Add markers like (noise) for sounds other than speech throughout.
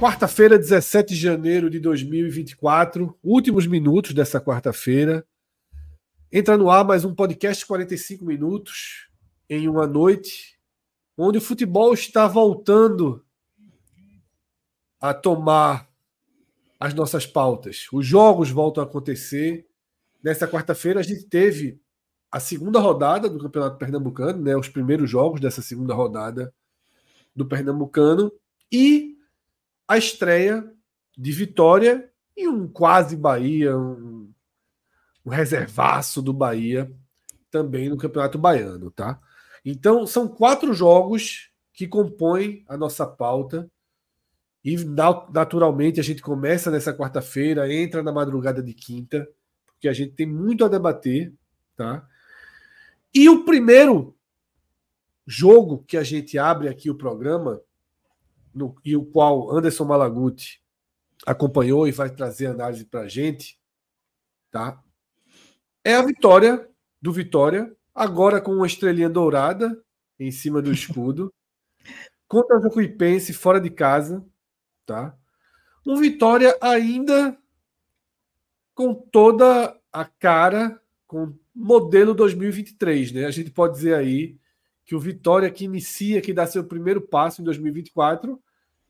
Quarta-feira, 17 de janeiro de 2024, últimos minutos dessa quarta-feira. Entra no ar mais um podcast 45 minutos em uma noite onde o futebol está voltando a tomar as nossas pautas. Os jogos voltam a acontecer. Nessa quarta-feira a gente teve a segunda rodada do Campeonato Pernambucano, né, os primeiros jogos dessa segunda rodada do Pernambucano e a estreia de Vitória e um quase Bahia, um, um reservaço do Bahia também no Campeonato Baiano, tá? Então são quatro jogos que compõem a nossa pauta e naturalmente a gente começa nessa quarta-feira, entra na madrugada de quinta, porque a gente tem muito a debater, tá? E o primeiro jogo que a gente abre aqui o programa no, e o qual Anderson Malaguti acompanhou e vai trazer análise para a gente, tá? É a vitória do Vitória, agora com uma estrelinha dourada em cima do escudo, (laughs) contra o Jacuipense fora de casa, tá? Um Vitória ainda com toda a cara, com modelo 2023, né? A gente pode dizer aí que o Vitória que inicia, que dá seu primeiro passo em 2024,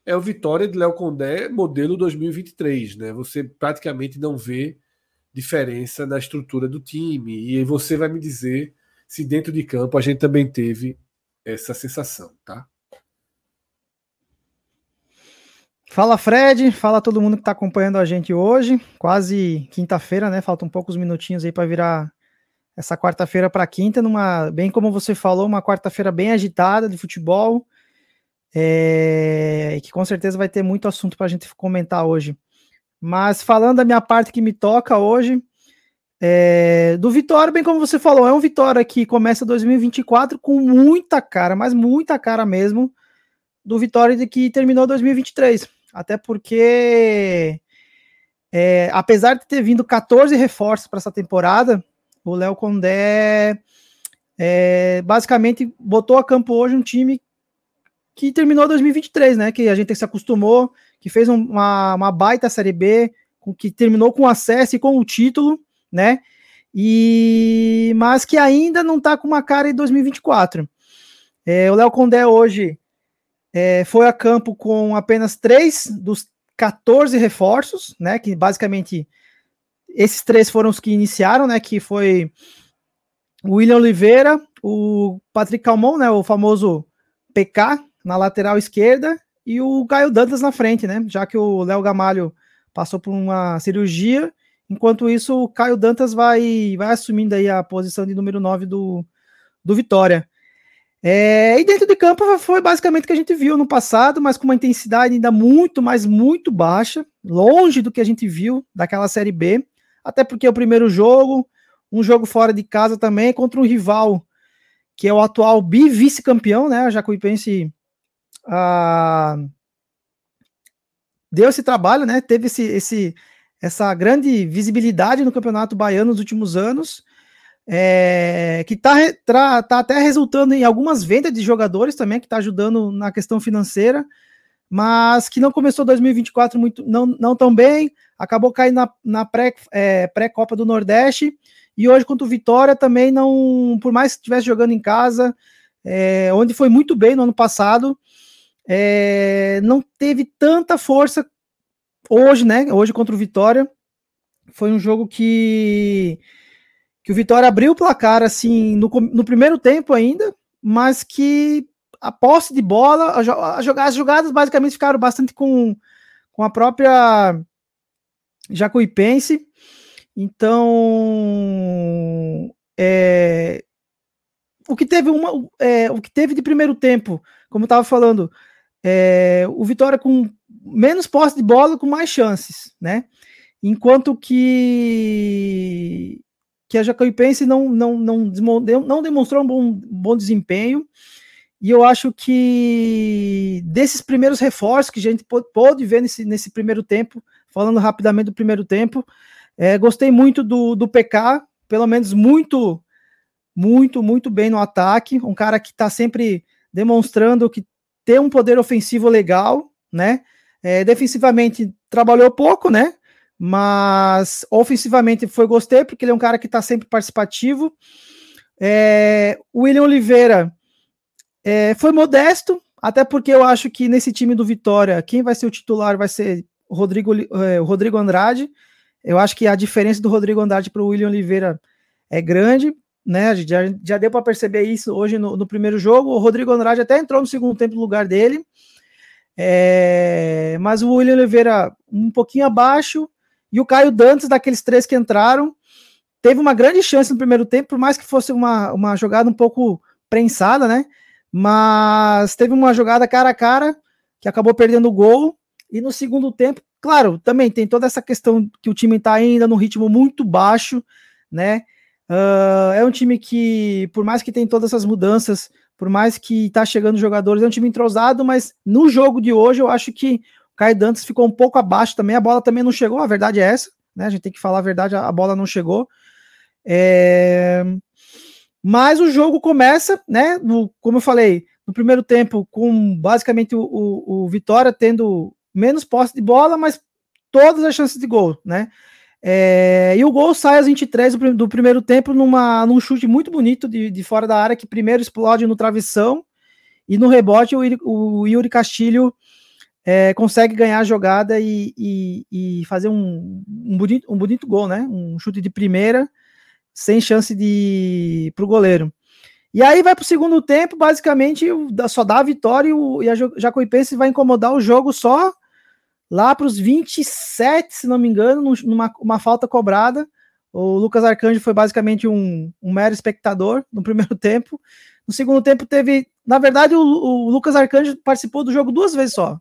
é o Vitória de Léo Condé modelo 2023, né? Você praticamente não vê diferença na estrutura do time e você vai me dizer se dentro de campo a gente também teve essa sensação, tá? Fala Fred, fala todo mundo que está acompanhando a gente hoje, quase quinta-feira, né? Faltam poucos minutinhos aí para virar essa quarta-feira para quinta, numa, bem como você falou, uma quarta-feira bem agitada de futebol, é, que com certeza vai ter muito assunto para a gente comentar hoje. Mas falando da minha parte que me toca hoje, é, do Vitória, bem como você falou, é um Vitória que começa 2024 com muita cara, mas muita cara mesmo, do Vitória de que terminou 2023. Até porque, é, apesar de ter vindo 14 reforços para essa temporada, o Léo Condé é, basicamente botou a campo hoje um time que terminou 2023, né? Que a gente se acostumou, que fez uma, uma baita Série B, que terminou com acesso e com o título, né? E mas que ainda não tá com uma cara em 2024. É, o Léo Condé hoje é, foi a campo com apenas três dos 14 reforços, né? Que basicamente esses três foram os que iniciaram, né? Que foi o William Oliveira, o Patrick Calmon, né? O famoso PK na lateral esquerda e o Caio Dantas na frente, né? Já que o Léo Gamalho passou por uma cirurgia. Enquanto isso, o Caio Dantas vai, vai assumindo aí a posição de número 9 do, do Vitória. É, e dentro de campo foi basicamente o que a gente viu no passado, mas com uma intensidade ainda muito, mas muito baixa, longe do que a gente viu daquela Série B até porque é o primeiro jogo, um jogo fora de casa também, contra um rival que é o atual bi-vice-campeão, né? A Jacuipense ah, deu esse trabalho, né? Teve esse, esse, essa grande visibilidade no Campeonato Baiano nos últimos anos, é, que está tá até resultando em algumas vendas de jogadores também, que está ajudando na questão financeira mas que não começou 2024 muito, não, não tão bem, acabou caindo na, na pré-Copa é, pré do Nordeste, e hoje contra o Vitória também não, por mais que estivesse jogando em casa, é, onde foi muito bem no ano passado, é, não teve tanta força hoje, né? Hoje contra o Vitória. Foi um jogo que, que o Vitória abriu o placar assim no, no primeiro tempo ainda, mas que a posse de bola, as jogadas basicamente ficaram bastante com, com a própria Jacuipense. Então, é, o que teve uma, é, o que teve de primeiro tempo, como eu estava falando, é, o Vitória com menos posse de bola, com mais chances, né? Enquanto que que a Jacuipense não, não, não, não demonstrou um bom, bom desempenho. E eu acho que desses primeiros reforços que a gente pôde ver nesse, nesse primeiro tempo, falando rapidamente do primeiro tempo, é, gostei muito do, do PK, pelo menos muito, muito, muito bem no ataque. Um cara que está sempre demonstrando que tem um poder ofensivo legal, né? É, defensivamente trabalhou pouco, né? Mas ofensivamente foi gostei, porque ele é um cara que está sempre participativo. É, William Oliveira é, foi modesto, até porque eu acho que nesse time do Vitória, quem vai ser o titular vai ser o Rodrigo, é, Rodrigo Andrade. Eu acho que a diferença do Rodrigo Andrade para o William Oliveira é grande, né? Já, já deu para perceber isso hoje no, no, primeiro jogo. O Rodrigo Andrade até entrou no segundo tempo no lugar dele. É, mas o William Oliveira um pouquinho abaixo. E o Caio Dantas, daqueles três que entraram, teve uma grande chance no primeiro tempo, por mais que fosse uma, uma jogada um pouco prensada, né? Mas teve uma jogada cara a cara que acabou perdendo o gol. E no segundo tempo, claro, também tem toda essa questão que o time está ainda no ritmo muito baixo, né? Uh, é um time que, por mais que tem todas essas mudanças, por mais que está chegando jogadores, é um time entrosado, mas no jogo de hoje eu acho que Caio Dantas ficou um pouco abaixo também, a bola também não chegou, a verdade é essa, né? A gente tem que falar a verdade, a bola não chegou. É... Mas o jogo começa, né? No, como eu falei, no primeiro tempo, com basicamente o, o, o Vitória tendo menos posse de bola, mas todas as chances de gol, né? É, e o gol sai às 23 do, do primeiro tempo numa, num chute muito bonito de, de fora da área, que primeiro explode no travessão, e no rebote o, o Yuri Castilho é, consegue ganhar a jogada e, e, e fazer um, um, bonito, um bonito gol, né? Um chute de primeira, sem chance de para o goleiro. E aí vai para o segundo tempo, basicamente só dá a vitória e, a Jacuipense vai incomodar o jogo só lá para os 27, se não me engano, numa uma falta cobrada. O Lucas Arcanjo foi basicamente um, um mero espectador no (laughs) primeiro tempo. No segundo tempo teve, na verdade, o, o Lucas Arcanjo participou do jogo duas vezes só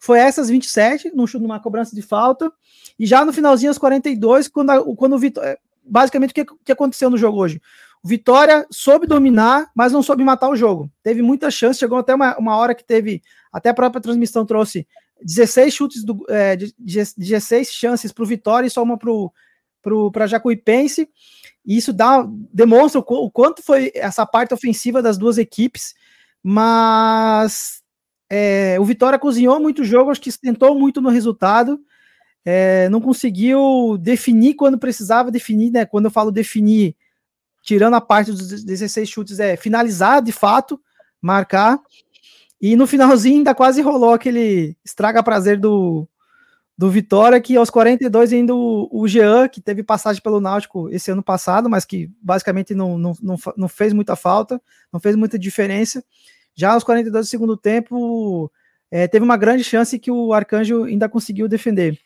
foi essas 27, num, numa cobrança de falta, e já no finalzinho, aos 42, quando, a, quando o Vitória. Basicamente, o que, que aconteceu no jogo hoje? O Vitória soube dominar, mas não soube matar o jogo. Teve muita chance, chegou até uma, uma hora que teve. Até a própria transmissão trouxe 16 chutes, do, é, 16 chances para o Vitória e só uma para Jacuipense. E isso dá, demonstra o, o quanto foi essa parte ofensiva das duas equipes, mas é, o Vitória cozinhou muito o jogo, acho que tentou muito no resultado, é, não conseguiu definir quando precisava definir, né? Quando eu falo definir, tirando a parte dos 16 chutes, é finalizar de fato, marcar. E no finalzinho ainda quase rolou aquele estraga prazer do, do Vitória, que aos 42 ainda o, o Jean, que teve passagem pelo Náutico esse ano passado, mas que basicamente não, não, não, não fez muita falta, não fez muita diferença. Já aos 42 do segundo tempo, é, teve uma grande chance que o Arcanjo ainda conseguiu defender.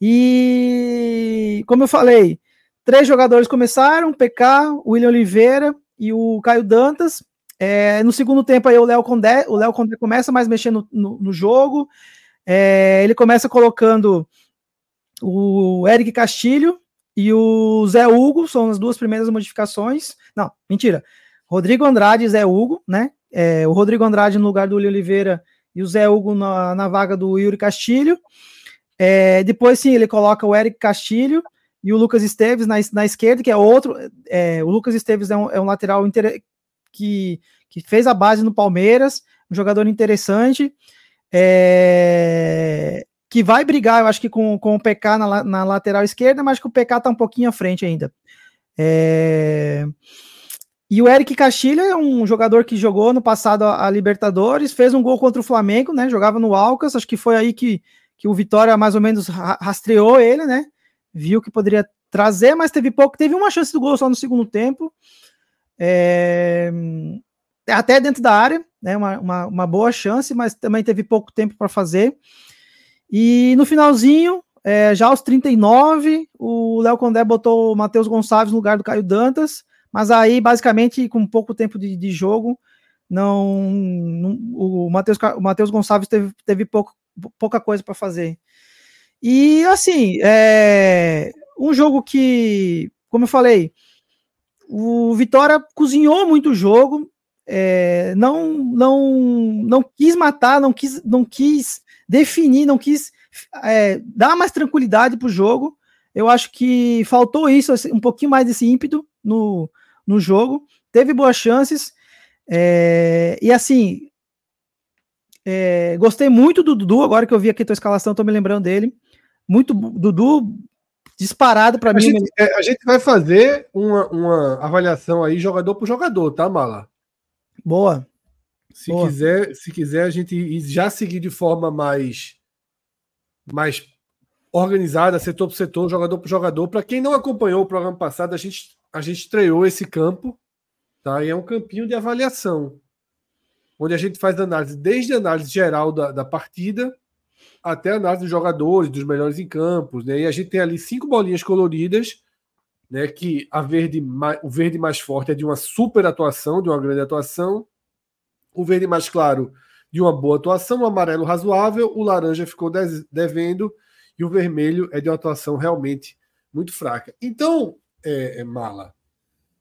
E, como eu falei, três jogadores começaram: PK, William Oliveira e o Caio Dantas. É, no segundo tempo, aí o Léo Condé, o Léo Condé começa mais mexendo no, no jogo. É, ele começa colocando o Eric Castilho e o Zé Hugo, são as duas primeiras modificações. Não, mentira. Rodrigo Andrade e Zé Hugo, né? é, o Rodrigo Andrade no lugar do Uli Oliveira e o Zé Hugo na, na vaga do Yuri Castilho. É, depois, sim, ele coloca o Eric Castilho e o Lucas Esteves na, na esquerda, que é outro. É, o Lucas Esteves é um, é um lateral inter, que, que fez a base no Palmeiras, um jogador interessante. É, que vai brigar, eu acho que com, com o PK na, na lateral esquerda, mas que o PK tá um pouquinho à frente ainda. É, e o Eric Castilho é um jogador que jogou no passado a, Libertadores, fez um gol contra o Flamengo, né? Jogava no Alcas, acho que foi aí que, que o Vitória mais ou menos rastreou ele, né? Viu que poderia trazer, mas teve pouco. Teve uma chance do gol só no segundo tempo. É, até dentro da área, né? Uma, uma, uma boa chance, mas também teve pouco tempo para fazer. E no finalzinho, é, já aos 39, o Léo Condé botou o Matheus Gonçalves no lugar do Caio Dantas, mas aí, basicamente, com pouco tempo de, de jogo, não, não, o Matheus Gonçalves teve, teve pouco, pouca coisa para fazer. E assim, é um jogo que, como eu falei, o Vitória cozinhou muito o jogo, é, não, não, não quis matar, não quis, não quis definir, não quis é, dar mais tranquilidade para o jogo. Eu acho que faltou isso, assim, um pouquinho mais desse ímpeto no, no jogo. Teve boas chances. É, e assim, é, gostei muito do Dudu. Agora que eu vi aqui a tua escalação, estou me lembrando dele. Muito Dudu disparado para mim. Gente, é, a gente vai fazer uma, uma avaliação aí jogador por jogador, tá, Mala? Boa. Se Boa. quiser, se quiser a gente já seguir de forma mais mais organizada, setor por setor, jogador por jogador. Para quem não acompanhou o programa passado, a gente, a gente estreou esse campo, tá? E é um campinho de avaliação, onde a gente faz análise, desde a análise geral da, da partida até a análise dos jogadores, dos melhores em campos, né? E a gente tem ali cinco bolinhas coloridas, né? Que a verde, o verde mais forte é de uma super atuação, de uma grande atuação. O verde mais claro de uma boa atuação, o amarelo razoável, o laranja ficou devendo e o vermelho é de uma atuação realmente muito fraca. Então, é, é, Mala,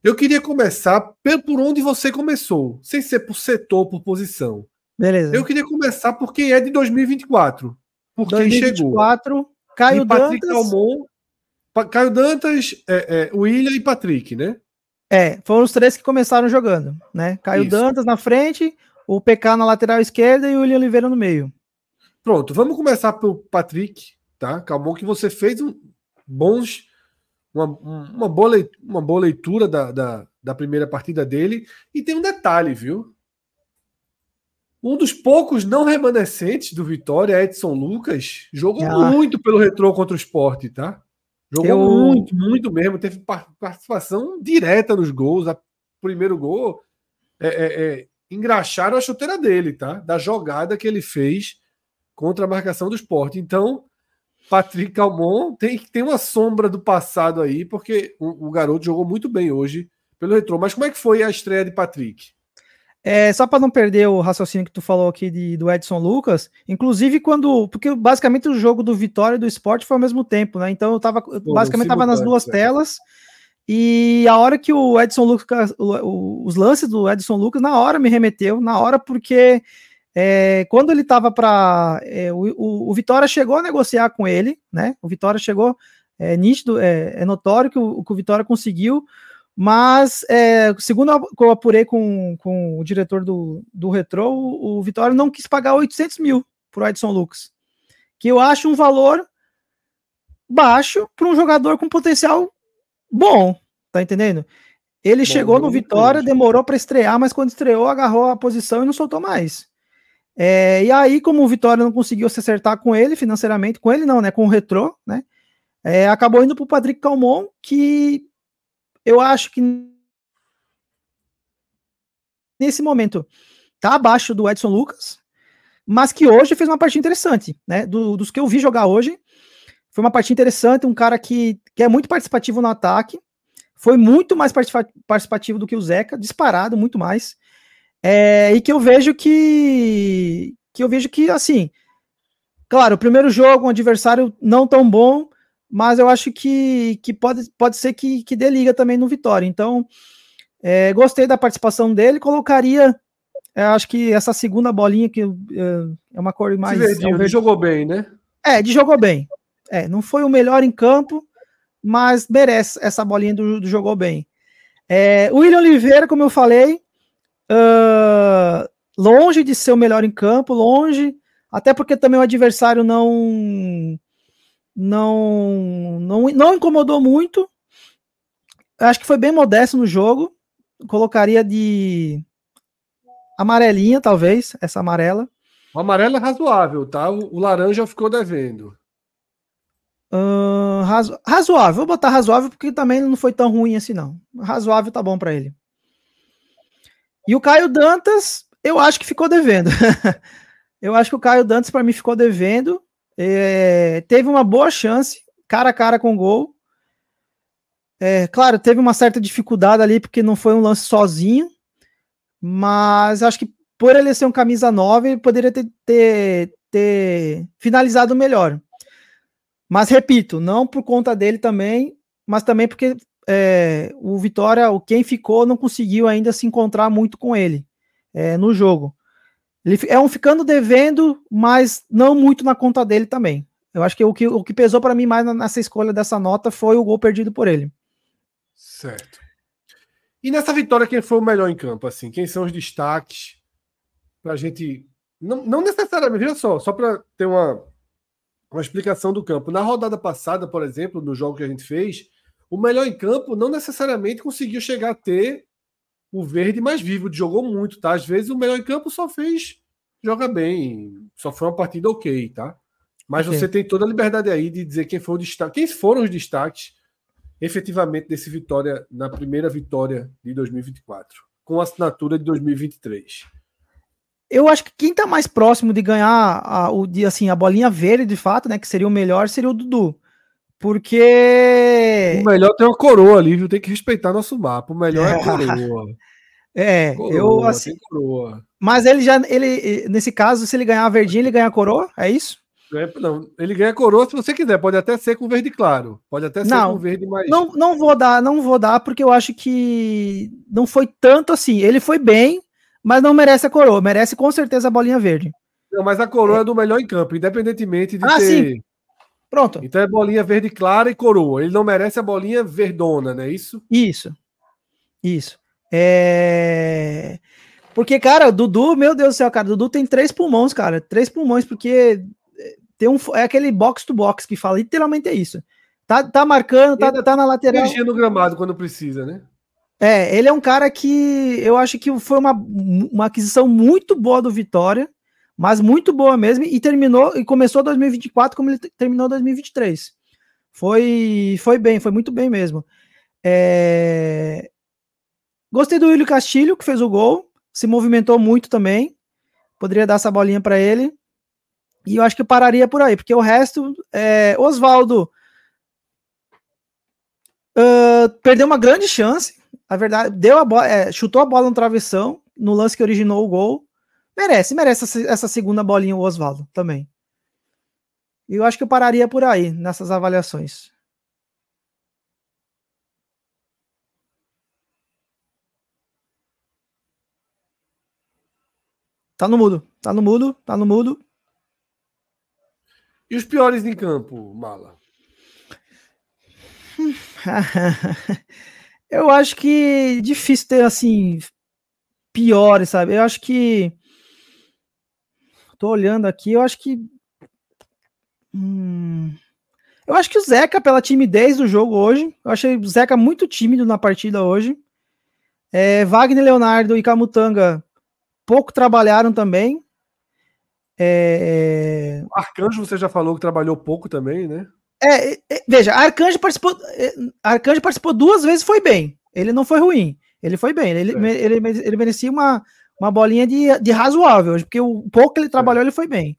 eu queria começar por onde você começou, sem ser por setor, por posição. Beleza. Eu queria começar por quem é de 2024. Por 2024, quem chegou. Caio e Patrick Dantas. Almon, Caio Dantas, é, é, William e Patrick, né? É, foram os três que começaram jogando, né? Caio Isso. Dantas na frente, o PK na lateral esquerda e o William Oliveira no meio. Pronto, vamos começar pelo Patrick, tá? Calmou que você fez um bons uma, uma, boa, leitura, uma boa leitura da, da, da, primeira partida dele. E tem um detalhe, viu? Um dos poucos não remanescentes do Vitória, Edson Lucas, jogou ah. muito pelo retrô contra o esporte, tá? Jogou Eu... muito, muito mesmo. Teve participação direta nos gols. O primeiro gol é, é, é engraxaram a chuteira dele, tá? Da jogada que ele fez contra a marcação do esporte. Então, Patrick Calmon tem, tem uma sombra do passado aí, porque o, o garoto jogou muito bem hoje pelo retrô. Mas como é que foi a estreia de Patrick? É, só para não perder o raciocínio que tu falou aqui de, do Edson Lucas, inclusive quando. Porque basicamente o jogo do Vitória e do esporte foi ao mesmo tempo, né? Então eu tava. Pô, basicamente tava nas duas é. telas. E a hora que o Edson Lucas, os lances do Edson Lucas, na hora me remeteu, na hora, porque é, quando ele estava para. É, o, o, o, Vitória chegou a negociar com ele, né? O Vitória chegou, é nítido, é, é notório que o, que o Vitória conseguiu, mas é, segundo eu apurei com, com o diretor do, do Retro, o, o Vitória não quis pagar 800 mil para o Edson Lucas, que eu acho um valor baixo para um jogador com potencial bom, tá entendendo? Ele bom, chegou no Vitória, demorou para estrear, mas quando estreou, agarrou a posição e não soltou mais. É, e aí, como o Vitória não conseguiu se acertar com ele financeiramente, com ele não, né? Com o Retrô, né? É, acabou indo para o Patrick Calmon, que eu acho que nesse momento tá abaixo do Edson Lucas, mas que hoje fez uma partida interessante, né? Do, dos que eu vi jogar hoje, foi uma partida interessante, um cara que, que é muito participativo no ataque, foi muito mais participativo do que o Zeca, disparado muito mais. É, e que eu vejo que que eu vejo que assim, claro, o primeiro jogo, um adversário não tão bom, mas eu acho que, que pode, pode ser que, que dê liga também no Vitória. Então, é, gostei da participação dele, colocaria, é, acho que essa segunda bolinha que é, é uma cor mais. Verdinho, é jogou bem, né? É, de jogou bem. É, não foi o melhor em campo, mas merece essa bolinha do, do jogou bem. É, o William Oliveira, como eu falei, uh, longe de ser o melhor em campo, longe, até porque também o adversário não não não, não incomodou muito. Acho que foi bem modesto no jogo. Colocaria de amarelinha, talvez, essa amarela. O amarelo é razoável, tá? O, o laranja ficou devendo. Uh, razo... Razoável, vou botar razoável porque também não foi tão ruim assim, não. Razoável tá bom para ele. E o Caio Dantas, eu acho que ficou devendo. (laughs) eu acho que o Caio Dantas, para mim, ficou devendo. É... teve uma boa chance, cara a cara com gol. É, claro, teve uma certa dificuldade ali, porque não foi um lance sozinho. Mas acho que por ele ser um camisa 9, ele poderia ter, ter, ter finalizado melhor. Mas repito, não por conta dele também, mas também porque é, o Vitória, o quem ficou, não conseguiu ainda se encontrar muito com ele é, no jogo. Ele é um ficando devendo, mas não muito na conta dele também. Eu acho que o que, o que pesou para mim mais nessa escolha dessa nota foi o gol perdido por ele. Certo. E nessa vitória, quem foi o melhor em campo? Assim, quem são os destaques para a gente não, não necessariamente, veja só, só para ter uma, uma explicação do campo. Na rodada passada, por exemplo, no jogo que a gente fez, o melhor em campo não necessariamente conseguiu chegar a ter o verde mais vivo, jogou muito, tá? Às vezes o melhor em campo só fez joga bem, só foi uma partida ok, tá? Mas okay. você tem toda a liberdade aí de dizer quem foi o destaque, quem foram os destaques efetivamente desse vitória na primeira vitória de 2024, com a assinatura de 2023 eu acho que quem tá mais próximo de ganhar a, o, de, assim, a bolinha verde, de fato, né? Que seria o melhor, seria o Dudu. Porque. O melhor tem uma coroa ali, viu? Tem que respeitar nosso mapa. O melhor é, a (laughs) coroa. É, coroa, eu assim. Mas ele já. ele Nesse caso, se ele ganhar a verdinha, ele ganha a coroa? É isso? não, ele ganha a coroa se você quiser. Pode até ser com verde claro. Pode até ser não, com verde mais. Não, não vou dar, não vou dar, porque eu acho que não foi tanto assim. Ele foi bem, mas não merece a coroa, merece com certeza a bolinha verde. Não, mas a coroa é, é do melhor em campo, independentemente de ah, ter. Sim. Pronto. Então é bolinha verde clara e coroa. Ele não merece a bolinha verdona, não é isso? Isso. Isso. É. Porque, cara, Dudu, meu Deus do céu, cara, Dudu tem três pulmões, cara. Três pulmões, porque tem um. É aquele box to box que fala, literalmente é isso. Tá, tá marcando, tá, tá na lateral. Energia no gramado quando precisa, né? É, ele é um cara que eu acho que foi uma, uma aquisição muito boa do Vitória, mas muito boa mesmo, e terminou e começou 2024 como ele terminou 2023. Foi, foi bem, foi muito bem mesmo. É... Gostei do William Castilho, que fez o gol, se movimentou muito também. Poderia dar essa bolinha para ele. E eu acho que pararia por aí, porque o resto, é... Oswaldo uh, perdeu uma grande chance a verdade, deu a bola, é, chutou a bola no travessão, no lance que originou o gol. Merece, merece essa, segunda bolinha o Oswaldo também. E eu acho que eu pararia por aí nessas avaliações. Tá no mudo, tá no mudo, tá no mudo. E os piores em campo, Mala? (laughs) Eu acho que difícil ter assim piores, sabe? Eu acho que tô olhando aqui, eu acho que hum... eu acho que o Zeca pela timidez do jogo hoje, eu achei o Zeca muito tímido na partida hoje. É, Wagner Leonardo e Camutanga pouco trabalharam também. É... Arcanjo, você já falou que trabalhou pouco também, né? É, é, veja, Arcanjo participou, é, Arcanjo participou duas vezes, foi bem. Ele não foi ruim. Ele foi bem. Ele, é. ele, ele, merecia uma, uma bolinha de, de razoável, porque o pouco que ele trabalhou, é. ele foi bem.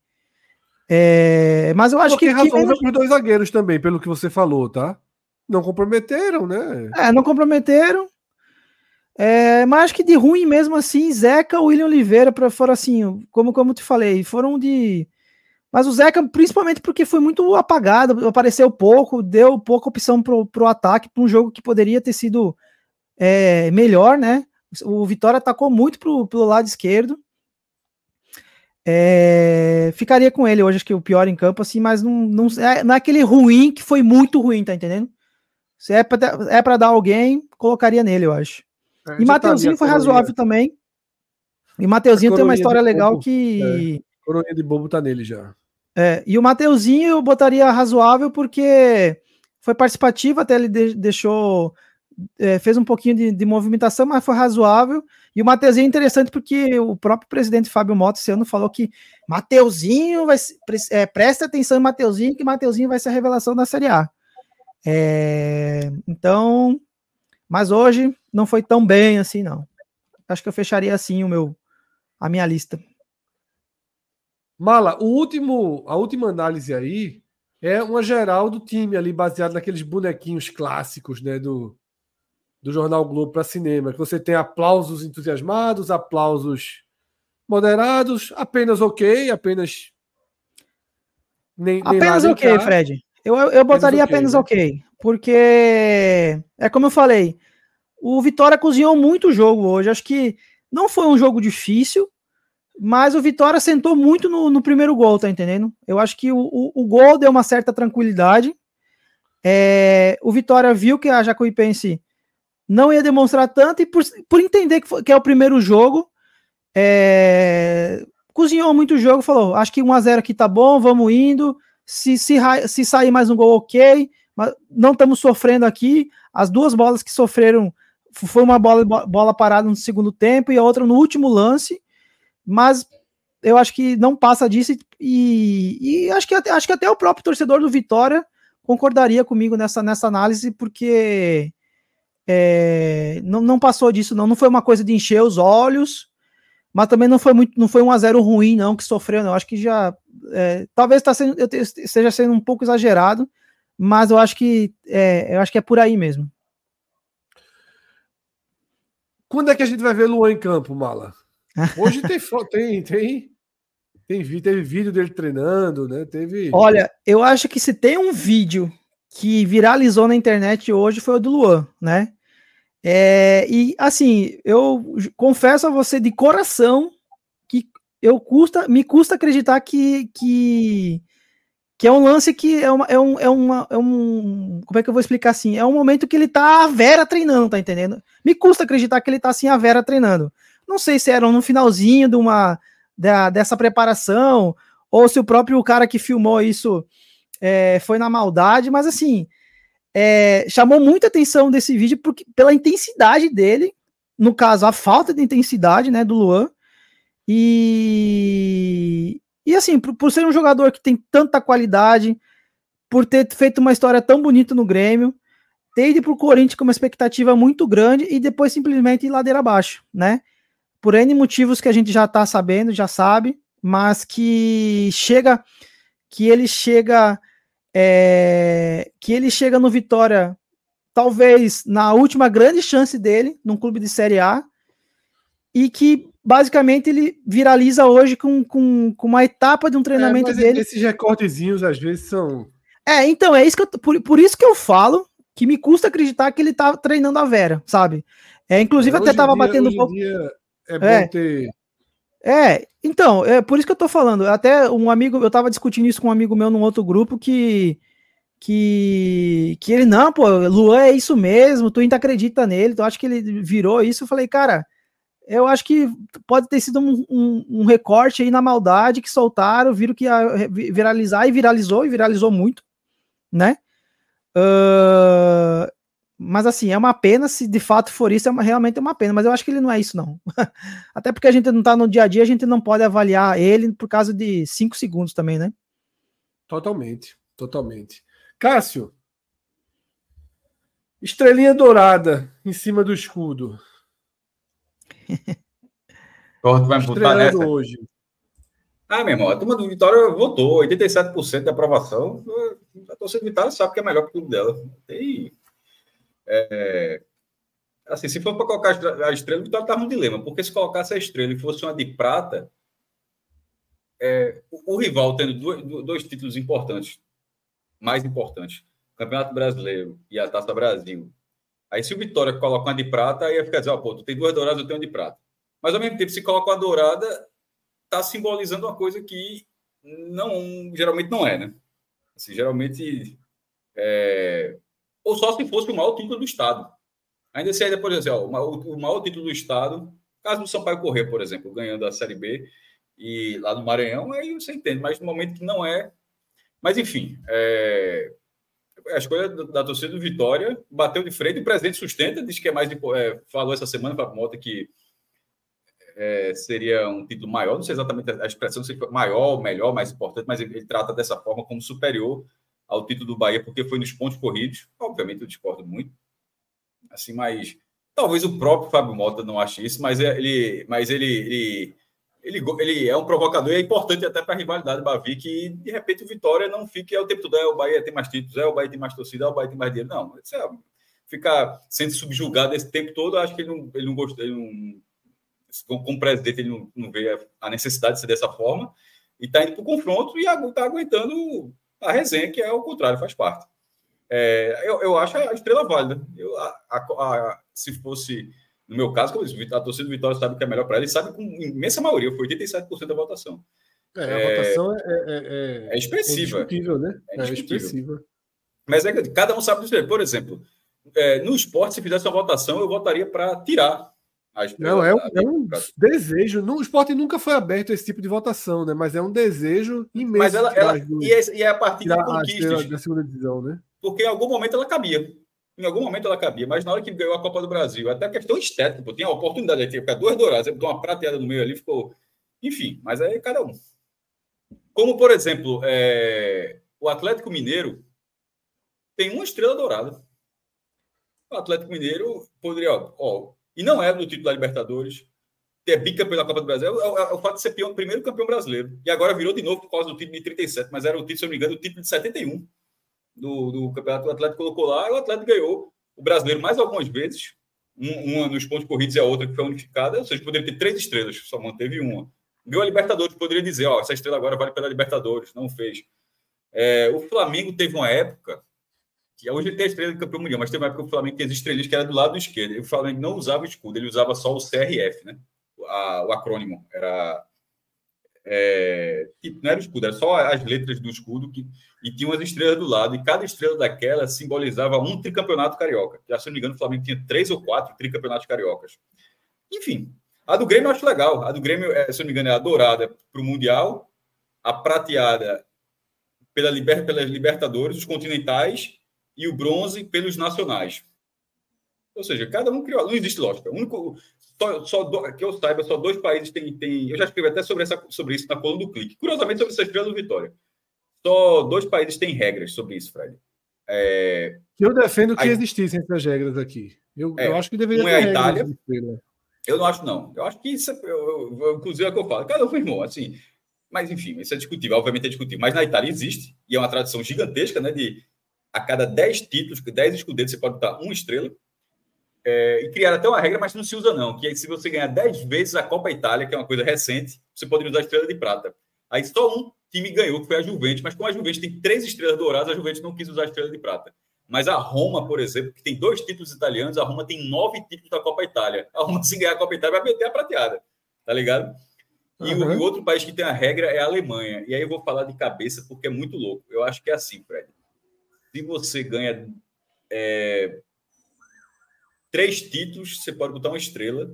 É, mas eu acho porque que. razoável que... os dois zagueiros também, pelo que você falou, tá? Não comprometeram, né? É, não comprometeram. É, mas acho que de ruim mesmo assim, Zeca, William Oliveira, para fora assim, como, como te falei, foram de mas o Zeca, principalmente porque foi muito apagado, apareceu pouco, deu pouca opção pro, pro ataque, para um jogo que poderia ter sido é, melhor, né? O Vitória atacou muito pro, pelo lado esquerdo. É, ficaria com ele hoje, acho que o pior em campo, assim, mas não, não, é, não é aquele ruim que foi muito ruim, tá entendendo? Se é pra, é pra dar alguém, colocaria nele, eu acho. É, e tá Mateuzinho foi razoável também. E Mateuzinho tem uma história legal que. É, coroinha de bobo tá nele já. É, e o Mateuzinho eu botaria razoável porque foi participativo, até ele de, deixou é, fez um pouquinho de, de, movimentação, mas foi razoável. E o Mateuzinho é interessante porque o próprio presidente Fábio Mota esse ano falou que Mateuzinho vai é, presta atenção em Mateuzinho, que Mateuzinho vai ser a revelação da Série A. É, então, mas hoje não foi tão bem assim, não. Acho que eu fecharia assim o meu a minha lista. Mala, o último, a última análise aí é uma geral do time ali, baseado naqueles bonequinhos clássicos, né, do, do Jornal Globo para cinema, que você tem aplausos entusiasmados, aplausos moderados, apenas ok, apenas nem, apenas nem ok, Fred. Eu, eu botaria apenas ok, apenas okay porque é como eu falei, o Vitória cozinhou muito o jogo hoje. Acho que não foi um jogo difícil, mas o Vitória sentou muito no, no primeiro gol, tá entendendo? Eu acho que o, o, o gol deu uma certa tranquilidade. É, o Vitória viu que a Jacuipense não ia demonstrar tanto e por, por entender que, foi, que é o primeiro jogo, é, cozinhou muito o jogo, falou, acho que 1x0 aqui tá bom, vamos indo, se, se, se sair mais um gol, ok, mas não estamos sofrendo aqui, as duas bolas que sofreram, foi uma bola, bola parada no segundo tempo e a outra no último lance, mas eu acho que não passa disso e, e acho, que até, acho que até o próprio torcedor do Vitória concordaria comigo nessa, nessa análise, porque é, não, não passou disso, não. Não foi uma coisa de encher os olhos, mas também não foi muito, não foi um a zero ruim, não, que sofreu, não. Acho que já. É, talvez tá sendo, eu esteja sendo um pouco exagerado, mas eu acho que é, eu acho que é por aí mesmo. Quando é que a gente vai ver Luan em campo, Mala? (laughs) Hoje tem, tem, tem, tem, teve vídeo dele treinando, né? Teve. Olha, eu acho que se tem um vídeo que viralizou na internet hoje foi o do Luan, né? É, e assim, eu confesso a você de coração que eu custa, me custa acreditar que, que, que é um lance que é, uma, é, um, é, uma, é um. Como é que eu vou explicar assim? É um momento que ele tá a Vera treinando, tá entendendo? Me custa acreditar que ele tá assim a Vera treinando. Não sei se era no finalzinho de uma da, dessa preparação, ou se o próprio cara que filmou isso é, foi na maldade, mas assim, é, chamou muita atenção desse vídeo porque, pela intensidade dele, no caso, a falta de intensidade né, do Luan. E, e assim, por, por ser um jogador que tem tanta qualidade, por ter feito uma história tão bonita no Grêmio, ter ido para o Corinthians com uma expectativa muito grande e depois simplesmente ir ladeira abaixo, né? por N motivos que a gente já está sabendo, já sabe, mas que chega, que ele chega, é, que ele chega no Vitória, talvez na última grande chance dele, num clube de Série A, e que basicamente ele viraliza hoje com, com, com uma etapa de um treinamento é, dele. Esses recortezinhos às vezes são. É, então, é isso que eu, por, por isso que eu falo que me custa acreditar que ele tá treinando a Vera, sabe? É, inclusive, é, até tava dia, batendo um pouco. Dia é bom é. ter. É, então, é por isso que eu tô falando. Até um amigo, eu tava discutindo isso com um amigo meu num outro grupo que. Que, que ele, não, pô, Luan é isso mesmo, tu ainda acredita nele, tu acha que ele virou isso? Eu falei, cara, eu acho que pode ter sido um, um, um, recorte aí na maldade que soltaram, viram que ia viralizar e viralizou, e viralizou muito, né? Uh, mas assim, é uma pena, se de fato for isso, é uma, realmente é uma pena, mas eu acho que ele não é isso, não. (laughs) Até porque a gente não tá no dia a dia, a gente não pode avaliar ele por causa de cinco segundos também, né? Totalmente, totalmente. Cássio, estrelinha dourada em cima do escudo. (laughs) Corte vai votar nessa. hoje. Ah, meu irmão, a turma do Vitória votou, 87% de aprovação. A torcida do Vitória sabe que é melhor que o clube dela. Tem é, assim, se for para colocar a estrela, o Vitória estava no dilema, porque se colocasse a estrela e fosse uma de prata, é, o, o, rival tendo dois, dois, títulos importantes, mais importantes, Campeonato Brasileiro e a Taça Brasil. Aí, se o Vitória coloca uma de prata, aí ia ficar dizendo, oh, pô, tu tem duas douradas, eu tenho uma de prata. Mas, ao mesmo tempo, se coloca uma dourada, está simbolizando uma coisa que não geralmente não é, né? Assim, geralmente é, ou só se fosse o maior título do Estado. Ainda se ainda, por exemplo, o maior título do Estado, caso do Sampaio Correr, por exemplo, ganhando a Série B e lá no Maranhão, aí você entende, mas no momento que não é. Mas, enfim, é... a escolha da torcida do Vitória, bateu de frente, o presidente sustenta, diz que é mais. É, falou essa semana para a Mota que é, seria um título maior, não sei exatamente a expressão, se maior, melhor, mais importante, mas ele, ele, trata dessa forma como superior ao título do Bahia, porque foi nos pontos corridos. Obviamente eu discordo muito, assim, mas talvez o próprio Fábio Mota não ache isso, mas é, ele, mas ele, ele, ele, ele é um provocador e é importante até para a rivalidade Bavi, que de repente o Vitória não fique é o tempo todo, é o Bahia tem mais títulos, é o Bahia tem mais torcida, é o Bahia tem mais dinheiro. Não, isso é, ficar sendo subjugado esse tempo todo, acho que ele não, ele não gostou, ele não como presidente, ele não, não vê a necessidade de ser dessa forma, e está indo para o confronto e está aguentando a resenha, que é o contrário, faz parte. É, eu, eu acho a estrela válida. Eu, a, a, a, se fosse, no meu caso, como disse, a torcida do Vitória sabe que é melhor para ele, sabe com imensa maioria, foi 87% da votação. É, a é, votação é, é, é expressiva. É né? É, expressiva. Mas é que cada um sabe dizer. Por exemplo, no esporte, se fizesse uma votação, eu votaria para tirar não, é um, é um desejo. o esporte nunca foi aberto a esse tipo de votação, né? Mas é um desejo imenso. Mas ela, ela e, é, e é a partir de conquistas. Da segunda divisão, né? Porque em algum momento ela cabia. Em algum momento ela cabia, mas na hora que ganhou a Copa do Brasil, até a questão estética, pô, tinha a oportunidade de ficar duas douradas, você botou uma prateada no meio ali, ficou. Enfim, mas aí cada um. Como, por exemplo, é... o Atlético Mineiro tem uma estrela dourada. O Atlético Mineiro poderia, ó, ó e não é no título da Libertadores, ter bicampeão da Copa do Brasil, é, é, é, o fato de ser pior, primeiro campeão brasileiro. E agora virou de novo por causa do título de 37, mas era o título, se eu não me engano, o título de 71 do, do campeonato. O Atlético colocou lá e o Atlético ganhou o brasileiro mais algumas vezes, um, uma nos pontos corridos e a outra que foi unificada, ou seja, poderia ter três estrelas, só manteve uma. Ganhou a Libertadores, poderia dizer, ó, essa estrela agora vale pela Libertadores, não fez. É, o Flamengo teve uma época que hoje ele tem a estrela de campeão mundial, mas tem uma época que o Flamengo tinha as estrelas que era do lado esquerdo. E o Flamengo não usava o escudo, ele usava só o CRF, né? A, o acrônimo era. É, tipo, não era o escudo, era só as letras do escudo que, e tinha umas estrelas do lado, e cada estrela daquela simbolizava um tricampeonato carioca. Já, se não me engano, o Flamengo tinha três ou quatro tricampeonatos cariocas. Enfim, a do Grêmio eu acho legal. A do Grêmio, é, se não me engano, é a dourada para o Mundial, a prateada pela pelas Libertadores, os continentais e o bronze pelos nacionais. Ou seja, cada um criou. Não existe lógica. O único, só, só do, que eu saiba, só dois países têm. têm eu já escrevi até sobre, essa, sobre isso na coluna do Clique. Curiosamente, sobre essa estrela do Vitória. Só dois países têm regras sobre isso, Fred. É, eu defendo que a, existissem essas regras aqui. Eu, é, eu acho que deveria ter. é a Itália. Eu não acho, não. Eu acho que isso, é, eu, eu, inclusive, é o que eu falo. Cada um, irmão, assim. Mas, enfim, isso é discutível. Obviamente é discutível. Mas na Itália existe, e é uma tradição gigantesca, né? De a cada 10 títulos, 10 escudetos, você pode botar uma estrela. É, e criar até uma regra, mas não se usa, não. Que é se você ganhar 10 vezes a Copa Itália, que é uma coisa recente, você pode usar a estrela de prata. Aí só um time ganhou, que foi a Juventus, mas como a Juventus tem três estrelas douradas, a Juventus não quis usar a estrela de prata. Mas a Roma, por exemplo, que tem dois títulos italianos, a Roma tem nove títulos da Copa Itália. A Roma, (laughs) se ganhar a Copa Itália, vai meter a prateada. Tá ligado? E uhum. o, o outro país que tem a regra é a Alemanha. E aí eu vou falar de cabeça porque é muito louco. Eu acho que é assim, Fred se você ganha é, três títulos, você pode botar uma estrela.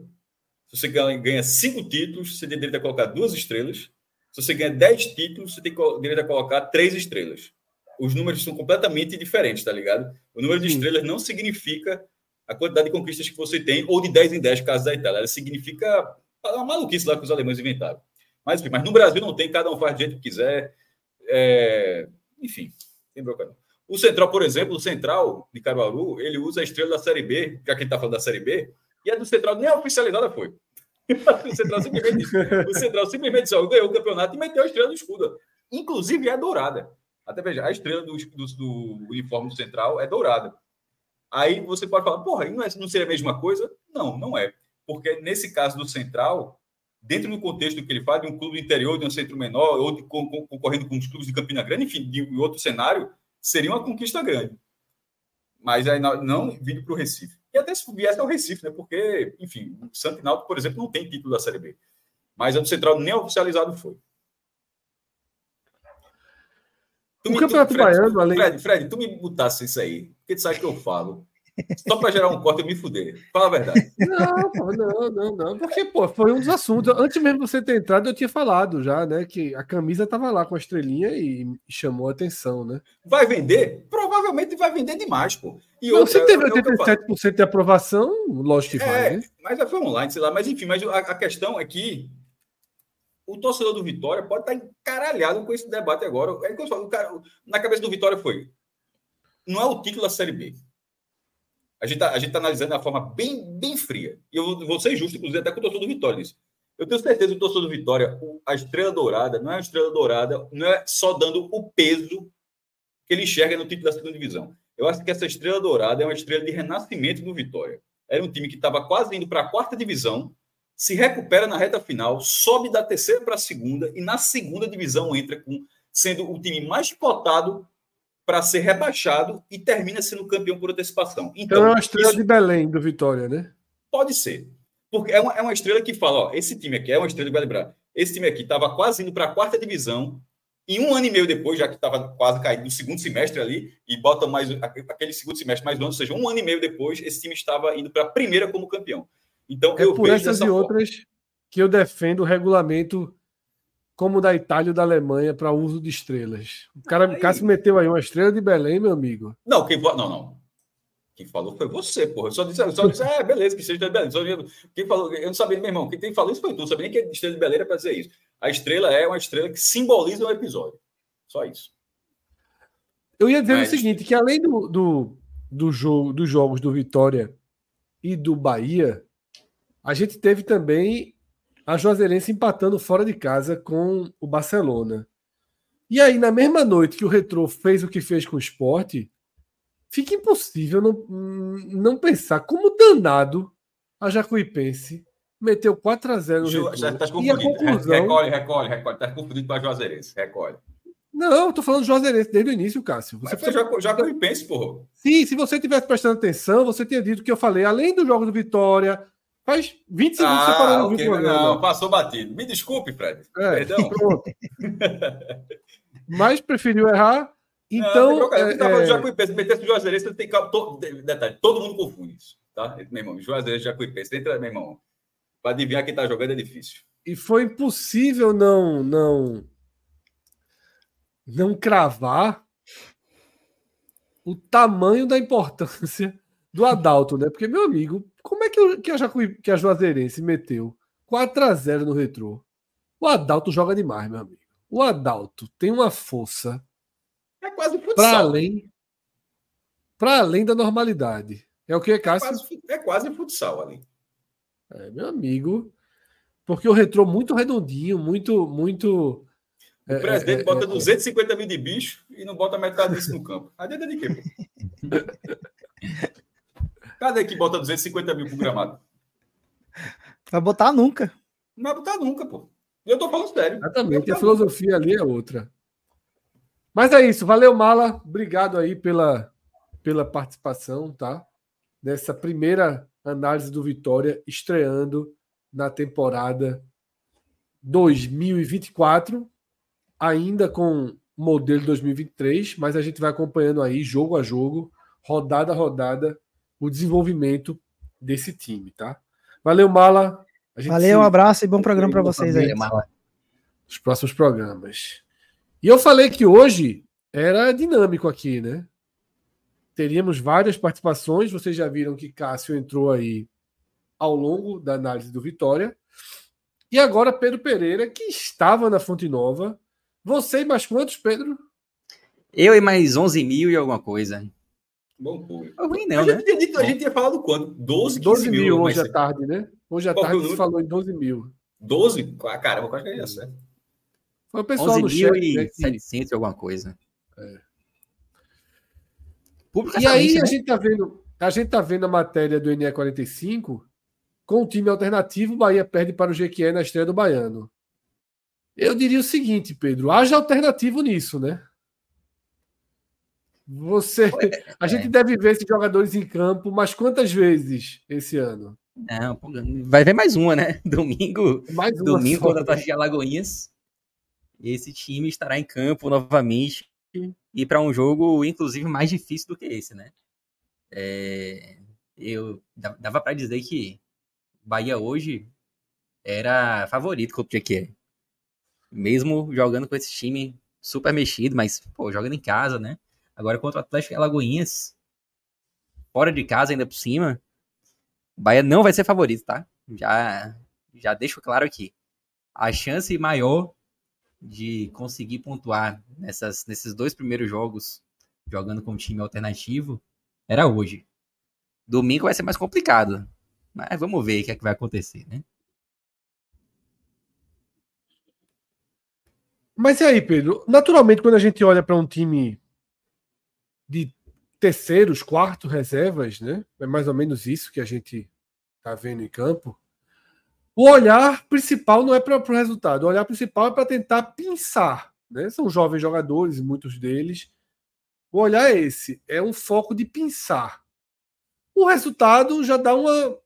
Se você ganha cinco títulos, você tem direito a colocar duas estrelas. Se você ganha dez títulos, você tem direito a colocar três estrelas. Os números são completamente diferentes, tá ligado? O número de estrelas não significa a quantidade de conquistas que você tem, ou de 10 em 10, caso da Itália. Ela significa uma maluquice lá que os alemães inventaram. Mas, enfim, mas no Brasil não tem, cada um faz do jeito que quiser. É... Enfim, tem bronca não. O Central, por exemplo, o Central de Caruaru, ele usa a estrela da Série B, já que a gente está falando da Série B, e a do Central nem a oficializada foi. (laughs) o Central simplesmente, o Central simplesmente ganhou o campeonato e meteu a estrela do escudo. Inclusive é dourada. Até veja, a estrela do, do, do uniforme do Central é dourada. Aí você pode falar, porra, não, é, não seria a mesma coisa? Não, não é. Porque nesse caso do Central, dentro do contexto que ele faz, de um clube interior, de um centro menor, ou de, concorrendo com os clubes de Campina Grande, enfim, de outro cenário, seria uma conquista grande. Mas aí não, não vindo para o Recife. E até se viesse ao Recife, né? Porque, enfim, o Santo Náutico, por exemplo, não tem título da Série B. Mas a do Central nem oficializado foi. Tu o me, Campeonato tu, Fred, Baiano, além... Fred, Fred, tu me botasse isso aí, porque tu sabe que eu falo. Só para gerar um corte eu me fuder. Fala a verdade. Não, não, não, não. Porque, pô, foi um dos assuntos. Antes mesmo de você ter entrado, eu tinha falado já, né? Que a camisa tava lá com a estrelinha e chamou a atenção, né? Vai vender? provavelmente vai vender demais, pô. E outra, você teve 87% de aprovação, lógico que é, vai, né? Mas foi online, sei lá. Mas enfim, mas a, a, questão é que o torcedor do Vitória pode estar encaralhado com esse debate agora. É que eu falo, cara, na cabeça do Vitória foi. Não é o título da Série B. A gente está tá analisando de uma forma bem, bem fria. E eu vou ser justo, inclusive, até com o torcedor do Vitória nisso. Eu tenho certeza que o torcedor do Vitória, a estrela dourada, não é a estrela dourada, não é só dando o peso que ele enxerga no título da segunda divisão. Eu acho que essa estrela dourada é uma estrela de renascimento do Vitória. Era um time que estava quase indo para a quarta divisão, se recupera na reta final, sobe da terceira para a segunda e na segunda divisão entra com sendo o time mais cotado para ser rebaixado e termina sendo campeão por antecipação. Então, então é uma estrela isso... de Belém do Vitória, né? Pode ser. Porque é uma, é uma estrela que fala, ó, esse time aqui é uma estrela de lembrar. Esse time aqui estava quase indo para a quarta divisão, e um ano e meio depois, já que estava quase caído no segundo semestre ali, e bota mais aquele segundo semestre mais ano, ou seja, um ano e meio depois, esse time estava indo para a primeira como campeão. Então, é eu por essas e forma. outras que eu defendo o regulamento como da Itália e da Alemanha para uso de estrelas. O cara, aí... Cássio meteu aí uma estrela de Belém, meu amigo. Não, quem não, não. Quem falou foi você, porra. Eu só disse, só disse, é, beleza, que seja de Belém. Só, quem falou, eu não sabia, meu irmão, quem falou isso foi tu, não sabia nem que é estrela de Belém era para dizer isso. A estrela é uma estrela que simboliza o um episódio. Só isso. Eu ia dizer Mas... o seguinte, que além do, do, do jogo, dos jogos do Vitória e do Bahia, a gente teve também a Juazeirense empatando fora de casa com o Barcelona. E aí, na mesma noite que o Retrô fez o que fez com o esporte, fica impossível não, não pensar como danado a Jacuipense meteu 4 a 0 no Ju, já tá e a conclusão... Recolhe, recolhe, recolhe. Tá confundido com a Juazeirense. Recolhe. Não, eu tô falando de Juazeirense desde o início, Cássio. Você Mas precisa... já, porra. Sim, se você tivesse prestando atenção, você tinha dito que eu falei, além do jogo do Vitória, faz 20 segundos ah, separando okay. o Não, passou batido. Me desculpe, Fred. É, Perdão. (laughs) Mas preferiu errar então. Não, é, tava é... Jacuipense, metesse o Juazeirense, tem todo, detalhe, todo mundo confunde isso, tá? Meu irmão, Juazeirense, Jacuipense, entra, meu irmão, para adivinhar quem tá jogando é difícil. E foi impossível não não não cravar o tamanho da importância do Adalto, né? Porque, meu amigo, como é que, eu, que, a, Jacuí, que a Juazeirense meteu 4 a 0 no retrô? O Adalto joga demais, meu amigo. O Adalto tem uma força é quase futsal. Para além, para além da normalidade. É o que, Cássio? É quase, é quase futsal ali. É, meu amigo. Porque o retrô muito redondinho, muito, muito. O é, presidente é, bota é, 250 é. mil de bicho e não bota metade disso no campo. Adianta de quê? (laughs) Cadê que bota 250 mil pro gramado? Vai botar nunca. Não vai botar nunca, pô. Eu tô falando sério. Exatamente. A filosofia ali é outra. Mas é isso. Valeu, Mala. Obrigado aí pela, pela participação, tá? Nessa primeira análise do Vitória estreando na temporada 2024, ainda com modelo 2023, mas a gente vai acompanhando aí jogo a jogo, rodada a rodada, o desenvolvimento desse time, tá? Valeu, Mala. Valeu, se... um abraço e bom programa para vocês aí. Mala. Os próximos programas. E eu falei que hoje era dinâmico aqui, né? Teríamos várias participações. Vocês já viram que Cássio entrou aí ao longo da análise do Vitória. E agora Pedro Pereira, que estava na Fonte Nova. Você e mais quantos, Pedro? Eu e mais 11 mil e alguma coisa. Bom público. Ruim não, a, né? gente tinha, a gente tinha falado quanto? 12, 12 mil, mil hoje à tarde, né? Hoje à tarde você falou em 12 mil. 12? Ah, caramba, quase que é isso, né? Foi o pessoal 11 no mil chat. E né, 700 alguma coisa. É. E aí né? a gente tá vendo, a gente tá vendo a matéria do NE45 com o time alternativo, o Bahia perde para o Jequié na estreia do Baiano. Eu diria o seguinte, Pedro, haja alternativo nisso, né? Você, (laughs) a é. gente deve ver esses jogadores em campo, mas quantas vezes esse ano? Não, vai ver mais uma, né? (laughs) Domingo, mais uma domingo contra a de Alagoinhas. Esse time estará em campo novamente e para um jogo, inclusive, mais difícil do que esse, né? É, eu dava para dizer que Bahia hoje era favorito contra o Jequié. Mesmo jogando com esse time super mexido, mas, pô, jogando em casa, né? Agora contra o Atlético Alagoinhas, fora de casa ainda por cima, o Bahia não vai ser favorito, tá? Já, já deixo claro aqui. A chance maior de conseguir pontuar nessas, nesses dois primeiros jogos, jogando com um time alternativo, era hoje. Domingo vai ser mais complicado. Mas vamos ver o que é que vai acontecer, né? Mas e aí, Pedro? Naturalmente, quando a gente olha para um time de terceiros, quartos reservas, né? É mais ou menos isso que a gente está vendo em campo. O olhar principal não é para o resultado, o olhar principal é para tentar pensar. Né? São jovens jogadores, muitos deles. O olhar é esse, é um foco de pensar. O resultado já dá uma,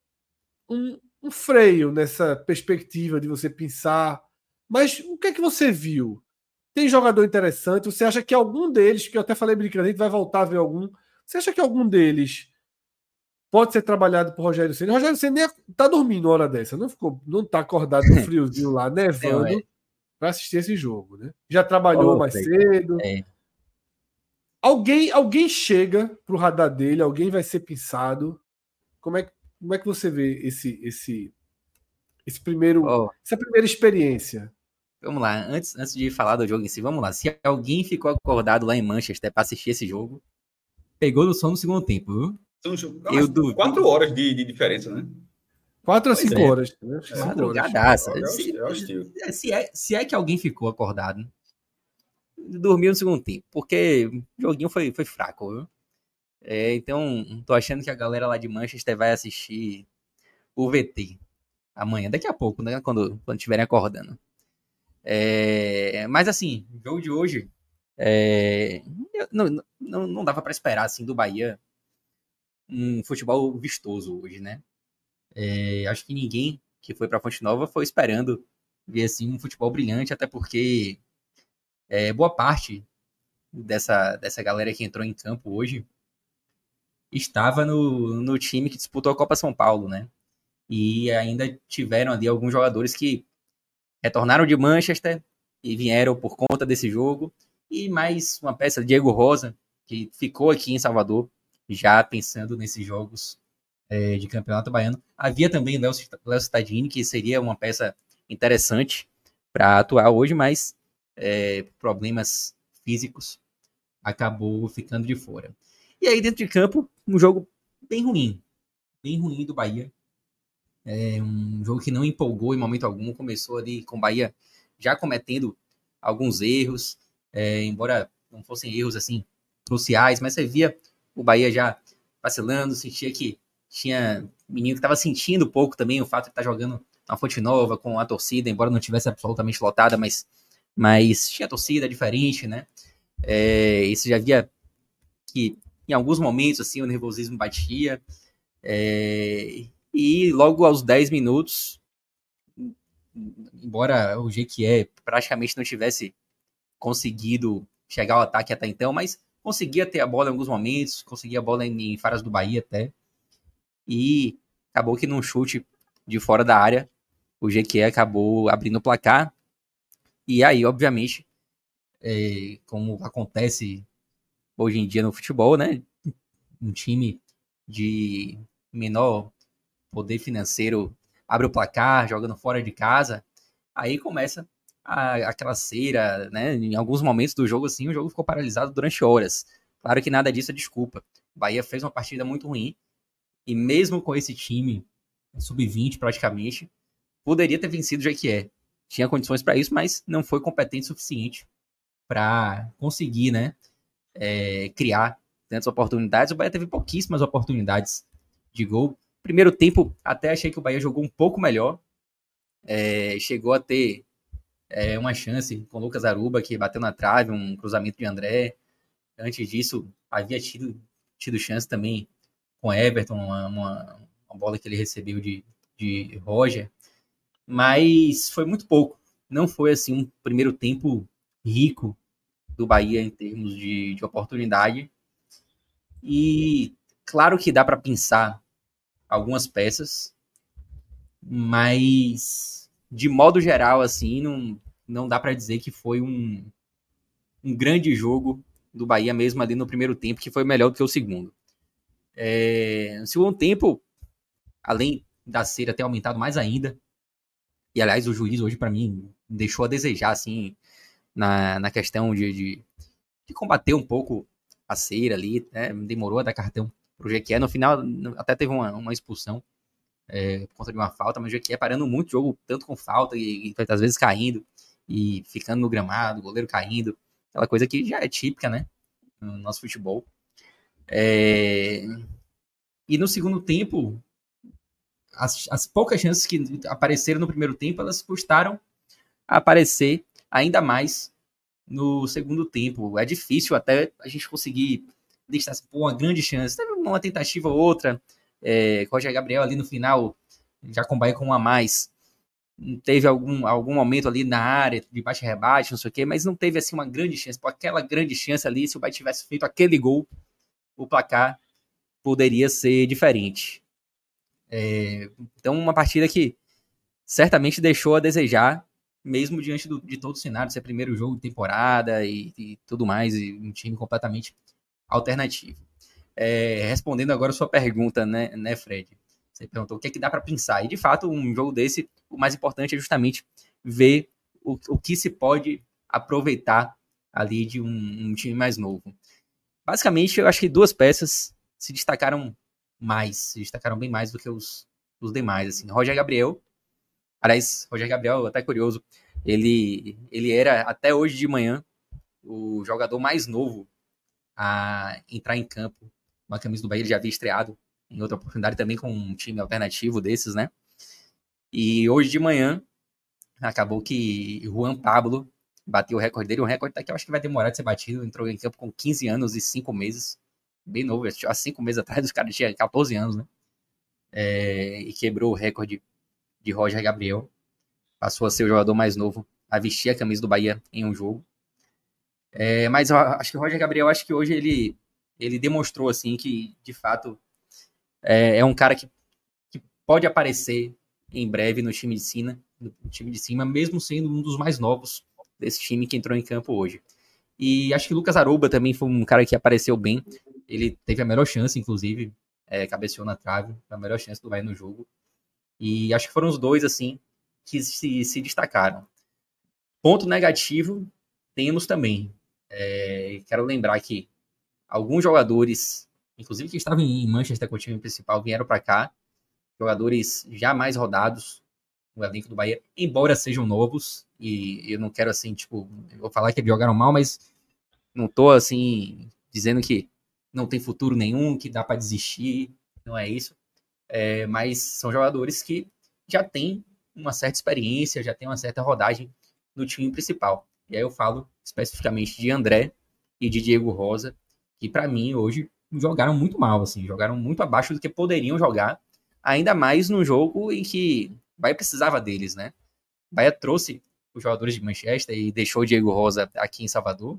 um, um freio nessa perspectiva de você pensar. Mas o que é que você viu? Tem jogador interessante? Você acha que algum deles, que eu até falei brincando, a gente vai voltar a ver algum. Você acha que algum deles pode ser trabalhado por Rogério Senna. Rogério Senna tá dormindo uma hora dessa, não ficou, não tá acordado no (laughs) friozinho lá, nevando, é. para assistir esse jogo, né? Já trabalhou oh, mais cedo. É. Alguém, alguém chega pro radar dele, alguém vai ser pensado. Como é, como é que você vê esse esse esse primeiro oh. essa primeira experiência? Vamos lá, antes, antes de falar do jogo em si, vamos lá. Se alguém ficou acordado lá em Manchester para assistir esse jogo, pegou no som no segundo tempo, viu? São eu duvido. quatro horas de, de diferença, né? Quatro a cinco é. horas. É. Madrugadaça. É, se, é, se, é, se é que alguém ficou acordado, dormiu no segundo tempo, porque o joguinho foi, foi fraco, viu? É, então, tô achando que a galera lá de Manchester vai assistir o VT amanhã, daqui a pouco, né? Quando, quando estiverem acordando. É, mas assim, o jogo de hoje é, não, não, não dava para esperar assim do Bahia um futebol vistoso hoje, né? É, acho que ninguém que foi para Fonte Nova foi esperando ver assim um futebol brilhante, até porque é, boa parte dessa, dessa galera que entrou em campo hoje estava no, no time que disputou a Copa São Paulo, né? E ainda tiveram ali alguns jogadores que retornaram de Manchester e vieram por conta desse jogo. E mais uma peça, Diego Rosa, que ficou aqui em Salvador já pensando nesses jogos é, de campeonato baiano. Havia também Léo Cittadini, que seria uma peça interessante para atuar hoje, mas é, problemas físicos acabou ficando de fora. E aí, dentro de campo, um jogo bem ruim. Bem ruim do Bahia. É um jogo que não empolgou em momento algum. Começou ali com o Bahia já cometendo alguns erros, é, embora não fossem erros assim cruciais, mas você via o Bahia já vacilando, sentia que tinha menino que estava sentindo um pouco também o fato de estar tá jogando na Fonte Nova com a torcida, embora não tivesse absolutamente lotada, mas, mas tinha torcida diferente, né? É, isso já via que em alguns momentos assim o nervosismo batia. É, e logo aos 10 minutos, embora o Jequié praticamente não tivesse conseguido chegar ao ataque até então, mas conseguia ter a bola em alguns momentos, conseguia a bola em, em Faras do Bahia até. E acabou que num chute de fora da área, o GQ acabou abrindo o placar. E aí, obviamente, é, como acontece hoje em dia no futebol, né? Um time de menor poder financeiro abre o placar, jogando fora de casa, aí começa a, aquela cera, né? Em alguns momentos do jogo, assim, o jogo ficou paralisado durante horas. Claro que nada disso é desculpa. Bahia fez uma partida muito ruim. E mesmo com esse time, sub-20 praticamente, poderia ter vencido já que é. Tinha condições para isso, mas não foi competente o suficiente para conseguir, né? É, criar tantas oportunidades. O Bahia teve pouquíssimas oportunidades de gol. Primeiro tempo, até achei que o Bahia jogou um pouco melhor. É, chegou a ter é, uma chance com o Lucas Aruba, que bateu na trave, um cruzamento de André. Antes disso, havia tido, tido chance também com Everton, uma, uma, uma bola que ele recebeu de, de Roger. Mas foi muito pouco. Não foi assim um primeiro tempo rico do Bahia em termos de, de oportunidade. E claro que dá para pensar algumas peças, mas de modo geral, assim, não, não dá para dizer que foi um, um grande jogo do Bahia mesmo ali no primeiro tempo, que foi melhor do que o segundo. É, no segundo tempo, além da cera ter aumentado mais ainda, e aliás, o juiz hoje, para mim, deixou a desejar, assim, na, na questão de, de, de combater um pouco a cera ali, né? Demorou a dar cartão pro Jequié. No final, até teve uma, uma expulsão é, por conta de uma falta, mas o Jequié parando muito o jogo, tanto com falta e, e às vezes caindo e ficando no gramado, o goleiro caindo. Aquela coisa que já é típica, né? No nosso futebol. É... E no segundo tempo, as, as poucas chances que apareceram no primeiro tempo, elas custaram a aparecer ainda mais no segundo tempo. É difícil até a gente conseguir deixar uma grande chance. Uma tentativa ou outra, é, Roger Gabriel ali no final, já com o Bahia com uma a mais. Teve algum, algum momento ali na área de baixo rebate, não sei o quê, mas não teve assim uma grande chance. Por aquela grande chance ali, se o Bahia tivesse feito aquele gol, o placar poderia ser diferente. É, então, uma partida que certamente deixou a desejar, mesmo diante do, de todo o cenário, ser primeiro jogo de temporada e, e tudo mais, e um time completamente alternativo. É, respondendo agora a sua pergunta, né, né, Fred? Você perguntou o que é que dá para pensar. E, de fato, um jogo desse, o mais importante é justamente ver o, o que se pode aproveitar ali de um, um time mais novo. Basicamente, eu acho que duas peças se destacaram mais, se destacaram bem mais do que os, os demais. Assim. Roger Gabriel, aliás, Roger Gabriel, até curioso, ele, ele era até hoje de manhã o jogador mais novo a entrar em campo uma camisa do Bahia. Ele já havia estreado em outra oportunidade também com um time alternativo desses, né? E hoje de manhã acabou que Juan Pablo bateu o recorde dele. O recorde que eu acho que vai demorar de ser batido. Entrou em campo com 15 anos e 5 meses bem novo, há cinco meses atrás (laughs) os caras tinham 14 anos, né? É, e quebrou o recorde de Roger Gabriel. Passou a ser o jogador mais novo a vestir a camisa do Bahia em um jogo. É, mas acho que o Roger Gabriel, acho que hoje ele, ele demonstrou assim que, de fato, é, é um cara que, que pode aparecer em breve no time de cima, no time de cima, mesmo sendo um dos mais novos desse time que entrou em campo hoje. E acho que Lucas Aruba também foi um cara que apareceu bem. Ele teve a melhor chance, inclusive, é, cabeceou na trave, a melhor chance do Bahia no jogo. E acho que foram os dois, assim, que se, se destacaram. Ponto negativo, temos também. É, quero lembrar que alguns jogadores, inclusive que estavam em Manchester com o time principal, vieram para cá. Jogadores já mais rodados no elenco do Bahia, embora sejam novos. E eu não quero, assim, tipo, vou falar que eles jogaram mal, mas não tô, assim, dizendo que não tem futuro nenhum, que dá para desistir, não é isso. É, mas são jogadores que já têm uma certa experiência, já têm uma certa rodagem no time principal. E aí eu falo especificamente de André e de Diego Rosa, que para mim hoje jogaram muito mal, assim, jogaram muito abaixo do que poderiam jogar, ainda mais num jogo em que Bahia precisava deles, né? Bahia trouxe os jogadores de Manchester e deixou Diego Rosa aqui em Salvador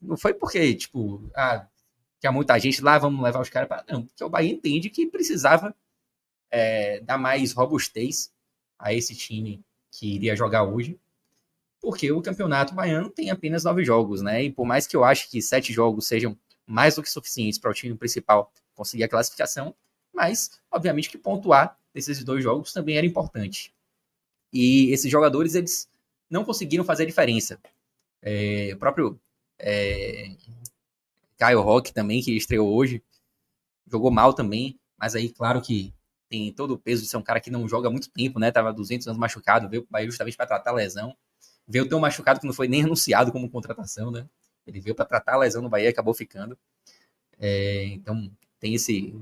não foi porque, tipo, ah, tinha muita gente lá, vamos levar os caras para. Não, porque o Bahia entende que precisava é, dar mais robustez a esse time que iria jogar hoje, porque o campeonato baiano tem apenas nove jogos, né? E por mais que eu ache que sete jogos sejam mais do que suficientes para o time principal conseguir a classificação, mas, obviamente, que pontuar desses dois jogos também era importante. E esses jogadores, eles não conseguiram fazer a diferença. É, o próprio é, Caio Rock também, que estreou hoje, jogou mal também, mas aí, claro que tem todo o peso de ser um cara que não joga muito tempo, né? Tava 200 anos machucado, veio para o Bahia justamente para tratar a lesão. Veio tão machucado que não foi nem anunciado como contratação, né? Ele veio para tratar a lesão no Bahia e acabou ficando. É, então, tem esse,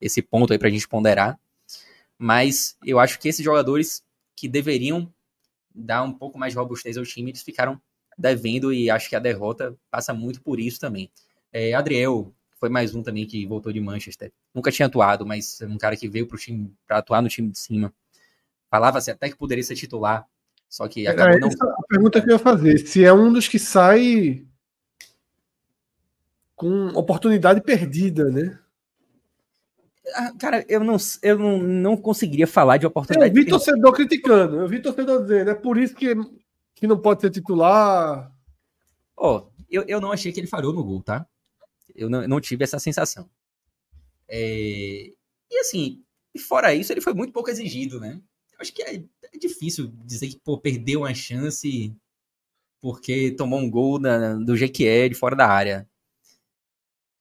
esse ponto aí para a gente ponderar. Mas eu acho que esses jogadores que deveriam dar um pouco mais de robustez ao time, eles ficaram devendo e acho que a derrota passa muito por isso também. É, Adriel foi mais um também que voltou de Manchester. Nunca tinha atuado, mas é um cara que veio para o time para atuar no time de cima. Falava-se até que poderia ser titular, só que acabou é, não. A pergunta que eu ia fazer: se é um dos que sai com oportunidade perdida, né? Ah, cara, eu não, eu não, não conseguiria falar de oportunidade. Eu vi torcedor criticando, eu vi torcedor dizendo, é por isso que que não pode ser titular. Ó, oh, eu, eu não achei que ele falhou no gol, tá? Eu não, não tive essa sensação. É, e assim, fora isso, ele foi muito pouco exigido, né? Acho que é, é difícil dizer que pô, perdeu uma chance porque tomou um gol da, do Jequié de fora da área.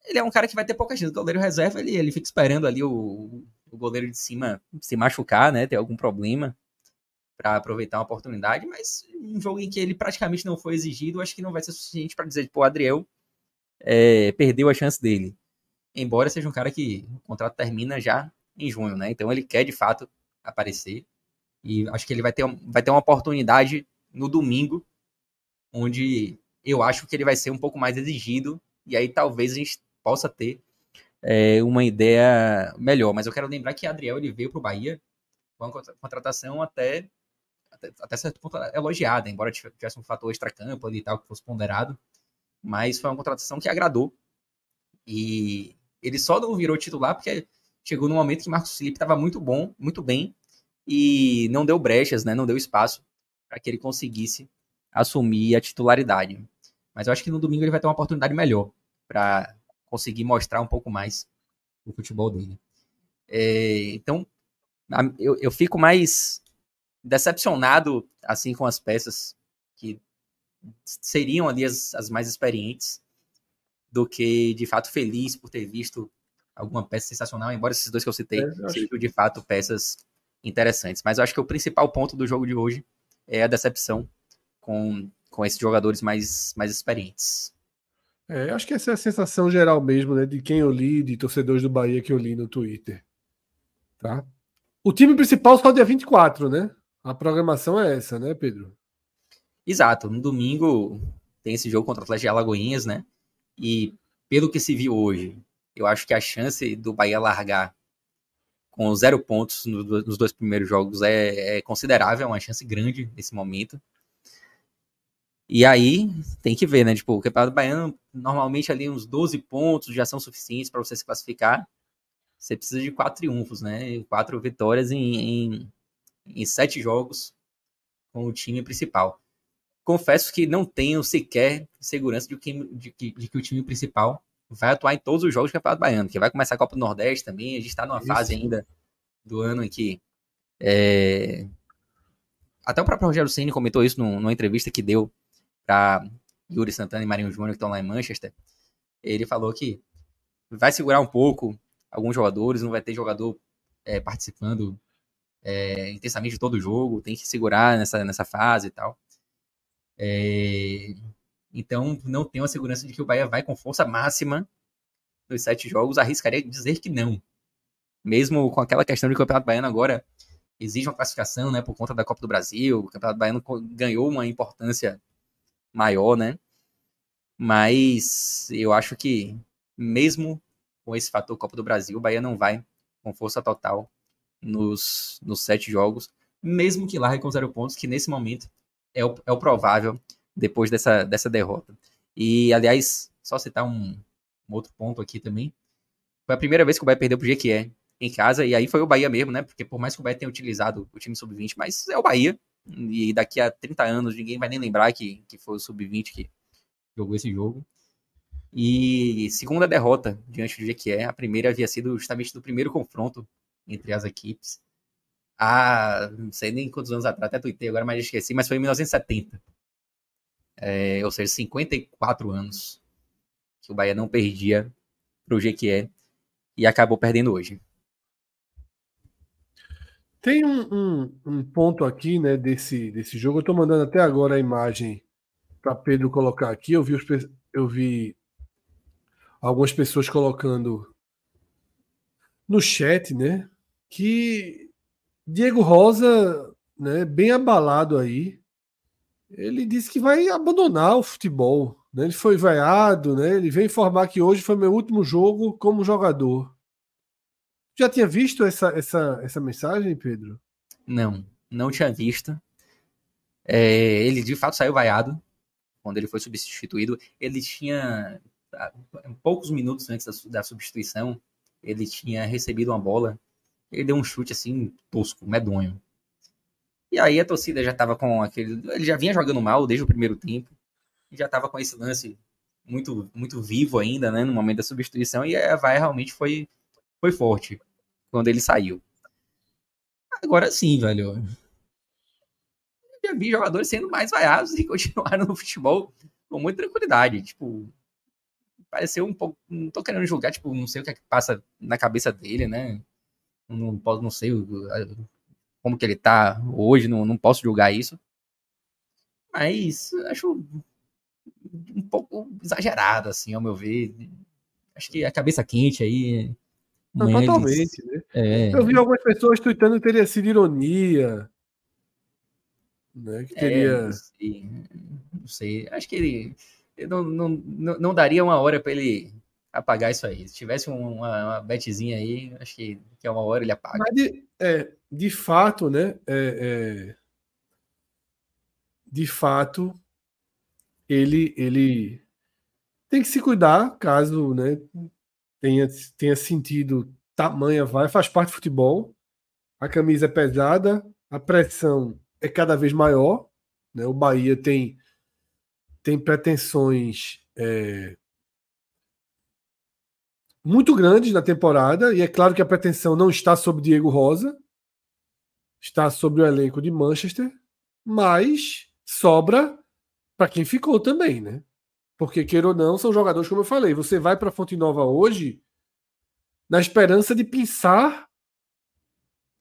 Ele é um cara que vai ter pouca chance. O goleiro reserva, ele, ele fica esperando ali o, o goleiro de cima se machucar, né? Ter algum problema para aproveitar uma oportunidade, mas um jogo em que ele praticamente não foi exigido, acho que não vai ser suficiente para dizer, pô, o Adriel é, perdeu a chance dele. Embora seja um cara que o contrato termina já em junho, né? Então ele quer de fato aparecer. E acho que ele vai ter, vai ter uma oportunidade no domingo, onde eu acho que ele vai ser um pouco mais exigido. E aí talvez a gente possa ter é, uma ideia melhor. Mas eu quero lembrar que Adriel ele veio para o Bahia com uma contratação até, até, até, certo ponto elogiada, embora tivesse um fator extra-campo ali e tal que fosse ponderado. Mas foi uma contratação que agradou. E ele só não virou titular porque chegou no momento que Marcos Felipe estava muito bom, muito bem, e não deu brechas, né? Não deu espaço para que ele conseguisse assumir a titularidade. Mas eu acho que no domingo ele vai ter uma oportunidade melhor para conseguir mostrar um pouco mais o futebol dele. É, então, eu, eu fico mais decepcionado assim com as peças que seriam ali as, as mais experientes do que de fato feliz por ter visto alguma peça sensacional, embora esses dois que eu citei é, eu sejam de fato peças interessantes. Mas eu acho que o principal ponto do jogo de hoje é a decepção com, com esses jogadores mais, mais experientes. É, acho que essa é a sensação geral mesmo, né, de quem eu li, de torcedores do Bahia que eu li no Twitter. Tá? O time principal só dia 24, né? A programação é essa, né, Pedro? Exato. No domingo tem esse jogo contra o Atlético de Alagoinhas, né? E pelo que se viu hoje, eu acho que a chance do Bahia largar com zero pontos nos dois primeiros jogos é, é considerável, é uma chance grande nesse momento. E aí tem que ver, né? Tipo, o Campeonato Baiano, normalmente ali uns 12 pontos já são suficientes para você se classificar. Você precisa de quatro triunfos, né? Quatro vitórias em, em, em sete jogos com o time principal. Confesso que não tenho sequer segurança de que, de, de, de que o time principal vai atuar em todos os jogos do Campeonato Baiano, que vai começar a Copa do Nordeste também. A gente está numa Isso. fase ainda do ano em que. É... Até o próprio Rogério Ceni comentou isso numa entrevista que deu para Yuri Santana e Marinho Júnior, que estão lá em Manchester. Ele falou que vai segurar um pouco alguns jogadores, não vai ter jogador é, participando é, intensamente de todo o jogo, tem que segurar nessa, nessa fase e tal. É, então, não tenho a segurança de que o Bahia vai com força máxima nos sete jogos. Arriscaria dizer que não. Mesmo com aquela questão de Campeonato Baiano agora exige uma classificação, né, por conta da Copa do Brasil. O Campeonato Baiano ganhou uma importância maior, né? Mas eu acho que, mesmo com esse fator Copa do Brasil, o Bahia não vai com força total nos, nos sete jogos, mesmo que largue com zero pontos, que nesse momento é o, é o provável depois dessa, dessa derrota. E, aliás, só citar um, um outro ponto aqui também. Foi a primeira vez que o Bahia perdeu pro Jequié em casa, e aí foi o Bahia mesmo, né? Porque por mais que o Bahia tenha utilizado o time sub-20, mas é o Bahia. E daqui a 30 anos ninguém vai nem lembrar que, que foi o sub-20 que jogou esse jogo. E segunda derrota diante do Jequié, a primeira havia sido justamente do primeiro confronto entre as equipes. Há, não sei nem quantos anos atrás, até tuitei agora, mas esqueci, mas foi em 1970 é, ou seja, 54 anos que o Bahia não perdia para o Jequié e acabou perdendo hoje. Tem um, um, um, ponto aqui né, desse, desse jogo. Eu estou mandando até agora a imagem para Pedro colocar aqui. Eu vi, os, eu vi algumas pessoas colocando no chat, né? Que Diego Rosa, né, bem abalado aí, ele disse que vai abandonar o futebol. Né? Ele foi vaiado, né? ele veio informar que hoje foi meu último jogo como jogador. Já tinha visto essa, essa, essa mensagem, Pedro? Não, não tinha visto. É, ele de fato saiu vaiado quando ele foi substituído. Ele tinha, poucos minutos antes da, da substituição, ele tinha recebido uma bola. Ele deu um chute assim, tosco, medonho. E aí a torcida já estava com aquele. Ele já vinha jogando mal desde o primeiro tempo. E já estava com esse lance muito, muito vivo ainda, né, no momento da substituição, e a vai realmente foi, foi forte quando ele saiu. Agora sim, velho. Eu já vi jogadores sendo mais vaiados e (laughs) continuaram no futebol com muita tranquilidade. Tipo, pareceu um pouco. Não tô querendo julgar, tipo, não sei o que, é que passa na cabeça dele, né? Não, não sei como que ele tá hoje, não, não posso julgar isso. Mas acho um pouco exagerado, assim, ao meu ver. Acho que a cabeça quente aí. Não, totalmente, né? É... Eu vi algumas pessoas tweetando que teria sido ironia. Né? Que teria. É, não, sei, não sei. Acho que ele. Não, não, não, não daria uma hora para ele apagar isso aí. Se tivesse uma, uma betzinha aí, acho que, que é uma hora ele apaga. Mas de, é, de fato, né? É, é, de fato, ele, ele tem que se cuidar caso né, tenha, tenha sentido tamanha vai, faz parte do futebol. A camisa é pesada, a pressão é cada vez maior. Né? O Bahia tem, tem pretensões é, muito grandes na temporada, e é claro que a pretensão não está sobre Diego Rosa, está sobre o elenco de Manchester, mas sobra para quem ficou também, né? Porque, queira ou não, são jogadores, como eu falei, você vai para Fonte Nova hoje na esperança de pensar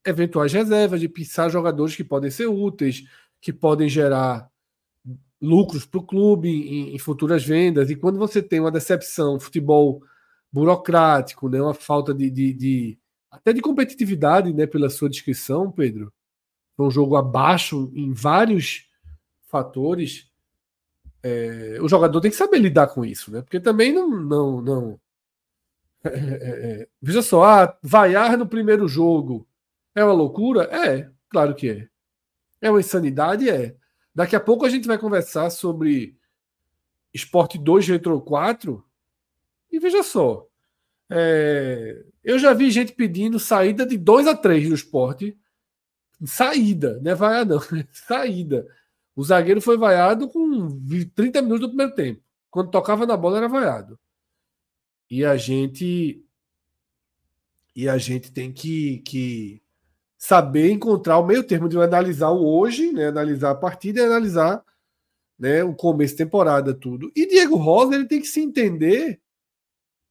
eventuais reservas, de pensar jogadores que podem ser úteis, que podem gerar lucros para o clube em, em, futuras vendas. E quando você tem uma decepção, futebol burocrático, né, uma falta de, de, de, até de competitividade, né, pela sua descrição, Pedro, um jogo abaixo em vários fatores é, o jogador tem que saber lidar com isso, né? Porque também não. não, não é, é, é, veja só, ah, vaiar no primeiro jogo é uma loucura? É, claro que é. É uma insanidade? É. Daqui a pouco a gente vai conversar sobre Esporte 2 Retro 4. E veja só. É, eu já vi gente pedindo saída de 2 a 3 no esporte. Saída, não é vaiar, não. (laughs) saída. O zagueiro foi vaiado com 30 minutos do primeiro tempo. Quando tocava na bola era vaiado. E a gente e a gente tem que, que saber encontrar o meio termo de analisar o hoje, né, analisar a partida e analisar né, o começo de temporada, tudo. E Diego Rosa ele tem que se entender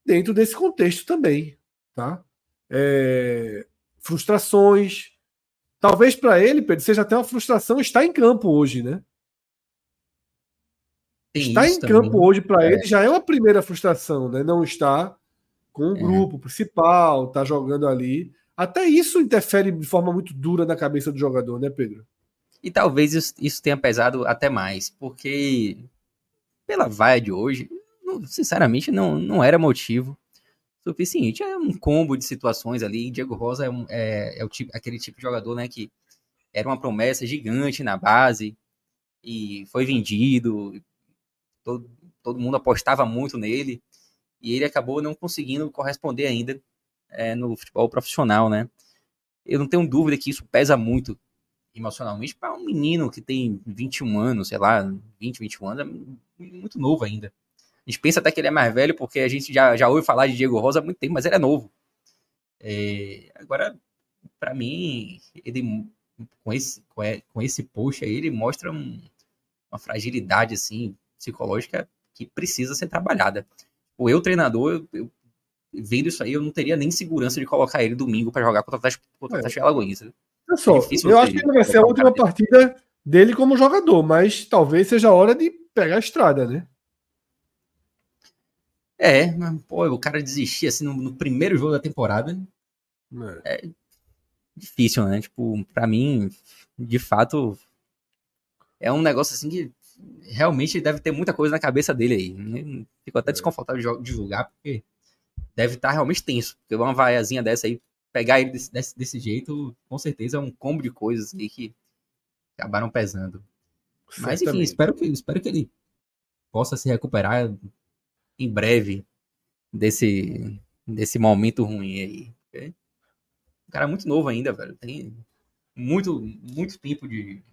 dentro desse contexto também, tá? É, frustrações, Talvez para ele, Pedro, seja até uma frustração estar em campo hoje, né? Tem estar em também. campo hoje para é. ele já é uma primeira frustração, né? Não estar com o é. grupo principal, tá jogando ali. Até isso interfere de forma muito dura na cabeça do jogador, né, Pedro? E talvez isso tenha pesado até mais, porque pela vaia de hoje, sinceramente, não, não era motivo suficiente. É um combo de situações ali. Diego Rosa é, um, é, é o tipo, aquele tipo de jogador né, que era uma promessa gigante na base e foi vendido. Todo, todo mundo apostava muito nele e ele acabou não conseguindo corresponder ainda é, no futebol profissional, né? Eu não tenho dúvida que isso pesa muito emocionalmente para um menino que tem 21 anos, sei lá, 20, 21 anos, é muito novo ainda. A gente pensa até que ele é mais velho, porque a gente já, já ouve falar de Diego Rosa há muito tempo, mas ele é novo. É, agora, para mim, ele com esse, com esse post aí, ele mostra um, uma fragilidade assim, psicológica que precisa ser trabalhada. O eu, treinador, eu, vendo isso aí, eu não teria nem segurança de colocar ele domingo para jogar contra o Atlético, contra o Atlético Alagoinhas. É só, eu acho que vai ser a última partida dele como jogador, mas talvez seja a hora de pegar a estrada, né? É, mas, pô, o cara desistir assim no, no primeiro jogo da temporada. É. é. difícil, né? Tipo, pra mim, de fato, é um negócio assim que realmente deve ter muita coisa na cabeça dele aí. Fico até é. desconfortável de julgar, porque deve estar tá realmente tenso. Porque uma vaiazinha dessa aí, pegar ele desse, desse, desse, jeito, com certeza é um combo de coisas aí que acabaram pesando. Mas enfim, espero que, espero que ele possa se recuperar em breve desse, desse momento ruim aí. Okay? Um cara muito novo ainda, velho. Tem muito, muito tempo de,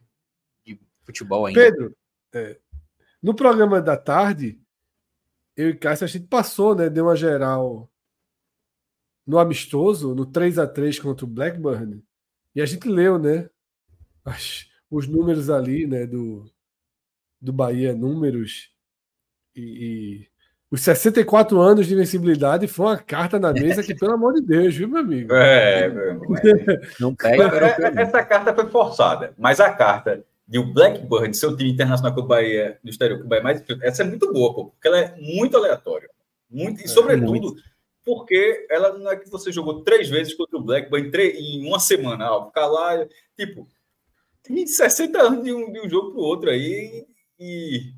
de futebol ainda. Pedro, é, no programa da tarde, eu e Cássio, a gente passou, né? Deu uma geral no amistoso, no 3 a 3 contra o Blackburn, e a gente leu, né? As, os números ali, né? Do, do Bahia, números e os 64 anos de invencibilidade foi uma carta na mesa que, pelo amor de Deus, viu, meu amigo? É, é. (laughs) não pega. É, essa carta foi forçada, mas a carta de o Blackburn, seu time internacional com o Bahia, do exterior, com o Bahia mais essa é muito boa, pô, porque ela é muito aleatória. Muito, e, é, sobretudo, muito. porque ela não é que você jogou três vezes contra o Blackburn em, em uma semana, ó, ficar lá, tipo, tem 60 anos de um, de um jogo para o outro aí, e,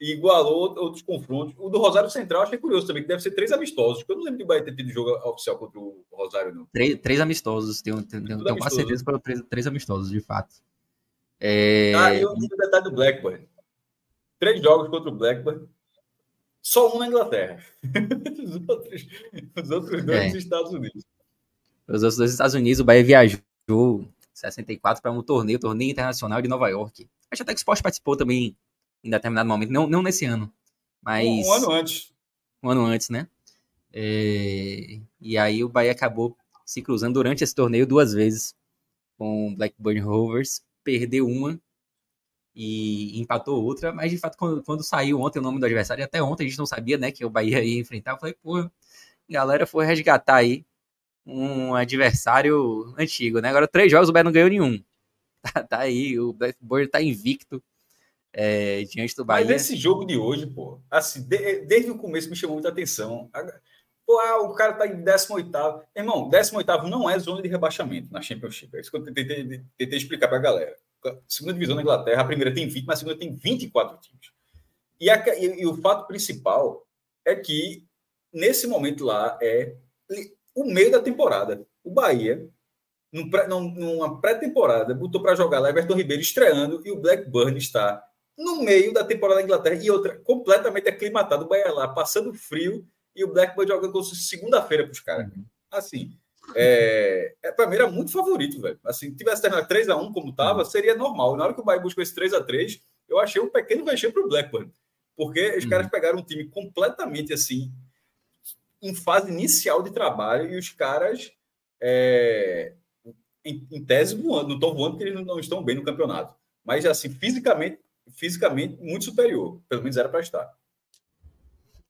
e, igualou outros confrontos. O do Rosário Central achei curioso também, que deve ser três amistosos, eu não lembro de Bahia ter tido jogo oficial contra o Rosário, não. Três, três amistosos, tenho, tenho, tenho quase certeza para três, três amistosos, de fato. É... Ah, e o detalhe do Blackburn. Três jogos contra o Blackburn, só um na Inglaterra. (laughs) os, outros, os outros dois é. nos Estados Unidos. Os outros dois Estados Unidos, o Bahia viajou 64 para um torneio, torneio internacional de Nova York. Acho até que o Sport participou também em determinado momento, não, não nesse ano, mas... Um, um ano antes. Um ano antes, né? É... E aí o Bahia acabou se cruzando durante esse torneio duas vezes com o Blackburn Rovers, perdeu uma e empatou outra, mas de fato quando, quando, saiu ontem o nome do adversário, até ontem a gente não sabia, né, que o Bahia ia enfrentar, eu falei, pô, a galera foi resgatar aí um adversário antigo, né? Agora, três jogos o Bahia não ganhou nenhum. (laughs) Tá, tá aí, o Blackburn tá invicto é, diante do Bahia. Mas esse jogo de hoje, pô, assim, de, desde o começo me chamou muita atenção. Pô, ah, o cara tá em 18 Irmão, 18 não é zona de rebaixamento na Championship. É isso que eu tentei, tentei, tentei explicar pra galera. Segunda divisão da Inglaterra, a primeira tem 20, mas a segunda tem 24 times. E, a, e, e o fato principal é que, nesse momento lá, é o meio da temporada. O Bahia, num pré, numa pré-temporada, botou para jogar lá Everton Ribeiro estreando e o Blackburn está no meio da temporada da Inglaterra e outra completamente aclimatado. O Bahia lá passando frio e o Blackburn jogando como segunda-feira para os caras. Uhum. Assim, é, é, para mim era muito favorito, velho. Assim, tivesse terminado 3x1 como estava, uhum. seria normal. Na hora que o Bahia buscou esse 3x3, eu achei um pequeno vexame para o Blackburn. Porque os uhum. caras pegaram um time completamente assim, em fase inicial de trabalho e os caras, é, em, em, tese, voando, não estão voando porque eles não estão bem no campeonato. Mas, assim, fisicamente, fisicamente muito superior. Pelo menos era para estar.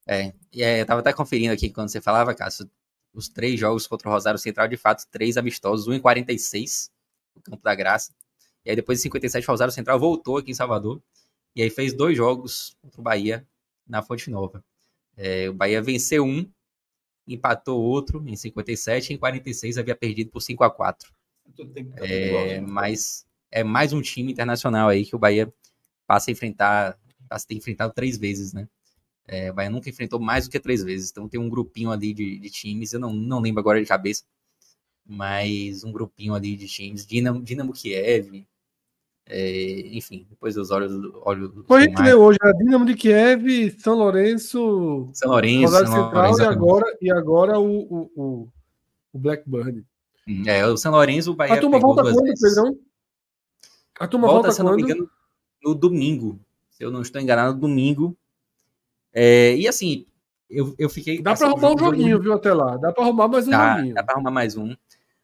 É, e é, eu estava até conferindo aqui quando você falava, Cássio, os três jogos contra o Rosário Central, de fato, três amistosos, um em 46, no Campo da Graça. E aí depois em 57 o Rosário Central voltou aqui em Salvador. E aí fez dois jogos contra o Bahia na Fonte Nova. É, o Bahia venceu um empatou outro em 57 e em 46 havia perdido por 5 a 4 é, Mas é mais um time internacional aí que o Bahia passa a enfrentar, passa a ter enfrentado três vezes, né? É, o Bahia nunca enfrentou mais do que três vezes, então tem um grupinho ali de, de times, eu não, não lembro agora de cabeça, mas um grupinho ali de times, Dinamo, Dinamo Kiev, é, enfim, depois os olhos. olhos a gente leu hoje a Dinamo de Kiev, São Lourenço, São Lourenço, São Central Lourenço, e agora, e agora o, o, o, o Blackburn. É, o São Lourenço, o Bahia. A turma volta quando, vezes. Pedrão? A turma volta, volta se não me engano, no domingo. Se eu não estou enganado, domingo. É, e assim, eu, eu fiquei. Dá para arrumar um joguinho, viu, até lá. Dá para arrumar mais um dá, joguinho. Dá para arrumar mais um.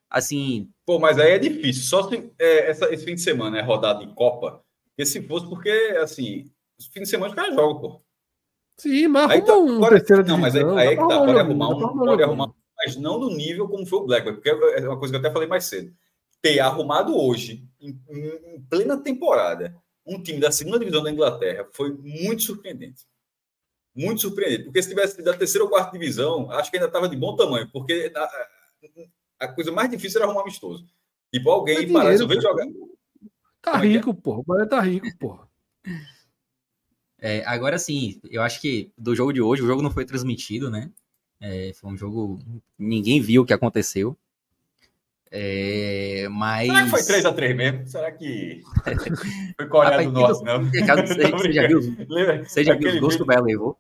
Assim. Pô, mas aí é difícil. Só se é, essa, esse fim de semana é rodada de Copa. Porque se fosse, porque, assim, fim de semana os caras jogam, pô. Sim, mas aí, tá, um agora, Não, mas aí, aí é que tá. Pode arrumar um, pode arrumar, mas não no nível como foi o Blackburn, porque é uma coisa que eu até falei mais cedo. Ter arrumado hoje, em, em plena temporada, um time da segunda divisão da Inglaterra foi muito surpreendente. Muito surpreendente. Porque se tivesse da terceira ou quarta divisão, acho que ainda estava de bom tamanho, porque a coisa mais difícil era arrumar amistoso. Tipo, alguém é parar resolver jogar. Tá Como rico, é é? porra. O Bahia tá rico, porra. É, agora sim, eu acho que do jogo de hoje, o jogo não foi transmitido, né? É, foi um jogo. Ninguém viu o que aconteceu. É, mas. Será que foi 3x3 mesmo? Será que (laughs) foi Coreia do Norte, não? Você já viu, você já viu os gols que o Bahia levou?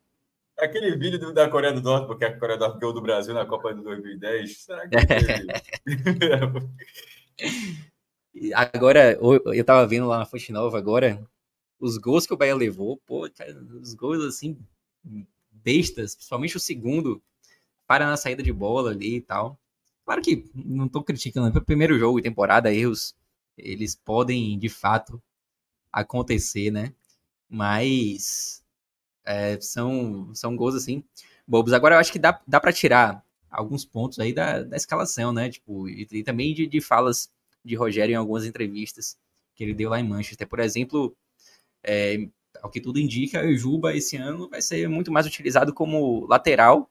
Aquele vídeo da Coreia do Norte, porque a Coreia do Norte ganhou do Brasil na Copa de 2010. Será que. (laughs) agora, eu tava vendo lá na Fonte Nova agora, os gols que o Bahia levou, pô, cara, os gols assim, bestas, principalmente o segundo, para na saída de bola ali e tal. Claro que não estou criticando, é o primeiro jogo de temporada, erros eles podem de fato acontecer, né? Mas é, são, são gols assim bobos. Agora eu acho que dá, dá para tirar alguns pontos aí da, da escalação, né? Tipo, e, e também de, de falas de Rogério em algumas entrevistas que ele deu lá em Manchester. Por exemplo, é, ao que tudo indica, o Juba esse ano vai ser muito mais utilizado como lateral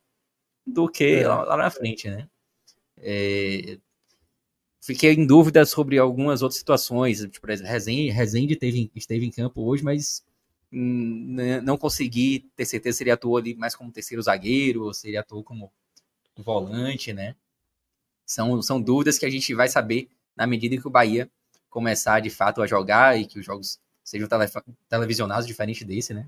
do que é. lá, lá, na frente, né? É, fiquei em dúvida sobre algumas outras situações. Tipo, Rezende, Rezende teve, esteve em campo hoje, mas hum, não consegui ter certeza se ele atuou ali mais como terceiro zagueiro ou se ele atuou como volante, né? São, são dúvidas que a gente vai saber na medida que o Bahia começar de fato a jogar e que os jogos sejam tele, televisionados diferente desse, né?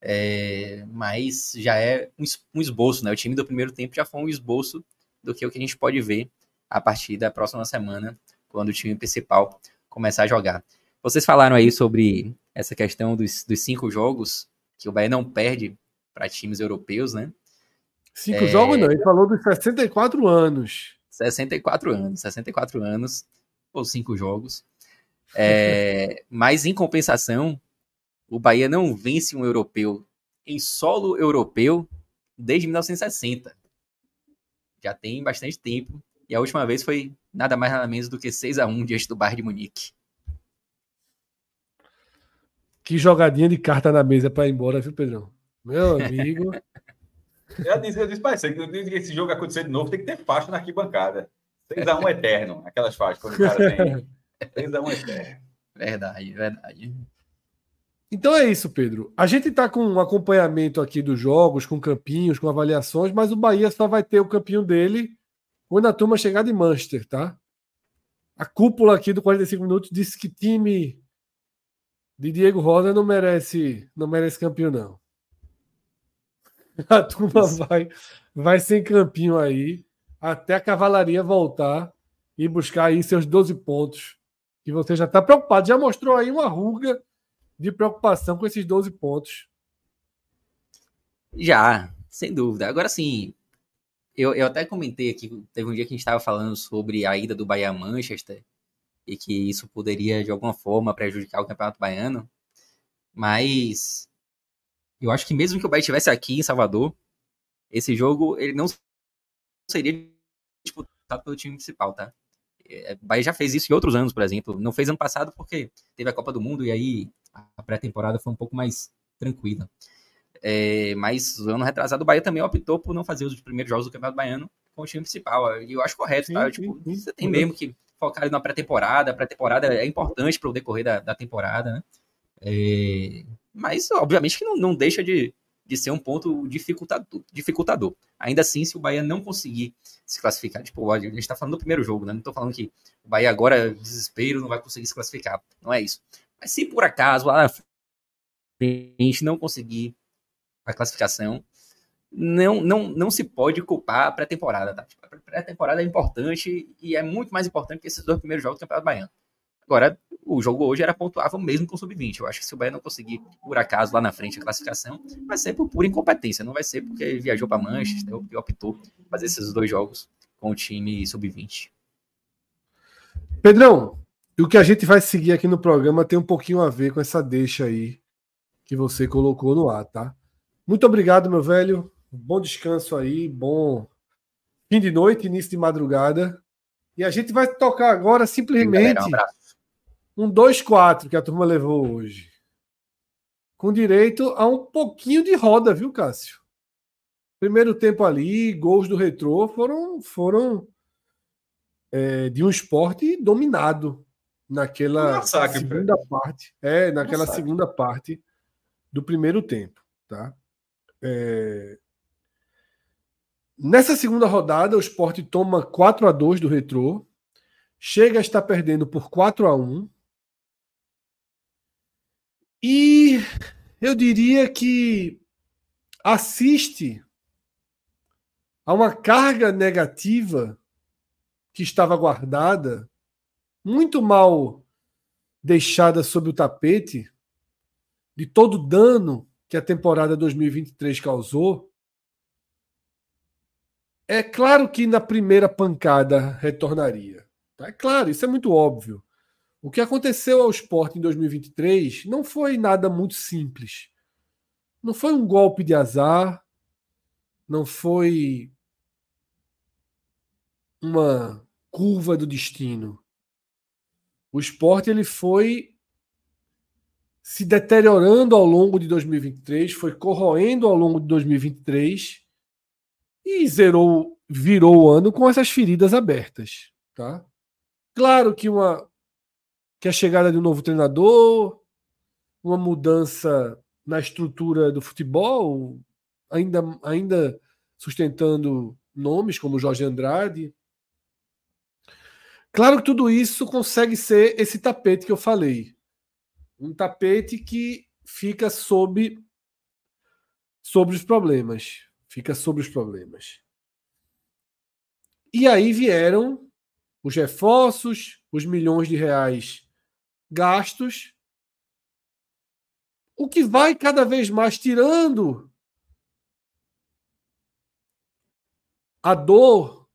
É, mas já é um, um esboço, né? O time do primeiro tempo já foi um esboço do que o que a gente pode ver a partir da próxima semana, quando o time principal começar a jogar. Vocês falaram aí sobre essa questão dos, dos cinco jogos que o Bahia não perde para times europeus, né? Cinco é... jogos não, ele falou dos 64 anos. 64 anos, 64 anos, ou cinco jogos. (laughs) É... Mas em compensação, o Bahia não vence um europeu em solo europeu desde 1960. Já tem bastante tempo. E a última vez foi nada mais nada menos do que 6 a 1 diante do Bayern de Munique. Que jogadinha de carta na mesa para ir embora, viu, Pedrão? Meu amigo. (laughs) eu disse, eu disse para você que esse jogo acontecer de novo tem que ter faixa na arquibancada. 6x1 eterno, aquelas faixas quando o cara tem. (laughs) 6x1 eterno. Verdade, verdade. Então é isso, Pedro. A gente está com um acompanhamento aqui dos jogos, com campinhos, com avaliações, mas o Bahia só vai ter o campinho dele quando a turma chegar de Manchester, tá? A cúpula aqui do 45 minutos disse que time de Diego Rosa não merece, não merece campeão não. (laughs) A turma vai vai sem campinho aí até a cavalaria voltar e buscar aí seus 12 pontos. Que você já está preocupado, já mostrou aí uma ruga de preocupação com esses 12 pontos. Já, sem dúvida. Agora sim, eu, eu até comentei aqui, teve um dia que a gente estava falando sobre a ida do Bahia a Manchester e que isso poderia, de alguma forma, prejudicar o Campeonato Baiano. Mas eu acho que mesmo que o Bahia estivesse aqui em Salvador, esse jogo ele não seria disputado pelo time principal, tá? É, o Bahia já fez isso em outros anos, por exemplo. Não fez ano passado porque teve a Copa do Mundo e aí a pré-temporada foi um pouco mais tranquila. É, mas o ano retrasado o Bahia também optou por não fazer os primeiros jogos do Campeonato Baiano com o time principal. E eu acho correto, sim, tá? tipo, sim, você tem mesmo que focar na pré-temporada. A pré-temporada é importante para o decorrer da, da temporada, né? É, mas, obviamente, que não, não deixa de, de ser um ponto dificultador, dificultador. Ainda assim, se o Bahia não conseguir se classificar, tipo, a gente está falando do primeiro jogo, né? Não estou falando que o Bahia agora, desespero, não vai conseguir se classificar. Não é isso. Mas se por acaso lá na frente não conseguir a classificação, não, não, não se pode culpar a pré-temporada, tá? Tipo, a pré-temporada é importante e é muito mais importante que esses dois primeiros jogos do Campeonato Baiano. Agora, o jogo hoje era pontuável mesmo com o sub-20. Eu acho que se o Bahia não conseguir, por acaso, lá na frente a classificação, vai ser por pura incompetência. Não vai ser porque viajou para Manchester ou optou fazer esses dois jogos com o time sub-20. Pedrão, e o que a gente vai seguir aqui no programa tem um pouquinho a ver com essa deixa aí que você colocou no ar, tá? Muito obrigado, meu velho. Bom descanso aí, bom fim de noite, início de madrugada. E a gente vai tocar agora simplesmente um 2-4 que a turma levou hoje. Com direito a um pouquinho de roda, viu, Cássio? Primeiro tempo ali, gols do retrô foram, foram é, de um esporte dominado naquela massacre, segunda parte. É, naquela massacre. segunda parte do primeiro tempo, tá? É... Nessa segunda rodada, o Sport toma 4 a 2 do Retrô, chega a estar perdendo por 4 a 1 e eu diria que assiste a uma carga negativa que estava guardada muito mal deixada sob o tapete de todo o dano que a temporada 2023 causou é claro que na primeira pancada retornaria. Tá? É claro, isso é muito óbvio. O que aconteceu ao esporte em 2023 não foi nada muito simples. Não foi um golpe de azar, não foi uma curva do destino. O esporte ele foi se deteriorando ao longo de 2023, foi corroendo ao longo de 2023 e zerou, virou o ano com essas feridas abertas, tá? Claro que uma que a chegada de um novo treinador, uma mudança na estrutura do futebol, ainda ainda sustentando nomes como Jorge Andrade. Claro que tudo isso consegue ser esse tapete que eu falei. Um tapete que fica sob sobre os problemas fica sobre os problemas. E aí vieram os reforços, os milhões de reais gastos, o que vai cada vez mais tirando a dor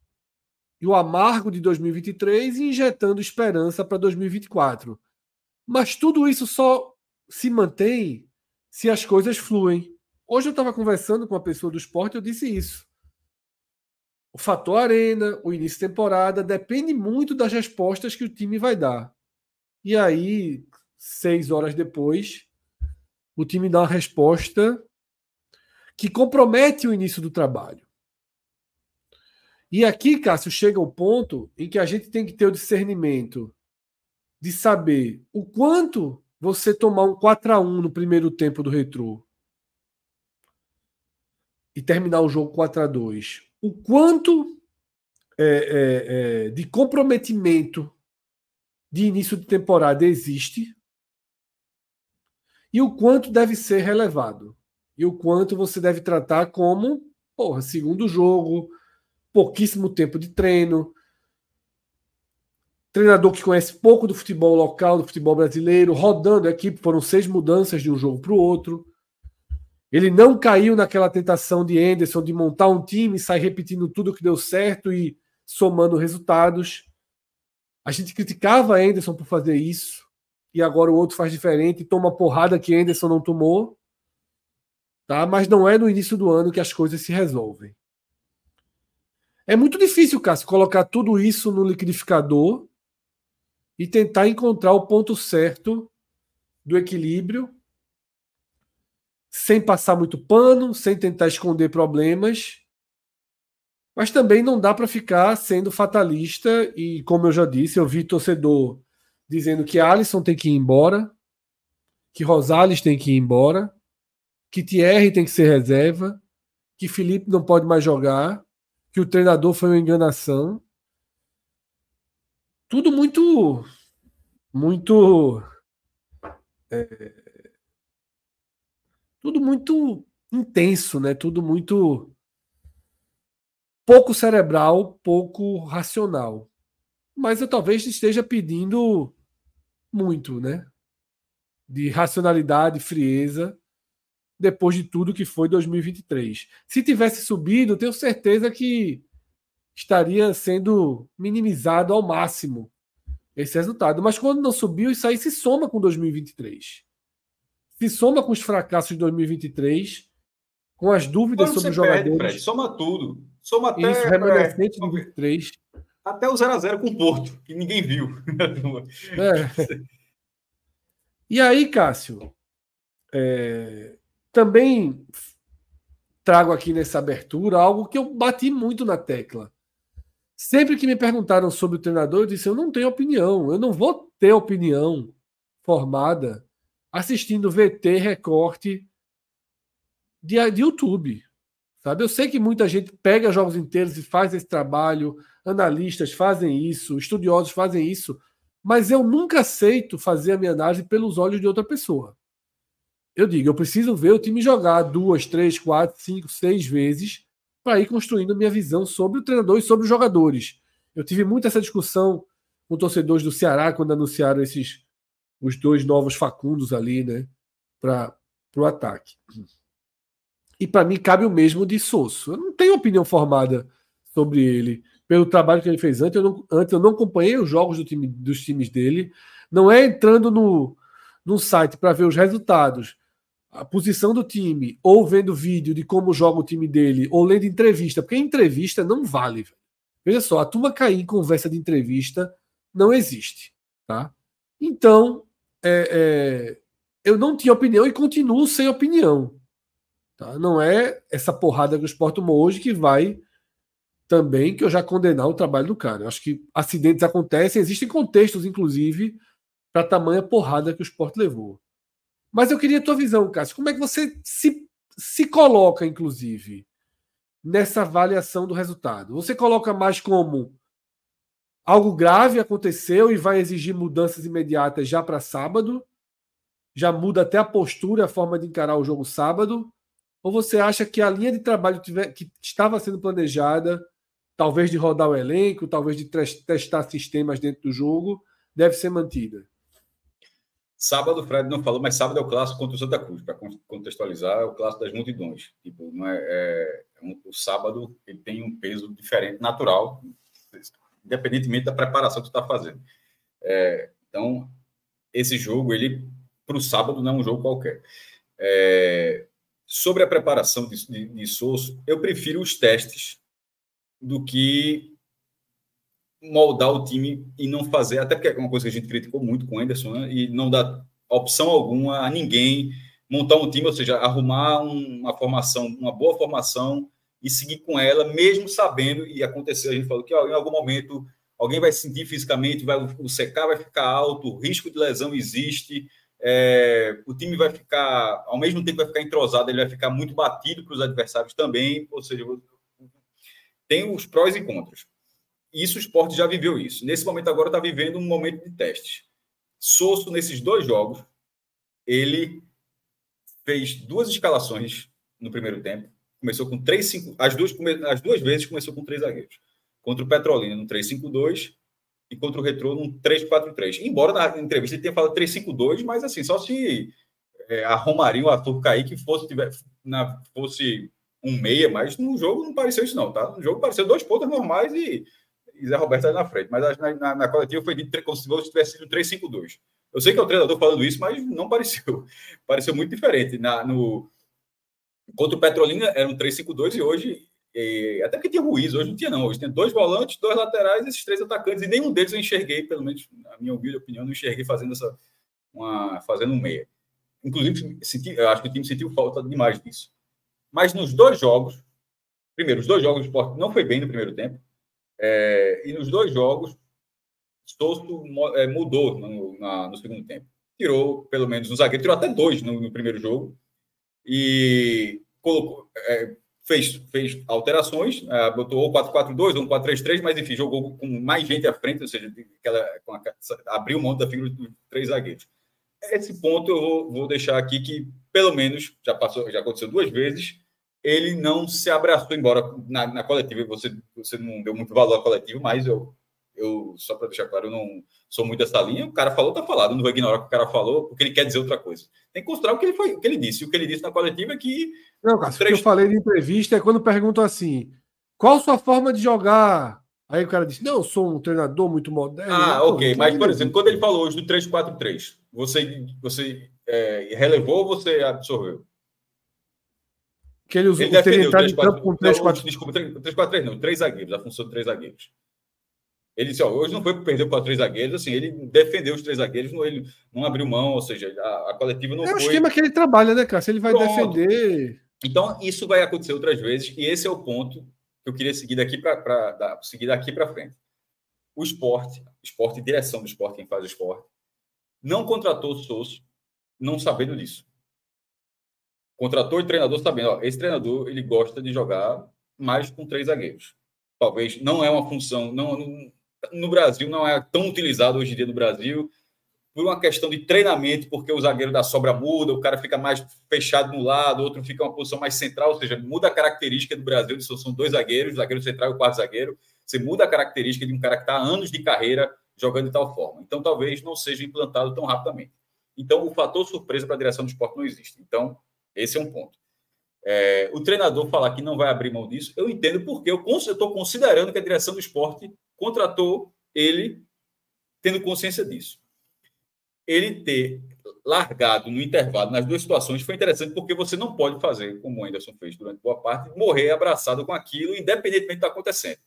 e o amargo de 2023 e injetando esperança para 2024. Mas tudo isso só se mantém se as coisas fluem. Hoje eu estava conversando com uma pessoa do esporte e eu disse isso. O fator arena, o início de temporada, depende muito das respostas que o time vai dar. E aí, seis horas depois, o time dá uma resposta que compromete o início do trabalho. E aqui, Cássio, chega o ponto em que a gente tem que ter o discernimento de saber o quanto você tomar um 4 a 1 no primeiro tempo do retrô e terminar o jogo 4 a 2 o quanto é, é, é, de comprometimento de início de temporada existe e o quanto deve ser relevado. E o quanto você deve tratar como, porra, segundo jogo, pouquíssimo tempo de treino, treinador que conhece pouco do futebol local, do futebol brasileiro, rodando a equipe, foram seis mudanças de um jogo para o outro. Ele não caiu naquela tentação de Anderson de montar um time, sair repetindo tudo que deu certo e somando resultados. A gente criticava Anderson por fazer isso, e agora o outro faz diferente toma porrada que Anderson não tomou. Tá? Mas não é no início do ano que as coisas se resolvem. É muito difícil, Cássio, colocar tudo isso no liquidificador e tentar encontrar o ponto certo do equilíbrio sem passar muito pano, sem tentar esconder problemas. Mas também não dá para ficar sendo fatalista e, como eu já disse, eu vi torcedor dizendo que Alisson tem que ir embora, que Rosales tem que ir embora, que Thierry tem que ser reserva, que Felipe não pode mais jogar, que o treinador foi uma enganação. Tudo muito muito é, tudo muito intenso, né? Tudo muito pouco cerebral, pouco racional. Mas eu talvez esteja pedindo muito, né? De racionalidade, frieza, depois de tudo que foi 2023. Se tivesse subido, tenho certeza que estaria sendo minimizado ao máximo esse resultado. Mas quando não subiu, isso aí se soma com 2023 se soma com os fracassos de 2023, com as dúvidas sobre os jogadores. Perde, Fred, soma tudo. Soma até. Isso, remanescente é, de 23. Até o 0x0 com o Porto, que ninguém viu. É. E aí, Cássio, é, também trago aqui nessa abertura algo que eu bati muito na tecla. Sempre que me perguntaram sobre o treinador, eu disse: eu não tenho opinião, eu não vou ter opinião formada assistindo VT recorte de, de YouTube. Sabe? Eu sei que muita gente pega jogos inteiros e faz esse trabalho, analistas fazem isso, estudiosos fazem isso, mas eu nunca aceito fazer a minha análise pelos olhos de outra pessoa. Eu digo, eu preciso ver o time jogar duas, três, quatro, cinco, seis vezes para ir construindo minha visão sobre o treinador e sobre os jogadores. Eu tive muito essa discussão com torcedores do Ceará quando anunciaram esses os dois novos Facundos ali, né, para o ataque. E para mim cabe o mesmo de Sosso. Eu não tenho opinião formada sobre ele pelo trabalho que ele fez antes. Eu não, antes eu não acompanhei os jogos do time, dos times dele. Não é entrando no, no site para ver os resultados, a posição do time, ou vendo vídeo de como joga o time dele, ou lendo entrevista, porque entrevista não vale. Veja só, a turma cair em conversa de entrevista não existe. Tá? Então, é, é, eu não tinha opinião e continuo sem opinião. Tá? Não é essa porrada que o Sport tomou hoje que vai também que eu já condenar o trabalho do cara. Eu acho que acidentes acontecem, existem contextos, inclusive, para tamanha porrada que o Sport levou. Mas eu queria a tua visão, Cássio. Como é que você se, se coloca, inclusive, nessa avaliação do resultado? Você coloca mais como algo grave aconteceu e vai exigir mudanças imediatas já para sábado? Já muda até a postura, a forma de encarar o jogo sábado? Ou você acha que a linha de trabalho que estava sendo planejada talvez de rodar o elenco, talvez de testar sistemas dentro do jogo, deve ser mantida. Sábado, o Fred não falou, mas sábado é o clássico contra o Santa Cruz, para contextualizar, é o clássico das multidões. Tipo, não é, é, é um, o sábado ele tem um peso diferente, natural, independentemente da preparação que tu está fazendo. É, então, esse jogo, ele para o sábado não é um jogo qualquer. É, sobre a preparação de, de, de Souza, eu prefiro os testes do que moldar o time e não fazer, até porque é uma coisa que a gente criticou muito com o Anderson, né? e não dar opção alguma a ninguém montar um time, ou seja, arrumar uma formação, uma boa formação e seguir com ela, mesmo sabendo, e aconteceu, a gente falou que ó, em algum momento alguém vai sentir fisicamente, vai, o secar vai ficar alto, o risco de lesão existe, é, o time vai ficar, ao mesmo tempo vai ficar entrosado, ele vai ficar muito batido para os adversários também, ou seja, tem os prós e contras. Isso o esporte já viveu isso. Nesse momento agora está vivendo um momento de teste. Sosso, nesses dois jogos, ele fez duas escalações no primeiro tempo. Começou com três, cinco, as duas, as duas vezes começou com três zagueiros. Contra o Petrolina no 3-5-2 e contra o Retrô no 3-4-3. Embora na entrevista ele tenha falado 3-5-2, mas assim, só se é, a Romarinho, o Arthur Kaique fosse, tiver, na, fosse um meia, mas no jogo não pareceu isso, não, tá? No jogo pareceu dois pontos normais e, e Zé Roberto ali na frente. Mas na, na, na coletiva foi dito como se tivesse sido 3-5-2. Eu sei que é o treinador falando isso, mas não pareceu. (laughs) Pareceu muito diferente. Na, no, contra o Petrolina era um 3-5-2 e hoje. E, até que tinha Ruiz, hoje não tinha, não. Hoje tem dois volantes, dois laterais, esses três atacantes, e nenhum deles eu enxerguei, pelo menos na minha humilde opinião, não enxerguei fazendo essa. Uma, fazendo um meia. Inclusive, senti, acho que o time sentiu falta demais disso. Mas nos dois jogos, primeiro, os dois jogos do esporte não foi bem no primeiro tempo. É, e nos dois jogos, Souto é, mudou no, na, no, segundo tempo. Tirou pelo menos um zagueiro, tirou até dois no, no primeiro jogo. E colocou, é, fez, fez alterações, é, botou ou 4-4-2 ou um 4-3-3, mas enfim, jogou com mais gente à frente, ou seja, aquela, a, abriu mão da figura dos três zagueiros. Esse ponto eu vou, vou deixar aqui que, pelo menos, já passou, já aconteceu duas vezes ele não se abraçou, embora na, na coletiva você, você não deu muito valor à coletiva, mas eu, eu só para deixar claro, eu não sou muito dessa linha. O cara falou, tá falado, eu não vou ignorar o que o cara falou, porque ele quer dizer outra coisa. Tem que considerar o que ele, foi, o que ele disse. O que ele disse na coletiva é que. Não, cara, três... o que eu falei na entrevista é quando perguntam assim: qual sua forma de jogar? Aí o cara disse: Não, eu sou um treinador muito moderno. Ah, ok. Mas, por exemplo, quando ele falou hoje do 3-4-3, você, você é, relevou ou você absorveu? Que ele, usou, ele entrado 3, em campo com 3, 4... Desculpa, 3, 4, 3 não, 3 zagueiros, a função de 3 zagueiros. Ele disse, ó, hoje não foi perder para três zagueiros, assim, ele defendeu os três zagueiros, não, ele não abriu mão, ou seja, a, a coletiva não é foi... É o esquema que ele trabalha, né, Cássio? Ele vai Pronto. defender... Então, isso vai acontecer outras vezes, e esse é o ponto que eu queria seguir daqui para seguir daqui para frente. O esporte, esporte, direção do esporte, quem faz o esporte, não contratou o Souza não sabendo disso contratou o treinador sabendo, ó, esse treinador ele gosta de jogar mais com três zagueiros. Talvez não é uma função, não, no Brasil não é tão utilizado hoje em dia no Brasil por uma questão de treinamento, porque o zagueiro da sobra muda, o cara fica mais fechado no lado, outro fica uma posição mais central, ou seja, muda a característica do Brasil, são dois zagueiros, zagueiro central e o quarto zagueiro, você muda a característica de um cara que está anos de carreira jogando de tal forma. Então, talvez não seja implantado tão rapidamente. Então, o fator surpresa para a direção do esporte não existe. Então, esse é um ponto. É, o treinador falar que não vai abrir mão disso, eu entendo porque eu estou considerando que a direção do esporte contratou ele tendo consciência disso. Ele ter largado no intervalo nas duas situações foi interessante porque você não pode fazer, como o Anderson fez durante boa parte, morrer abraçado com aquilo, independentemente do que está acontecendo.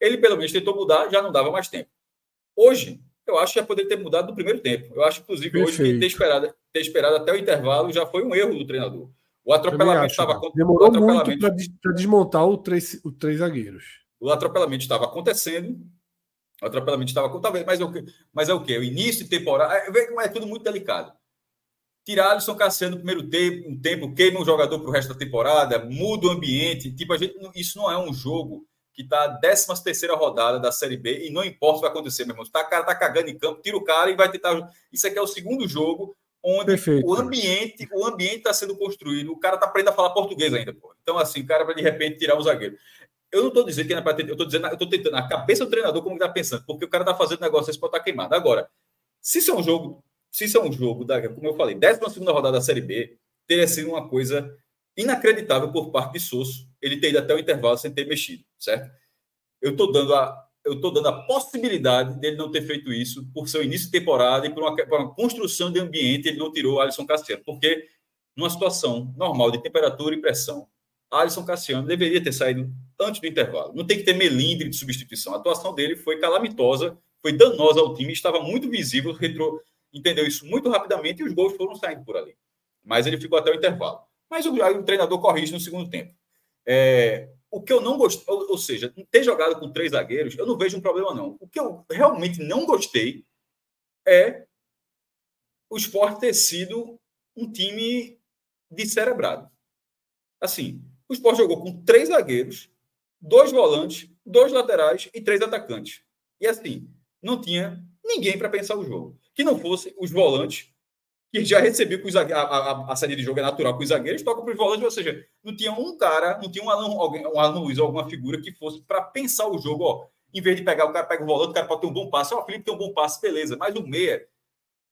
Ele pelo menos tentou mudar, já não dava mais tempo. Hoje, eu acho que já poderia ter mudado no primeiro tempo. Eu acho, inclusive, Perfeito. hoje ter esperado, ter esperado até o intervalo já foi um erro do treinador. O atropelamento estava Demorou muito para desmontar o três, o três zagueiros. O atropelamento estava acontecendo. O atropelamento estava acontecendo. Mas é o que? Mas é o quê? O início de temporada. É, é tudo muito delicado. Tirar Alisson Cassiano no primeiro tempo, um tempo, queima um jogador para o resto da temporada, muda o ambiente. Tipo, a gente, isso não é um jogo que está a 13 terceira rodada da Série B e não importa o que vai acontecer, meu irmão. Tá, o cara tá cagando em campo, tira o cara e vai tentar. Isso aqui é o segundo jogo onde Perfeito. o ambiente o ambiente está sendo construído, o cara está aprendendo a falar português ainda, pô. Então, assim, o cara vai de repente tirar o zagueiro. Eu não estou dizendo que não é para eu estou dizendo, eu estou tentando a cabeça do treinador como está pensando, porque o cara está fazendo negócio esse pode estar tá queimado. Agora, se isso é um jogo, se isso é um jogo da, como eu falei, 12 segunda rodada da Série B, teria sido uma coisa inacreditável por parte de Sosso, ele ter ido até o intervalo sem ter mexido, certo? Eu estou dando a eu estou dando a possibilidade dele não ter feito isso por seu início de temporada e por uma, por uma construção de ambiente, ele não tirou o Alisson Cassiano, porque numa situação normal de temperatura e pressão, Alisson Cassiano deveria ter saído antes do intervalo. Não tem que ter melindre de substituição. A atuação dele foi calamitosa, foi danosa ao time, estava muito visível, retro, entendeu isso muito rapidamente e os gols foram saindo por ali. Mas ele ficou até o intervalo. Mas o, o treinador corrige no segundo tempo. É, o que eu não gostei, ou, ou, seja, ter jogado com três zagueiros, eu não vejo um problema, não. O que eu realmente não gostei é o esporte ter sido um time descerebrado. Assim, o esporte jogou com três zagueiros, dois volantes, dois laterais e três atacantes. E assim, não tinha ninguém para pensar o jogo. Que não fosse os volantes que já recebeu com a, a, a saída de jogo é natural com os zagueiros, toca para os volantes, ou seja, não tinha um cara, não tinha um Alan, alguém, um Alan Luiz alguma figura que fosse para pensar o jogo, ó, em vez de pegar o cara, pega o volante, o cara pode ter um bom passe, ó, o Felipe tem um bom passe, beleza, mas o meia,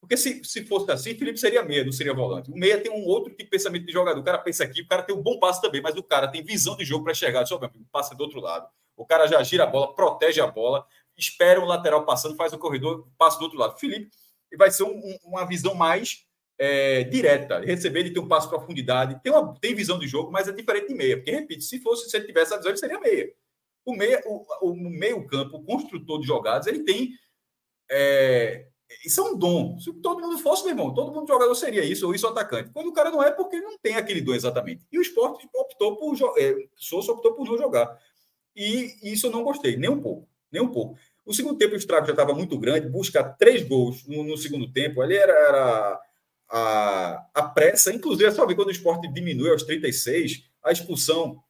porque se, se fosse assim, Felipe seria meia, não seria volante. O meia tem um outro tipo de pensamento de jogador, o cara pensa aqui, o cara tem um bom passe também, mas o cara tem visão de jogo para chegar, só o passe do outro lado, o cara já gira a bola, protege a bola, espera o lateral passando, faz o corredor, passa do outro lado. Felipe vai ser um, uma visão mais é, direta, receber, ele tem um passo de profundidade, tem, uma, tem visão de jogo, mas é diferente de meia. Porque, repito, se fosse, se ele tivesse a visão, ele seria meia. O meia, o, o meio-campo, o construtor de jogadas, ele tem. É, isso é um dom. Se todo mundo fosse, meu irmão, todo mundo jogador seria isso, ou isso atacante. Quando o cara não é, porque ele não tem aquele dom exatamente. E o esporte optou por é, Souza optou por não jogar. E isso eu não gostei, nem um pouco. Nem um pouco. O segundo tempo, o estrago já estava muito grande, buscar três gols no, no segundo tempo, ali era, era a, a pressa, inclusive, é só ver quando o esporte diminui aos 36, a expulsão,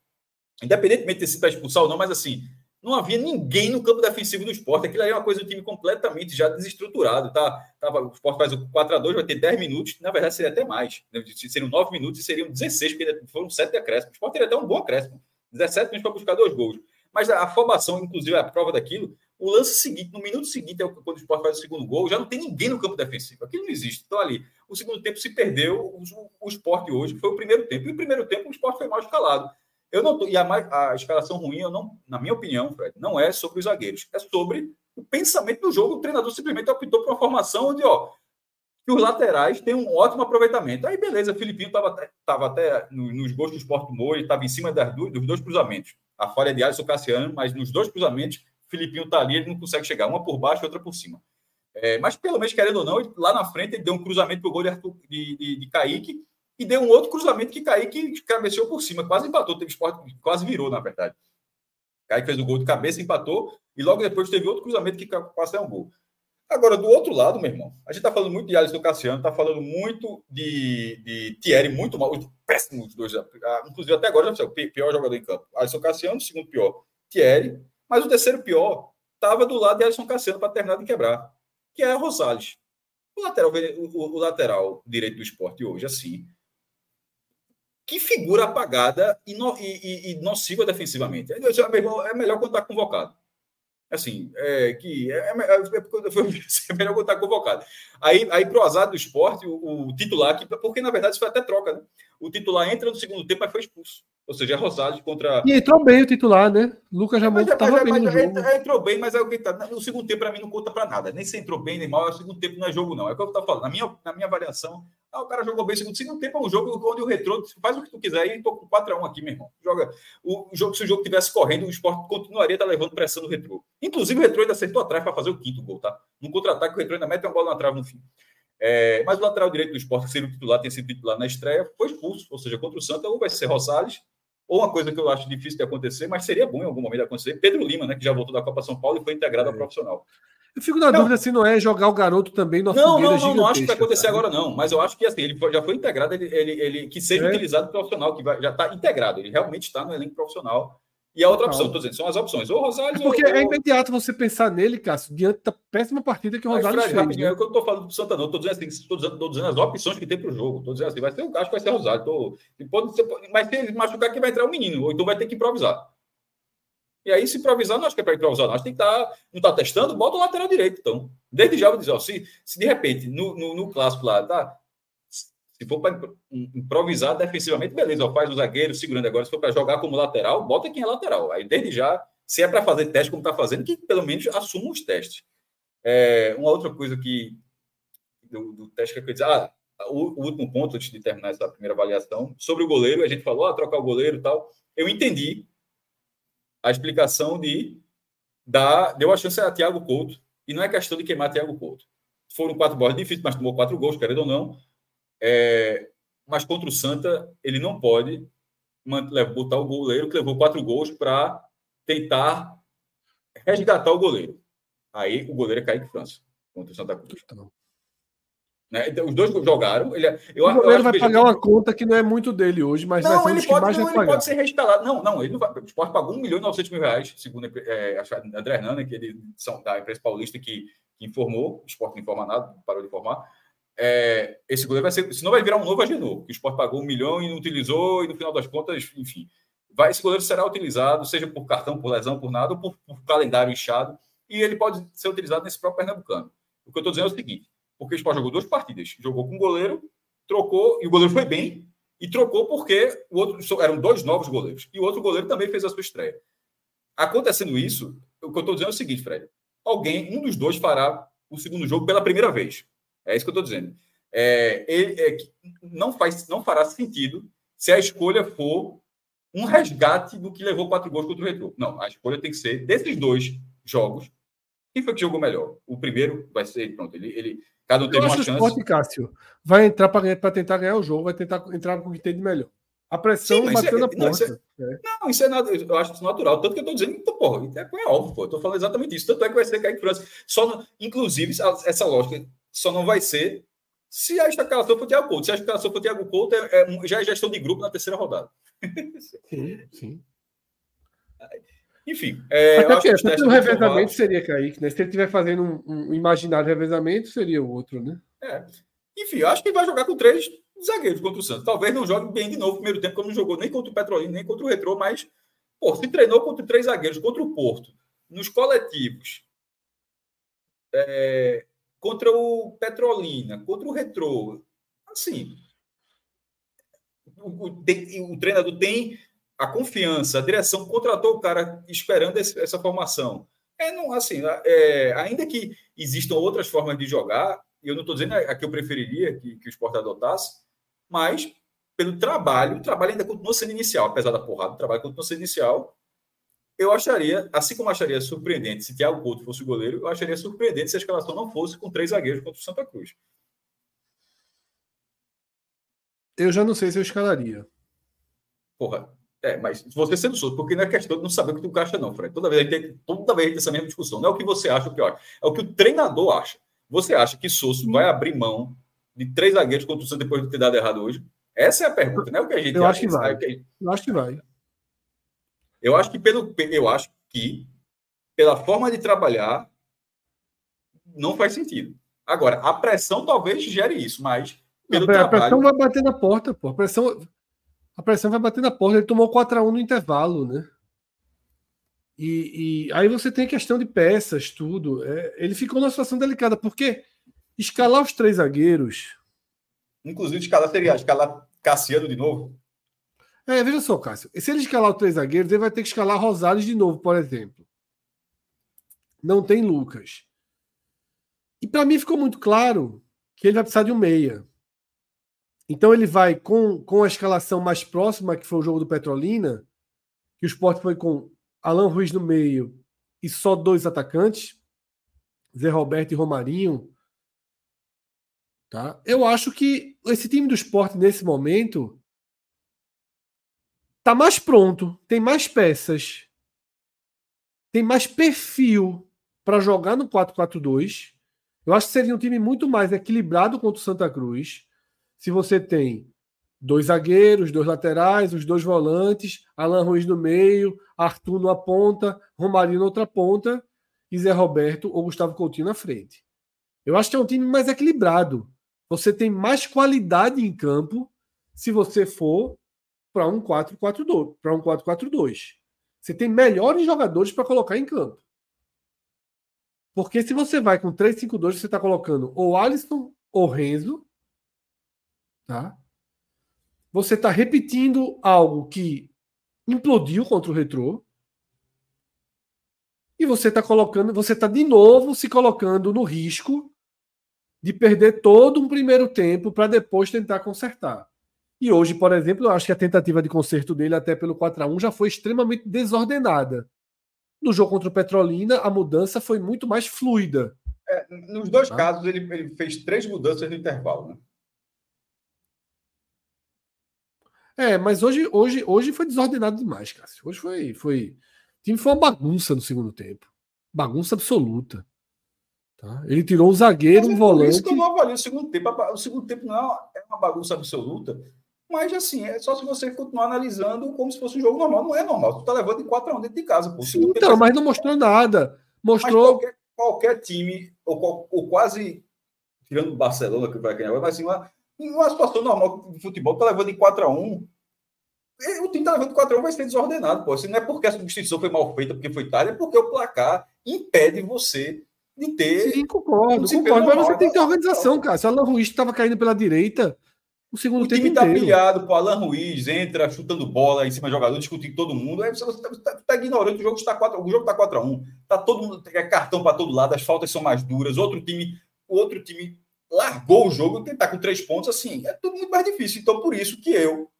independentemente de ter sido para expulsar ou não, mas assim, não havia ninguém no campo defensivo do esporte. Aquilo ali é uma coisa do time completamente já desestruturado. Tá? Tava, o esporte faz o 4x2, vai ter 10 minutos, na verdade seria até mais. Né? Seriam 9 minutos e seriam 16, porque foram 7 acréscimos. O esporte teria até um bom acréscimo. 17 minutos para buscar dois gols. Mas a formação, inclusive a prova daquilo, o lance seguinte, no minuto seguinte, é quando o esporte faz o segundo gol, já não tem ninguém no campo defensivo. Aquilo não existe. Então, ali, o segundo tempo se perdeu. O, o esporte hoje foi o primeiro tempo. E o primeiro tempo o esporte foi mal escalado. Eu não tô, e a, a escalação ruim, eu não, na minha opinião, Fred, não é sobre os zagueiros, é sobre o pensamento do jogo. O treinador simplesmente optou por uma formação onde, ó, que os laterais têm um ótimo aproveitamento. Aí, beleza, o Filipinho estava tava até nos gols do esporte Moura, estava em cima das, dos dois cruzamentos. A falha de Alisson Cassiano, mas nos dois cruzamentos, Filipinho está ali, ele não consegue chegar, uma por baixo e outra por cima. É, mas pelo menos, querendo ou não, ele, lá na frente ele deu um cruzamento para o gol de, Arthur, de, de, de Kaique e deu um outro cruzamento que Kaique cabeceou por cima, quase empatou, teve esporte, quase virou, na verdade. Kaique fez o gol de cabeça, empatou, e logo depois teve outro cruzamento que quase é um gol. Agora, do outro lado, meu irmão, a gente está falando muito de Alisson Cassiano, está falando muito de, de Thierry, muito mal, péssimos dois. Inclusive, até agora, já sei, o pior jogador em campo. Alisson Cassiano, segundo pior, Thierry, mas o terceiro pior estava do lado de Alisson Cassiano para terminar de quebrar que é Rosales. O lateral, o, o lateral direito do esporte hoje, assim, que figura apagada e, no, e, e nociva defensivamente. É, é melhor quando está convocado. Assim, é, que é, é, é, é (laughs) melhor botar convocado. Aí, aí pro azar do esporte, o, o, titular, que, porque na verdade isso foi até troca, né? O titular entra no segundo tempo, mas foi expulso. Ou seja, é Rosales contra. E entrou bem o titular, né? Lucas já mas, mas, bem mas, no jogo. Entrou bem, mas é o que tá. O segundo tempo, para mim, não conta para nada. Nem se entrou bem, nem mal. O segundo tempo não é jogo, não. É o que eu tô falando. Na minha, na minha avaliação, ah, o cara jogou bem o segundo. Segundo tempo é um jogo onde o retrô faz o que tu quiser e tô com 4x1 aqui, meu irmão. Joga. O jogo, se o jogo tivesse correndo, o esporte continuaria tá levando pressão do retrô. Inclusive, o retrô ainda acertou atrás para fazer o quinto gol, tá? No contra-ataque, o retrô ainda mete uma bola na trave no fim. É, mas o lateral direito do esporte, que seria o titular, tem sido titular na estreia, foi expulso. Ou seja, contra o Santa, ou vai ser Rosales ou uma coisa que eu acho difícil de acontecer, mas seria bom em algum momento acontecer, Pedro Lima, né, que já voltou da Copa São Paulo e foi integrado é. ao profissional. Eu fico na não, dúvida se não é jogar o garoto também no Não, não, não, não acho que vai acontecer agora, não. Mas eu acho que assim, ele já foi integrado, ele, ele, ele que seja é. utilizado profissional, que vai, já está integrado, ele realmente está no elenco profissional e a outra opção, estou dizendo, são as opções. Ou Rosales. É porque ou, é imediato você pensar nele, Cássio, diante da péssima partida que o Rosales fez. Né? é eu estou falando do Santa, não. Estou dizendo, assim, estou dizendo, tô dizendo as opções que tem para o jogo. Estou dizendo assim, vai ser, acho que vai ser Rosales. Tô, pode ser, mas se ele machucar, que vai entrar o um menino, ou então vai ter que improvisar. E aí, se improvisar, não acho que é para improvisar, não. Acho que tem que estar. Tá, não está testando, bota o lateral direito, então. Desde já vou dizer, ó, se, se de repente, no, no, no clássico lá, tá, se for para improvisar defensivamente, beleza, ó, faz o zagueiro segurando agora. Se for para jogar como lateral, bota quem é lateral. Aí, desde já, se é para fazer teste como está fazendo, que pelo menos assuma os testes. É, uma outra coisa que do, do teste que eu queria dizer, ah, o, o, último ponto antes de terminar essa primeira avaliação, sobre o goleiro, a gente falou, ah, trocar o goleiro tal. Eu entendi a explicação de dar, deu a chance a Thiago Couto, e não é questão de queimar Thiago Couto. Foram quatro bolas difíceis, mas tomou quatro gols, querendo ou não. É, mas contra o Santa, ele não pode botar o goleiro que levou quatro gols para tentar resgatar o goleiro. Aí o goleiro é Kaique França contra o Santa Cruz. Né? Então, os dois jogaram. Ele, é, eu, o goleiro vai pagar uma conta que não é muito dele hoje, mas não, vai ele pode, não, ele pode ser reinstalado. Não, não, ele não vai. O Sport pagou 1 milhão e 900 mil reais, segundo é, a André Hernan, que ele são da empresa paulista que, que informou, o Sport não informa nada, parou de informar é, esse goleiro vai ser, senão vai virar um novo Agenor, que o Sport pagou um milhão e não utilizou, e no final das contas, enfim, vai, esse goleiro será utilizado, seja por cartão, por lesão, por nada, ou por, por calendário inchado, e ele pode ser utilizado nesse próprio Pernambucano. O que eu estou dizendo é o seguinte: porque o Sport jogou duas partidas, jogou com o goleiro, trocou, e o goleiro foi bem, e trocou porque o outro eram dois novos goleiros, e o outro goleiro também fez a sua estreia. Acontecendo isso, o que eu estou dizendo é o seguinte, Fred: alguém, um dos dois fará o segundo jogo pela primeira vez. É isso que eu estou dizendo. É, ele, é, não, faz, não fará sentido se a escolha for um resgate do que levou quatro gols contra o Retro. Não, a escolha tem que ser desses dois jogos. Quem foi que jogou melhor? O primeiro vai ser, pronto, ele, ele cada um teve uma chance. O Cássio, vai entrar para tentar ganhar o jogo, vai tentar entrar com o que tem de melhor. A pressão Sim, batendo é, na porta. Não isso, é, é. não, isso é nada, eu acho isso natural. Tanto que eu estou dizendo, então, porra, é, é óbvio, pô, eu estou falando exatamente isso. Tanto é que vai ser Kaique França. Só, inclusive, essa lógica só não vai ser se a escalação for Thiago Couto. Se a escalação for Thiago Couto, é, é, já é gestão de grupo na terceira rodada. (laughs) Sim, sim. Enfim, é, até, que, até o revezamento seria Kaique, né? Se ele estiver fazendo um, um, imaginário revezamento, seria o outro, né? É. Enfim, eu acho que vai jogar com três zagueiros contra o Santos. Talvez não jogue bem de novo no primeiro tempo, como não jogou nem contra o Petrolino, nem contra o Retrô, mas, pô, se treinou contra três zagueiros, contra o Porto, nos coletivos, é, contra o Petrolina, contra o Retrô. Assim, o, o, o, treinador tem a confiança, a direção contratou o cara esperando esse, essa formação. É, não, assim, é, ainda que existam outras formas de jogar, eu não estou dizendo a, a, que eu preferiria que, que o esporte adotasse, mas pelo trabalho, o trabalho ainda continua sendo inicial, apesar da porrada, o trabalho continua sendo inicial, eu acharia, assim como acharia surpreendente se Thiago Couto fosse o goleiro, eu acharia surpreendente se a escalação não fosse com três zagueiros contra o Santa Cruz. Eu já não sei se eu escalaria. Porra, é, mas você sendo solto, porque não é questão de não saber o que tu acha, não, Fred. Toda vez a gente tem, toda vez a gente tem essa mesma discussão. Não é o que você acha, o que eu acho. É o que o treinador acha. Você acha que Sosso vai abrir mão de três zagueiros contra o Santa depois de ter dado errado hoje? Essa é a pergunta, não é o que a gente eu acha. Acho que vai. É eu acho que vai. Eu acho que pelo eu acho que pela forma de trabalhar não faz sentido. Agora, a pressão talvez gere isso, mas pelo a, trabalho... pressão vai bater na porta, pô. A pressão, a pressão vai bater na porta. Ele tomou 4 a 1 no intervalo, né? E, e, aí você tem a questão de peças, tudo. É, ele ficou numa situação delicada, porque escalar os três zagueiros. Inclusive, escalar seria escalar Cassiano de novo. É, veja só, Cássio. Se ele escalar os três zagueiros, ele vai ter que escalar Rosales de novo, por exemplo. Não tem Lucas. E para mim ficou muito claro que ele vai precisar de um meia. Então ele vai com, com a escalação mais próxima, que foi o jogo do Petrolina, que o Sport foi com Alan Ruiz no meio e só dois atacantes, Zé Roberto e Romarinho. Tá? Eu acho que esse time do esporte, nesse momento, tá mais pronto, tem mais peças, tem mais perfil para jogar no 4-4-2. Eu acho que seria um time muito mais equilibrado contra o Santa Cruz. Se você tem dois zagueiros, dois laterais, os dois volantes, Alan Ruiz no meio, Arthur na ponta, Romarinho na outra ponta e Zé Roberto ou Gustavo Coutinho na frente. Eu acho que é um time mais equilibrado. Você tem mais qualidade em campo se você for para um 4-4-2, para um 4-4-2. Você tem melhores jogadores para colocar em campo. Porque se você vai com 3-5-2, você está colocando ou Alisson ou Renzo, tá? Você está repetindo algo que implodiu contra o Retrô. E você está colocando, você está de novo se colocando no risco de perder todo um primeiro tempo para depois tentar consertar. E hoje, por exemplo, eu acho que a tentativa de conserto dele, até pelo 4 a 1 já foi extremamente desordenada. No jogo contra o Petrolina, a mudança foi muito mais fluida. É, nos dois ah. casos, ele, ele, fez três mudanças no intervalo. Né? É, mas hoje, hoje, hoje foi desordenado demais, Cássio. Hoje foi, foi. O time foi uma bagunça no segundo tempo. Bagunça absoluta. Tá? Ele tirou um zagueiro, um é volante. Isso que eu não avalio o segundo tempo. O segundo tempo não é uma bagunça absoluta. Mas assim, é só se você continuar analisando como se fosse um jogo normal. Não é normal. Tu tá levando em 4 a 1 dentro de casa. Pô. Sim, então, mas não mostrou nada. Mostrou. Qualquer, qualquer, time, ou, ou, quase, tirando o Barcelona, que vai ganhar, mas assim, uma, uma situação normal de futebol, tá levando em 4 a 1 o time tá levando 4 a 1 vai ser desordenado, pô. Se não é porque a substituição foi mal feita, porque foi tarde, é porque o placar impede você de ter. Sim, concordo, concordo. Mas você tem que ter organização, cara. Se o Alan Ruiz estava caindo pela direita, o segundo o tempo. O time tá pilhado, pô. Alan Ruiz entra chutando bola em cima do jogador, discutindo todo mundo. Aí você está tá, tá ignorando que o jogo está 4 O jogo tá 4 a 1 Tá todo mundo. É cartão para todo lado, as faltas são mais duras. Outro time, o outro time largou o jogo, tentar com três pontos, assim, é tudo muito mais difícil. Então, por isso que eu,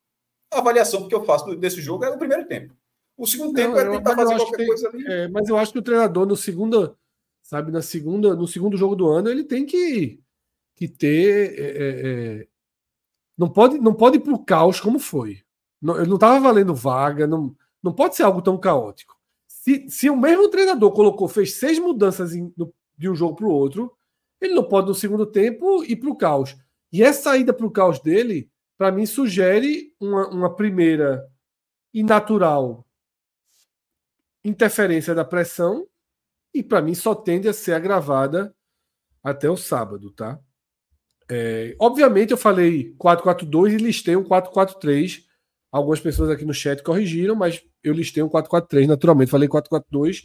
a avaliação que eu faço desse jogo é o primeiro tempo. O segundo tempo não, é tentar fazer qualquer que, coisa ali. É, mas eu acho que o treinador, no segundo, sabe, na segunda, no segundo jogo do ano, ele tem que, que ter. É, é, é não pode, não pode ir para o caos como foi. Não, não estava valendo vaga, não, não pode ser algo tão caótico. Se, se o mesmo treinador colocou, fez seis mudanças em, no, de um jogo para o outro, ele não pode, no segundo tempo, ir para o caos. E essa ida para o caos dele, para mim, sugere uma, uma primeira e natural interferência da pressão, e para mim só tende a ser agravada até o sábado, tá? É, obviamente eu falei 4-4-2 e listei um 4-4-3. Algumas pessoas aqui no chat corrigiram, mas eu listei um 4-4-3 naturalmente. Falei 4-4-2,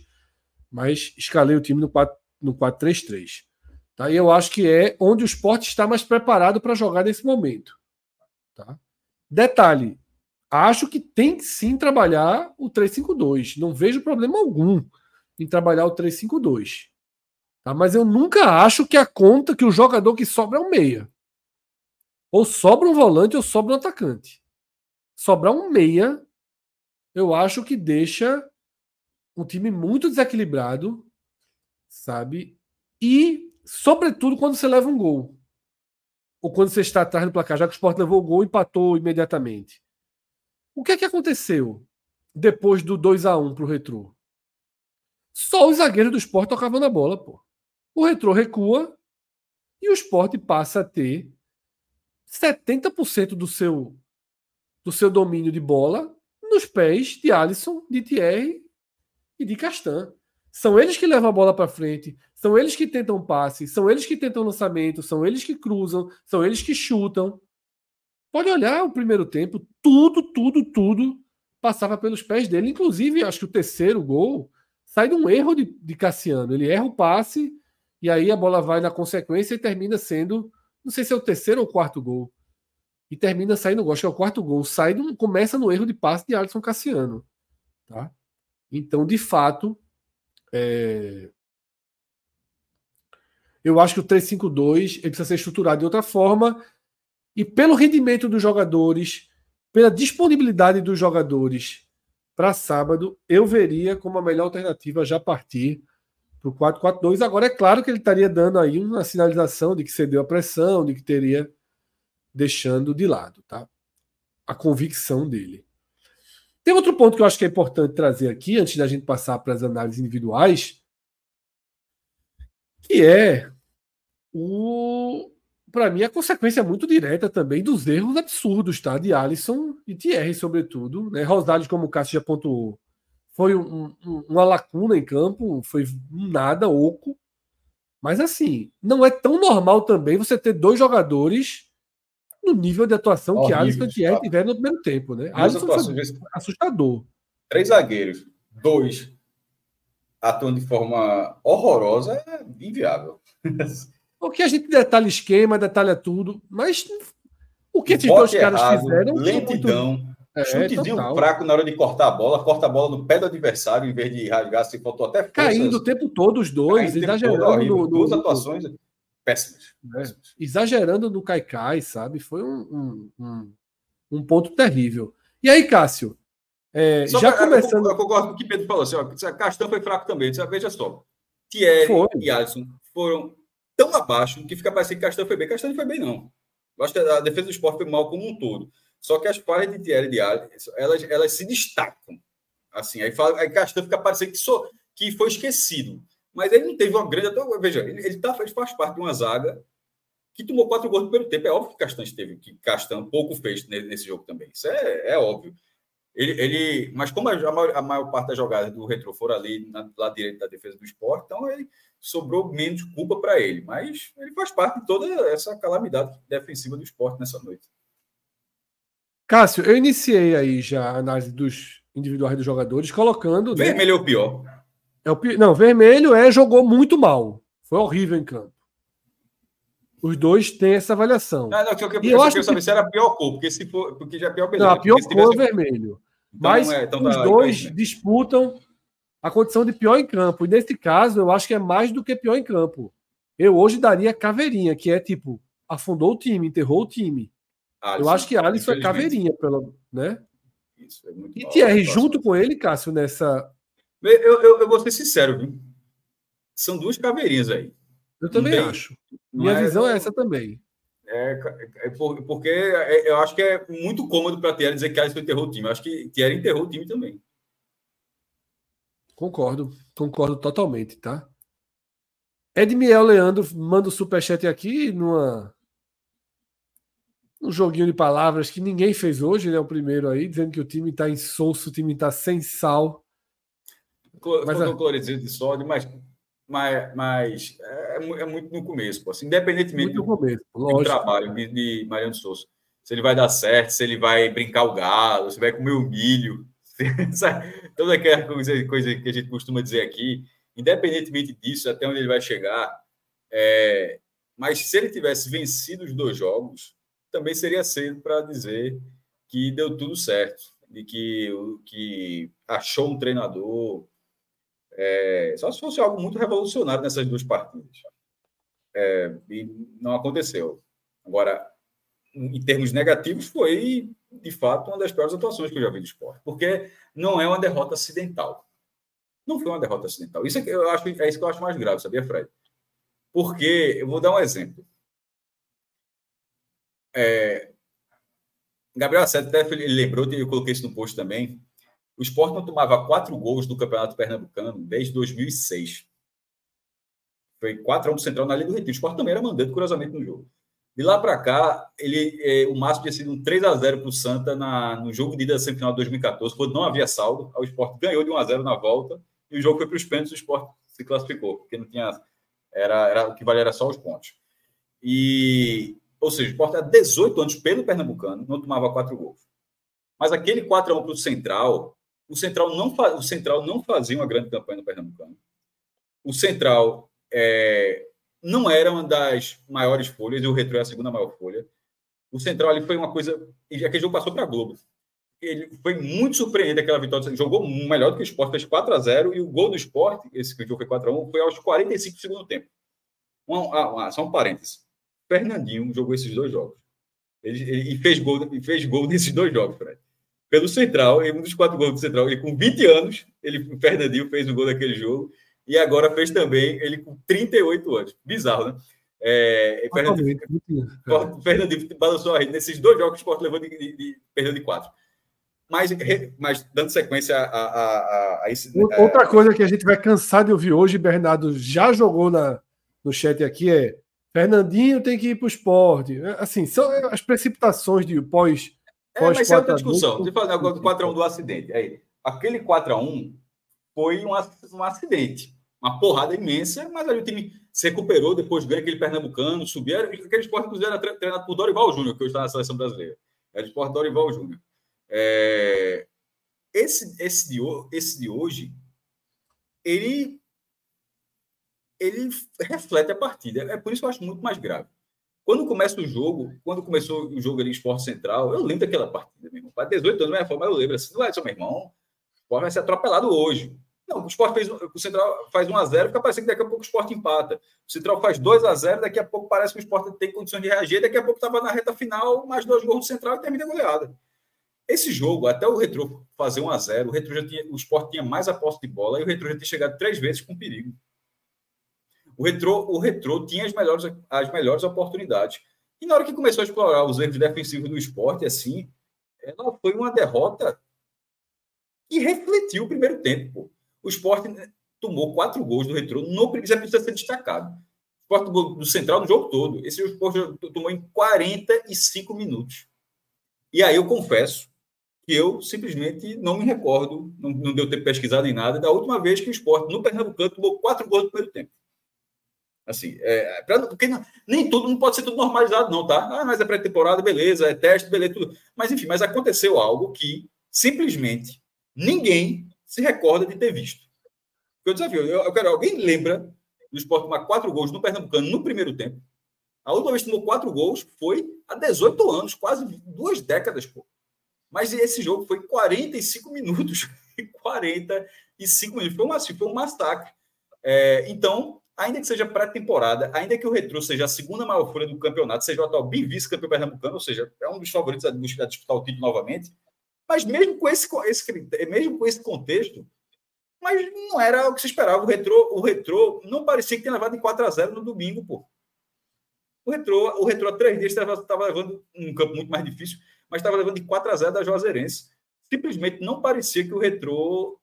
mas escalei o time no 4-3-3. Tá? E eu acho que é onde o esporte está mais preparado para jogar nesse momento. Tá? Detalhe: acho que tem sim trabalhar o 352. Não vejo problema algum em trabalhar o 352. Tá? Mas eu nunca acho que a conta que o jogador que sobra é um meia. Ou sobra um volante ou sobra um atacante. Sobrar um meia, eu acho que deixa um time muito desequilibrado, sabe? E sobretudo quando você leva um gol. Ou quando você está atrás do placar, já que o Sport levou o gol, empatou imediatamente. O que é que aconteceu depois do 2 a 1 para o Retrô? Só os zagueiros do Sport tocavam na bola, pô. O Retrô recua e o Sport passa a ter 70% do seu do seu domínio de bola nos pés de Alisson, de Thierry e de Castan. São eles que levam a bola para frente, são eles que tentam passe, são eles que tentam lançamento, são eles que cruzam, são eles que chutam. Pode olhar o primeiro tempo, tudo, tudo, tudo passava pelos pés dele. Inclusive, acho que o terceiro gol, sai de um erro de, de Cassiano. Ele erra o passe e aí a bola vai na consequência e termina sendo, não sei se é o terceiro ou quarto gol. E termina saindo acho que é o quarto gol. Sai começa no erro de passe de Alisson Cassiano. Tá? Então, de fato, é... eu acho que o 3-5-2 ele precisa ser estruturado de outra forma. E pelo rendimento dos jogadores, pela disponibilidade dos jogadores para sábado, eu veria como a melhor alternativa já partir para o 4-4-2. Agora, é claro que ele estaria dando aí uma sinalização de que cedeu a pressão, de que teria deixando de lado tá? a convicção dele. Tem outro ponto que eu acho que é importante trazer aqui, antes da gente passar para as análises individuais, que é o para mim a consequência muito direta também dos erros absurdos, tá? De Alisson e Thierry, sobretudo. Né? Rosales, como o Cássio já pontuou, foi um, um, uma lacuna em campo, foi nada oco. Mas assim, não é tão normal também você ter dois jogadores no nível de atuação Horrível, que Alisson e Thierry tiveram no primeiro tempo, né? Alisson foi assustador. Três zagueiros, dois atuando de forma horrorosa é inviável. (laughs) Porque a gente detalha esquema, detalha tudo, mas o que esses dois caras errado, fizeram. Lentidão. Muito... É, chutezinho total. fraco na hora de cortar a bola, corta a bola no pé do adversário em vez de rasgar, se faltou até força. Caindo o tempo todo os dois, exagerando. Todo, no, duas atuações péssimas. É, exagerando no Caicai, sabe? Foi um, um, um, ponto terrível. E aí, Cássio? É, já pra, começando. Eu, eu concordo com o que Pedro falou. Assim, ó, Castan foi fraco também. Veja só. Thierry foi. e Alisson foram tão abaixo que fica parecendo que Castan foi bem. Castan não foi bem, não. Eu acho que a defesa do esporte foi mal como um todo. Só que as falhas de Thierry de Alisson, elas, elas se destacam. Assim, aí, fala, aí Castan fica parecendo que, so, que foi esquecido. Mas ele não teve uma grande. Veja, ele, ele, tá, ele faz parte de uma zaga que tomou quatro gols no primeiro tempo. É óbvio que Castan teve, que Castan pouco fez nesse jogo também. Isso é, é óbvio. Ele, ele, mas como a maior, a maior parte das jogadas do retro foram ali na lado direito da defesa do esporte, então ele sobrou menos culpa para ele. Mas ele faz parte de toda essa calamidade defensiva do esporte nessa noite. Cássio, eu iniciei aí já a análise dos individuais dos jogadores, colocando. Né? Vermelho né? é o pior. É o, não, vermelho é jogou muito mal. Foi horrível em campo. Os dois têm essa avaliação. Não, não, que eu, eu, eu, eu acho que saber se era pior cor, porque se for, porque já é pior beleza. Não, a pior cor tivesse... é vermelho. Então, Mas é, então os tá, dois né? disputam a condição de pior em campo. E nesse caso, eu acho que é mais do que pior em campo. Eu hoje daria caveirinha, que é tipo, afundou o time, enterrou o time. Alisson, eu acho que Alisson é caveirinha, pelo, né? Isso, é muito e Thierry, junto com ele, Cássio, nessa eu, eu, eu, vou ser sincero, viu? São duas caveirinhas aí. Eu também tem, acho. Minha é, visão é essa também. É, é porque é, eu acho que é muito cômodo para Thierry dizer que Alisson enterrou o time. Eu acho que Thierry enterrou o time também. Concordo, concordo totalmente, tá? Edmiel Leandro manda o superchat aqui numa um joguinho de palavras que ninguém fez hoje, né? O primeiro aí, dizendo que o time está insosso, o time está sem sal mas, é... clorezinho de sódio, mas, mas, mas é, é, muito no começo, pô. Assim, independentemente do, começo, do, trabalho de, de Mariano Souza. Se ele vai dar certo, se ele vai brincar o galo, se vai comer o milho, (laughs) toda aquela coisa, coisa que a gente costuma dizer aqui, independentemente disso, até onde ele vai chegar, é, mas se ele tivesse vencido os dois jogos, também seria cedo para dizer que deu tudo certo, de que, que achou um treinador, é, só se fosse algo muito revolucionário nessas duas partidas. É, e não aconteceu. Agora, em termos negativos, foi de fato uma das piores atuações que eu já vi do esporte, porque não é uma derrota acidental. Não foi uma derrota acidental. Isso é, eu acho, é isso que eu acho mais grave, sabia, Fred? Porque, eu vou dar um exemplo. É, Gabriel Asseto até lembrou, eu coloquei isso no post também. O Sport não tomava quatro gols no Campeonato Pernambucano desde 2006. Foi 4 a 1 Central na Liga do Retiro. O Sport também era mandante, curiosamente, no jogo. De lá para cá, ele, é, o máximo tinha sido um 3 a 0 para o Santa na, no jogo de ida da semifinal de 2014, quando não havia saldo. O Sport ganhou de 1 a 0 na volta e o jogo foi para os pênaltis. O Sport se classificou, porque não tinha. Era, era, o que valia era só os pontos. E, ou seja, o Sport há 18 anos pelo Pernambucano não tomava quatro gols. Mas aquele 4 a 1 para o Central O Central não, o Central não fazia uma grande campanha no Pernambucano. O Central é, não era uma das maiores folhas, e o Retro é a segunda maior folha. O Central ali foi uma coisa. E aquele jogo passou para a Globo. Ele foi muito surpreendente aquela vitória. Jogou melhor do que o Sport, fez 4 a 0 e o gol do Sport, esse que o jogo foi 4 a 1 foi aos 45 do segundo tempo. Um, um, só um parênteses. Fernandinho jogou esses dois jogos. Ele, ele, fez gol, e fez gol nesses dois jogos, Fred. Pelo Central, em um dos quatro gols do Central, ele com 20 anos, ele, o Fernandinho fez o gol daquele jogo, e agora fez também, ele com 38 anos. Bizarro, né? É, Fernandinho, Fernandinho balançou a rede nesses dois jogos que o Sport levou de, de, de perdeu de quatro. Mas, mas dando sequência a, a, a, a esse. Outra coisa que a gente vai cansar de ouvir hoje, Bernardo já jogou na, no chat aqui, é Fernandinho tem que ir para o esporte. Assim, são as precipitações de pós. É, pós mas é outra discussão. Deixa eu falar agora do 4x1 do acidente. Aí, aquele 4x1 foi um, um acidente. Uma porrada imensa, mas aí o time se recuperou, depois ganha aquele pernambucano, subiu. Aquele esporte que era treinado por Dorival Júnior, que hoje está na seleção brasileira. Era o esporte Dorival Júnior. É... Esse, esse, de, esse de hoje, ele ele reflete a partida. É por isso que eu acho muito mais grave. Quando começa o jogo, quando começou o jogo ali em Esporte Central, eu lembro daquela partida, meu irmão. Para 18 anos, mas eu lembro assim, não é só meu irmão, o Esporte vai ser atropelado hoje. Não, o Esporte fez, o Central faz 1x0, fica parecendo que daqui a pouco o Esporte empata. O Central faz 2x0, daqui a pouco parece que o Esporte tem condições de reagir, daqui a pouco estava na reta final, mais dois gols do Central e termina a goleada. Esse jogo, até o Retro fazer 1x0, o Retro já tinha, o Esporte tinha mais a posse de bola e o Retro já tinha chegado três vezes com perigo. O retrô, o retrô tinha as melhores, as melhores oportunidades. E na hora que começou a explorar os erros defensivos do esporte, assim, ela foi uma derrota que refletiu o primeiro tempo. O esporte tomou quatro gols do retrô, não precisa, precisa ser destacado. O esporte do central no jogo todo. Esse esporte tomou em 45 minutos. E aí eu confesso que eu simplesmente não me recordo, não, não deu tempo pesquisado em nada, da última vez que o esporte no Pernambucano tomou quatro gols no primeiro tempo. Assim, é, pra, porque não, nem tudo não pode ser tudo normalizado, não, tá? Ah, mas é pré-temporada, beleza, é teste, beleza, tudo. Mas enfim, mas aconteceu algo que simplesmente ninguém se recorda de ter visto. Eu desafio, eu, eu quero, alguém lembra do esporte tomar quatro gols no Pernambucano no primeiro tempo? A última vez que tomou quatro gols foi há 18 anos, quase duas décadas, pô. Mas esse jogo foi 45 minutos. (laughs) 45 minutos. Foi um, assim, foi um massacre. É, então, ainda que seja pré-temporada, ainda que o Retro seja a segunda maior folha do campeonato, seja o atual vice-campeão pernambucano, ou seja, é um dos favoritos a, disputar o título novamente, mas mesmo com esse, esse mesmo com esse contexto, mas não era o que se esperava. O Retro, o Retro não parecia que tinha levado em 4 a 0 no domingo, pô. O Retro, o Retro três dias estava levando um campo muito mais difícil, mas estava levando de 4 a 0 da Juazeirense. Simplesmente não parecia que o Retro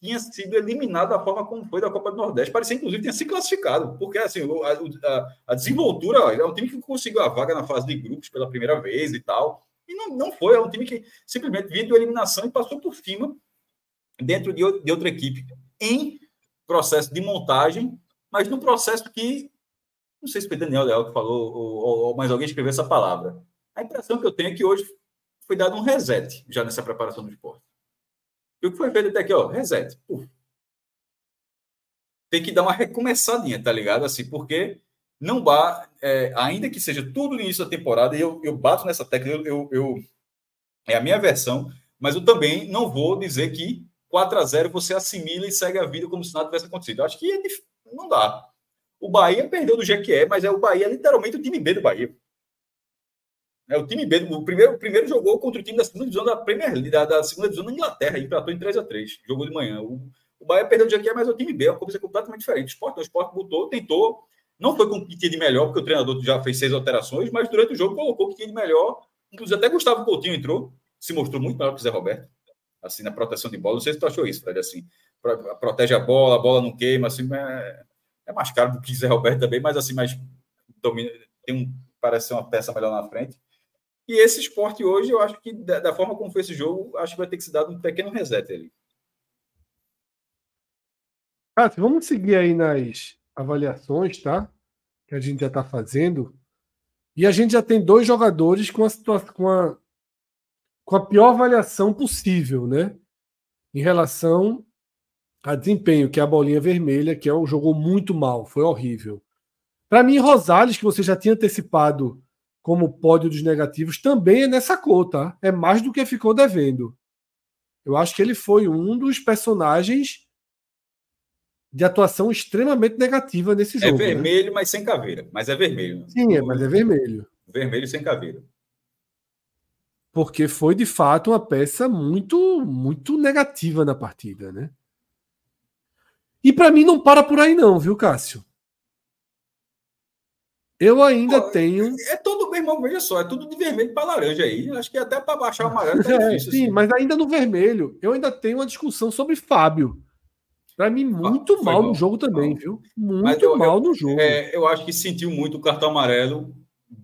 tinha sido eliminado da forma como foi da Copa do Nordeste. Parecia, inclusive, tinha se classificado, porque assim, a, a, a desenvoltura é um time que conseguiu a vaga na fase de grupos pela primeira vez e tal. E não, não foi, é um time que simplesmente vinha de eliminação e passou por cima dentro de, de outra equipe em processo de montagem, mas num processo que não sei se foi Daniel Leal que falou ou, ou, mais alguém escreveu essa palavra. A impressão que eu tenho é que hoje foi dado um reset já nessa preparação do esporte. E o que foi feito até aqui, ó, reset. Uf. Tem que dar uma recomeçadinha, tá ligado? Assim, porque não vá, é, ainda que seja tudo no início da temporada, e eu, eu bato nessa técnica, eu, eu, é a minha versão, mas eu também não vou dizer que 4 a 0 você assimila e segue a vida como se nada tivesse acontecido. Eu acho que é não dá. O Bahia perdeu do Jequié, mas é o Bahia é literalmente o time B do Bahia. É, o time B, o primeiro, o primeiro jogou contra o time da segunda divisão da Premier da, da segunda divisão da Inglaterra, empatou em 3 a 3 jogou de manhã. O, o Bahia perdeu o dia que é, mas é o time B, é uma coisa completamente diferente. O Sport, o Sport botou, tentou, não foi com o que tinha de melhor, porque o treinador já fez seis alterações, mas durante o jogo colocou o que tinha de melhor. Inclusive, até Gustavo Coutinho entrou, se mostrou muito melhor que o Zé Roberto, assim, na proteção de bola. Não sei se tu achou isso, Fred, assim, protege a bola, a bola não queima, assim, é, é mais caro do que o Zé Roberto também, mas assim, mais domina, tem um, parece ser uma peça melhor na frente. E esse esporte hoje, eu acho que, da, da, forma como foi esse jogo, acho que vai ter que se dar um pequeno reset ali. Cássio, vamos seguir aí nas avaliações, tá? Que a gente já está fazendo. E a gente já tem dois jogadores com a, situação, com a, com a pior avaliação possível, né? em relação a desempenho, que é a bolinha vermelha, que é um jogou muito mal, foi horrível. Para mim, Rosales, que você já tinha antecipado como pódio dos negativos, também é nessa cor, tá? É mais do que ficou devendo. Eu acho que ele foi um dos personagens de atuação extremamente negativa nesse é jogo. É vermelho, né? mas sem caveira. Mas é vermelho. Sim, é, mas é vermelho. Vermelho sem caveira. Porque foi de fato uma peça muito, muito negativa na partida, né? E para mim não para por aí não, viu, Cássio? Eu ainda Pô, tenho. É todo, meu irmão, veja só, é tudo de vermelho para laranja aí. Acho que até para baixar o amarelo tá (laughs) é, difícil. Sim, assim. mas ainda no vermelho, eu ainda tenho uma discussão sobre Fábio. Para mim, muito ah, mal, no jogo também, mal. viu? Muito eu, mal no jogo. É, eu acho que sentiu muito o cartão amarelo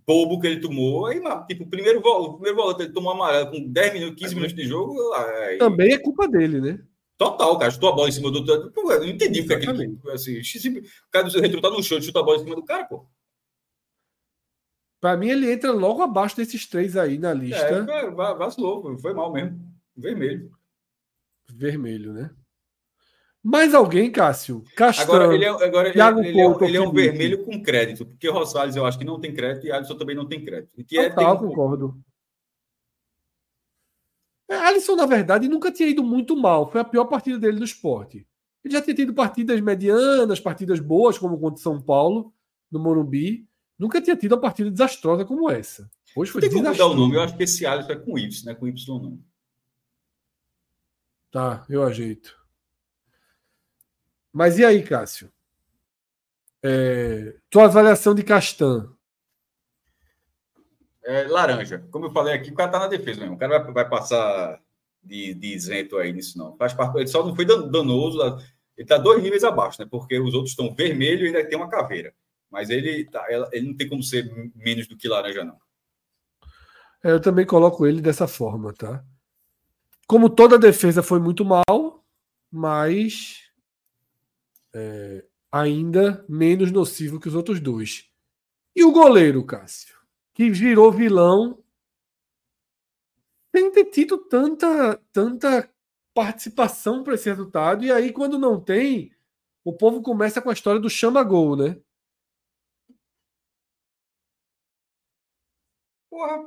bobo que ele tomou. Aí, tipo, o primeiro, o primeiro volante ele tomou amarelo com 10 minutos, 15 minutos de jogo. Aí... Também é culpa dele, né? Total, cara. Chutou a bola em cima do outro. Eu não entendi o que é aquele. Assim, o cara do retro tá no chão, chuta a bola em cima do cara, pô. Para mim, ele entra logo abaixo desses três aí na lista. É, vacilou, foi mal mesmo. Vermelho. Vermelho, né? Mais alguém, Cássio? Castan, agora, ele é, agora ele, ele, é, ele é um vermelho com crédito, porque Rosales eu acho que não tem crédito e Alisson também não tem crédito. Que é, Total, tem... concordo. É, Alisson, na verdade, nunca tinha ido muito mal. Foi a pior partida dele no esporte. Ele já tinha tido partidas medianas, partidas boas, como contra São Paulo, no Morumbi. Nunca tinha tido uma partida desastrosa como essa. Hoje foi Tem que mudar o nome. Eu acho que esse Alisson é com Y, né? Com Y não. Tá, eu ajeito. Mas e aí, Cássio? É, tua avaliação de Castan? É, laranja. Como eu falei aqui, o cara tá na defesa mesmo. O cara vai, vai passar de, de, isento aí nisso, não. Faz parte, ele só não foi danoso. Ele tá dois níveis abaixo, né? Porque os outros estão vermelho e ainda tem uma caveira. Mas ele, tá, ele não tem como ser menos do que laranja, não. É, eu também coloco ele dessa forma, tá? Como toda defesa foi muito mal, mas é, ainda menos nocivo que os outros dois. E o goleiro, Cássio, que virou vilão sem ter tido tanta, tanta participação para esse resultado. E aí, quando não tem, o povo começa com a história do chama-gol, né? Porra.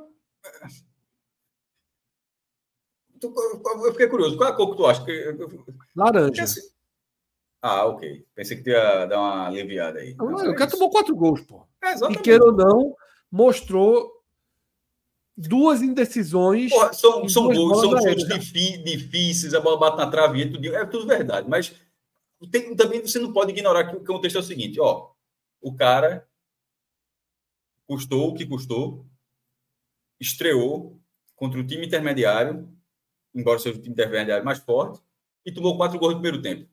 Eu fiquei curioso. Qual é a cor que tu acha? Laranja. Ah, ok. Pensei que ia dar uma aliviada aí. Não, o cara tomou quatro gols, pô. É, e queira ou não, mostrou duas indecisões. Porra, são são gols, são jogos difíceis, a bola bate na trave, é tudo, é tudo verdade. Mas tem, também você não pode ignorar que o contexto é o seguinte: ó, o cara custou o que custou, estreou contra o time intermediário, embora seja o time intermediário mais forte, e tomou quatro gols no primeiro tempo.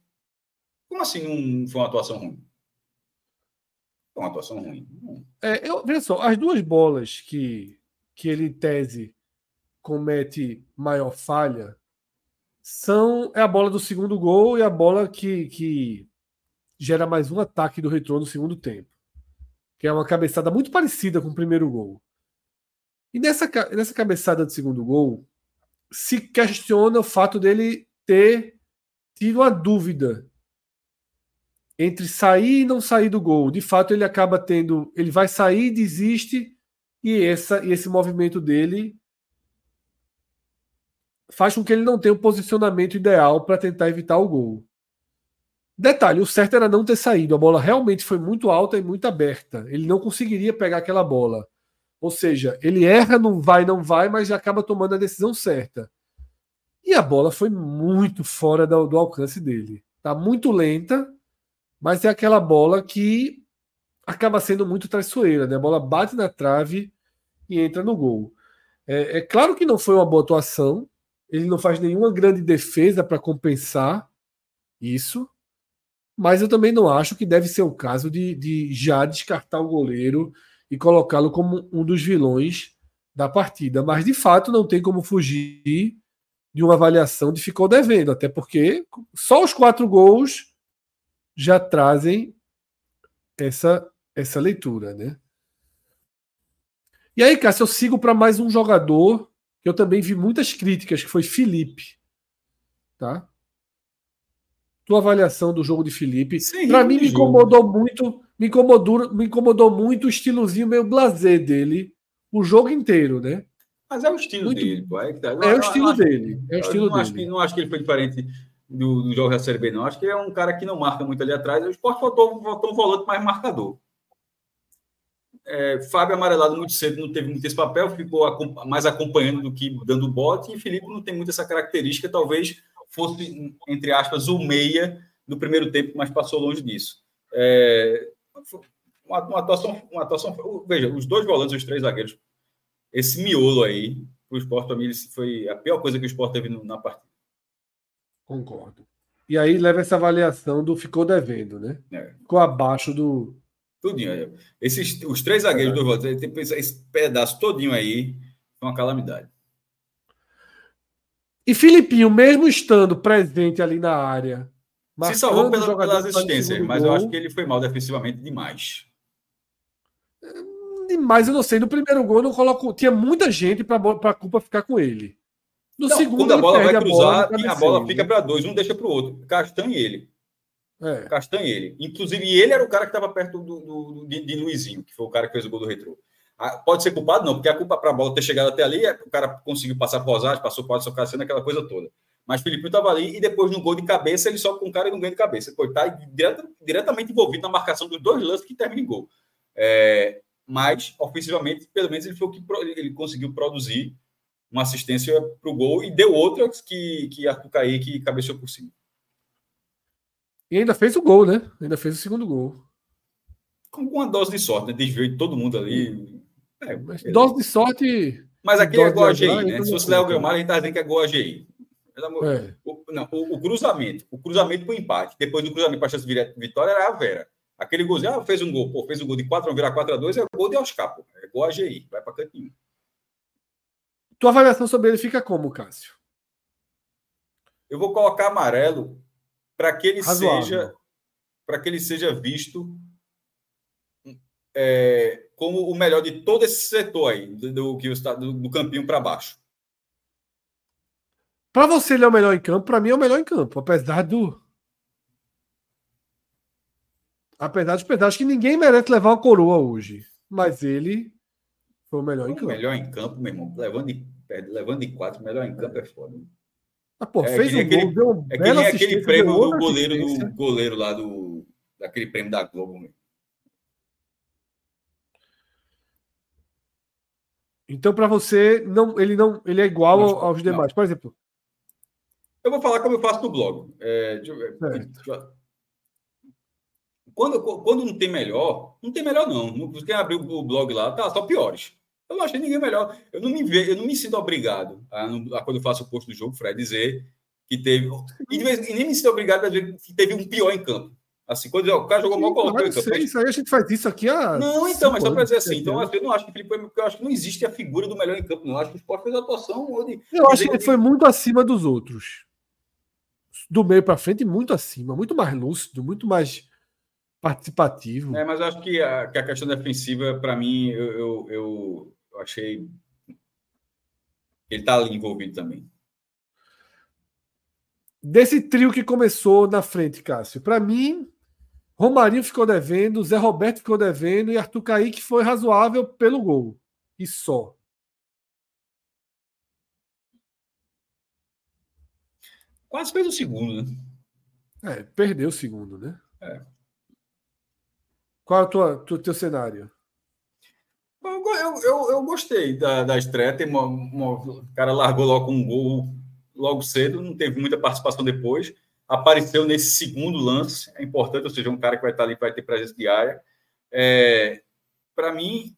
Como assim não foi uma atuação ruim? Foi uma atuação ruim. É, eu, veja só, as duas bolas que, que ele, em tese, comete maior falha são é a bola do segundo gol e a bola que, que gera mais um ataque do retorno no segundo tempo. Que é uma cabeçada muito parecida com o primeiro gol. E nessa, nessa cabeçada do segundo gol, se questiona o fato dele ter tido uma dúvida entre sair e não sair do gol. De fato, ele acaba tendo. Ele vai sair, desiste, e, essa, e esse movimento dele faz com que ele não tenha o posicionamento ideal para tentar evitar o gol. Detalhe: o certo era não ter saído. A bola realmente foi muito alta e muito aberta. Ele não conseguiria pegar aquela bola. Ou seja, ele erra, não vai, não vai, mas acaba tomando a decisão certa. E a bola foi muito fora do, do alcance dele. Tá muito lenta, mas é aquela bola que acaba sendo muito traiçoeira. Né? A bola bate na trave e entra no gol. É, é claro que não foi uma boa atuação. Ele não faz nenhuma grande defesa para compensar isso. Mas eu também não acho que deve ser o caso de, de já descartar o goleiro e colocá-lo como um dos vilões da partida. Mas de fato não tem como fugir de uma avaliação de ficou devendo, até porque só os quatro gols já trazem essa essa leitura, né? E aí, Cássio, eu sigo para mais um jogador que eu também vi muitas críticas, que foi Felipe. Tá? tua avaliação do jogo de Felipe. Para mim me incomodou muito, me incomodou, me incomodou muito o estilozinho meio blazer dele o jogo inteiro, né? Mas é o estilo muito... dele, pô. É, tá. é o estilo dele. É o estilo não dele. Acho que, não acho que ele foi diferente do, do jogo da Série B, não. Acho que é um cara que não marca muito ali atrás. O esporte voltou, voltou um volante mais marcador. É, Fábio amarelado muito cedo não teve muito esse papel, ficou mais acompanhando do que dando bote, e Felipe não tem muito essa característica, talvez fosse, entre aspas, o meia do primeiro tempo, mas passou longe disso. É, uma, uma, atuação, uma atuação. Veja, os dois volantes, os três zagueiros, esse miolo aí, o esporte, para mim, foi a pior coisa que o esporte teve na partida. Concordo. E aí leva essa avaliação do ficou devendo, né? É. Ficou abaixo do. Tudinho. É. Esses, os três zagueiros é. do volantes, esse pedaço todinho aí, foi uma calamidade. E Filipinho, mesmo estando presente ali na área. Se salvou pela, pelas assistências, mas gol, eu acho que ele foi mal defensivamente demais. Demais, eu não sei. No primeiro gol, eu não coloco. Tinha muita gente para a culpa ficar com ele. No não, segundo, quando a bola vai cruzar, a bola, a bola fica para dois, um deixa para o outro. Castanha ele. É. Castanha ele. Inclusive, ele era o cara que estava perto do, do, de, de Luizinho, que foi o cara que fez o gol do retrô. Ah, pode ser culpado, não, porque a culpa para a bola ter chegado até ali, é, o cara conseguiu passar por Rosales, passou por Adson Cassiano, aquela coisa toda. Mas Felipe estava ali e depois no gol de cabeça ele sobe com o cara e não ganha de cabeça. Ele está direto, diretamente envolvido na marcação dos dois lances que termina em gol. É, mas, ofensivamente, pelo menos ele foi o que ele conseguiu produzir uma assistência para o gol e deu outra que, que Arthur Kaique cabeceou por cima. E ainda fez o gol, né? Ainda fez o segundo gol. Com uma dose de sorte, né? Desviou de todo mundo ali. É, dose de sorte. Mas aqui é gol AGI, né? Se você der o Gilmar, a gente tá dizendo que é gol AGI. É. O, não, o, o, cruzamento, o cruzamento para o empate, depois do cruzamento para a chance de vitória era a Vera. Aquele golzinho, ah, fez um gol, pô, fez um gol de 4 a virar 4 a 2 é gol de Oscar, pô. É gol AGI, vai para cantinho. Tua avaliação sobre ele fica como, Cássio? Eu vou colocar amarelo para que ele Razoável. seja para que ele seja visto é, como o melhor de todo esse setor aí, do, do do, do campinho para baixo. Para você ele é o melhor em campo, para mim é o melhor em campo, apesar do apesar dos pedaços que ninguém merece levar uma coroa hoje, mas ele foi o melhor em campo. Melhor em campo, meu irmão, levando de, levando de quatro, melhor em campo é foda. Ah, pô, é, fez um aquele, gol, é que nem aquele prêmio do goleiro do goleiro lá do daquele prêmio da Globo, meu. Então, para você, não, ele não, ele é igual não, aos não. demais. Por exemplo, eu vou falar como eu faço no blog. É, quando, quando não tem melhor, não tem melhor não. Quem abriu o blog lá, tá só piores. Eu não achei ninguém melhor. Eu não me vejo, eu não me sinto obrigado a, a quando eu faço o post do jogo, Fred, dizer que teve. E, vez, e nem me sinto obrigado a dizer que teve um pior em campo. Assim, quando o cara jogou mal, colocou isso. Isso aí a gente faz isso aqui há. Não, então, mas só para dizer assim. Então, eu não acho que o Felipe foi. Eu acho que não existe a figura do melhor em campo, não. Eu acho que o Sport fez a atuação onde. Eu acho que ele foi muito acima dos outros. Do meio para frente, muito acima, muito mais lúcido, muito mais participativo. É, mas eu acho que a, que a questão defensiva, para mim, eu, eu, eu, achei. Ele está ali envolvido também. Desse trio que começou na frente, Cássio, para mim, Romarinho ficou devendo, Zé Roberto ficou devendo e Arthur Kaique foi razoável pelo gol. E só. Quase fez o segundo, né? É, perdeu o segundo, né? É. Qual é o tua, tua, teu cenário? Eu, eu, eu, gostei da, da estreia. Tem uma, uma, o cara largou logo um gol logo cedo, não teve muita participação depois apareceu nesse segundo lance, é importante, ou seja, um cara que vai estar ali, vai ter presença diária. É, Para mim,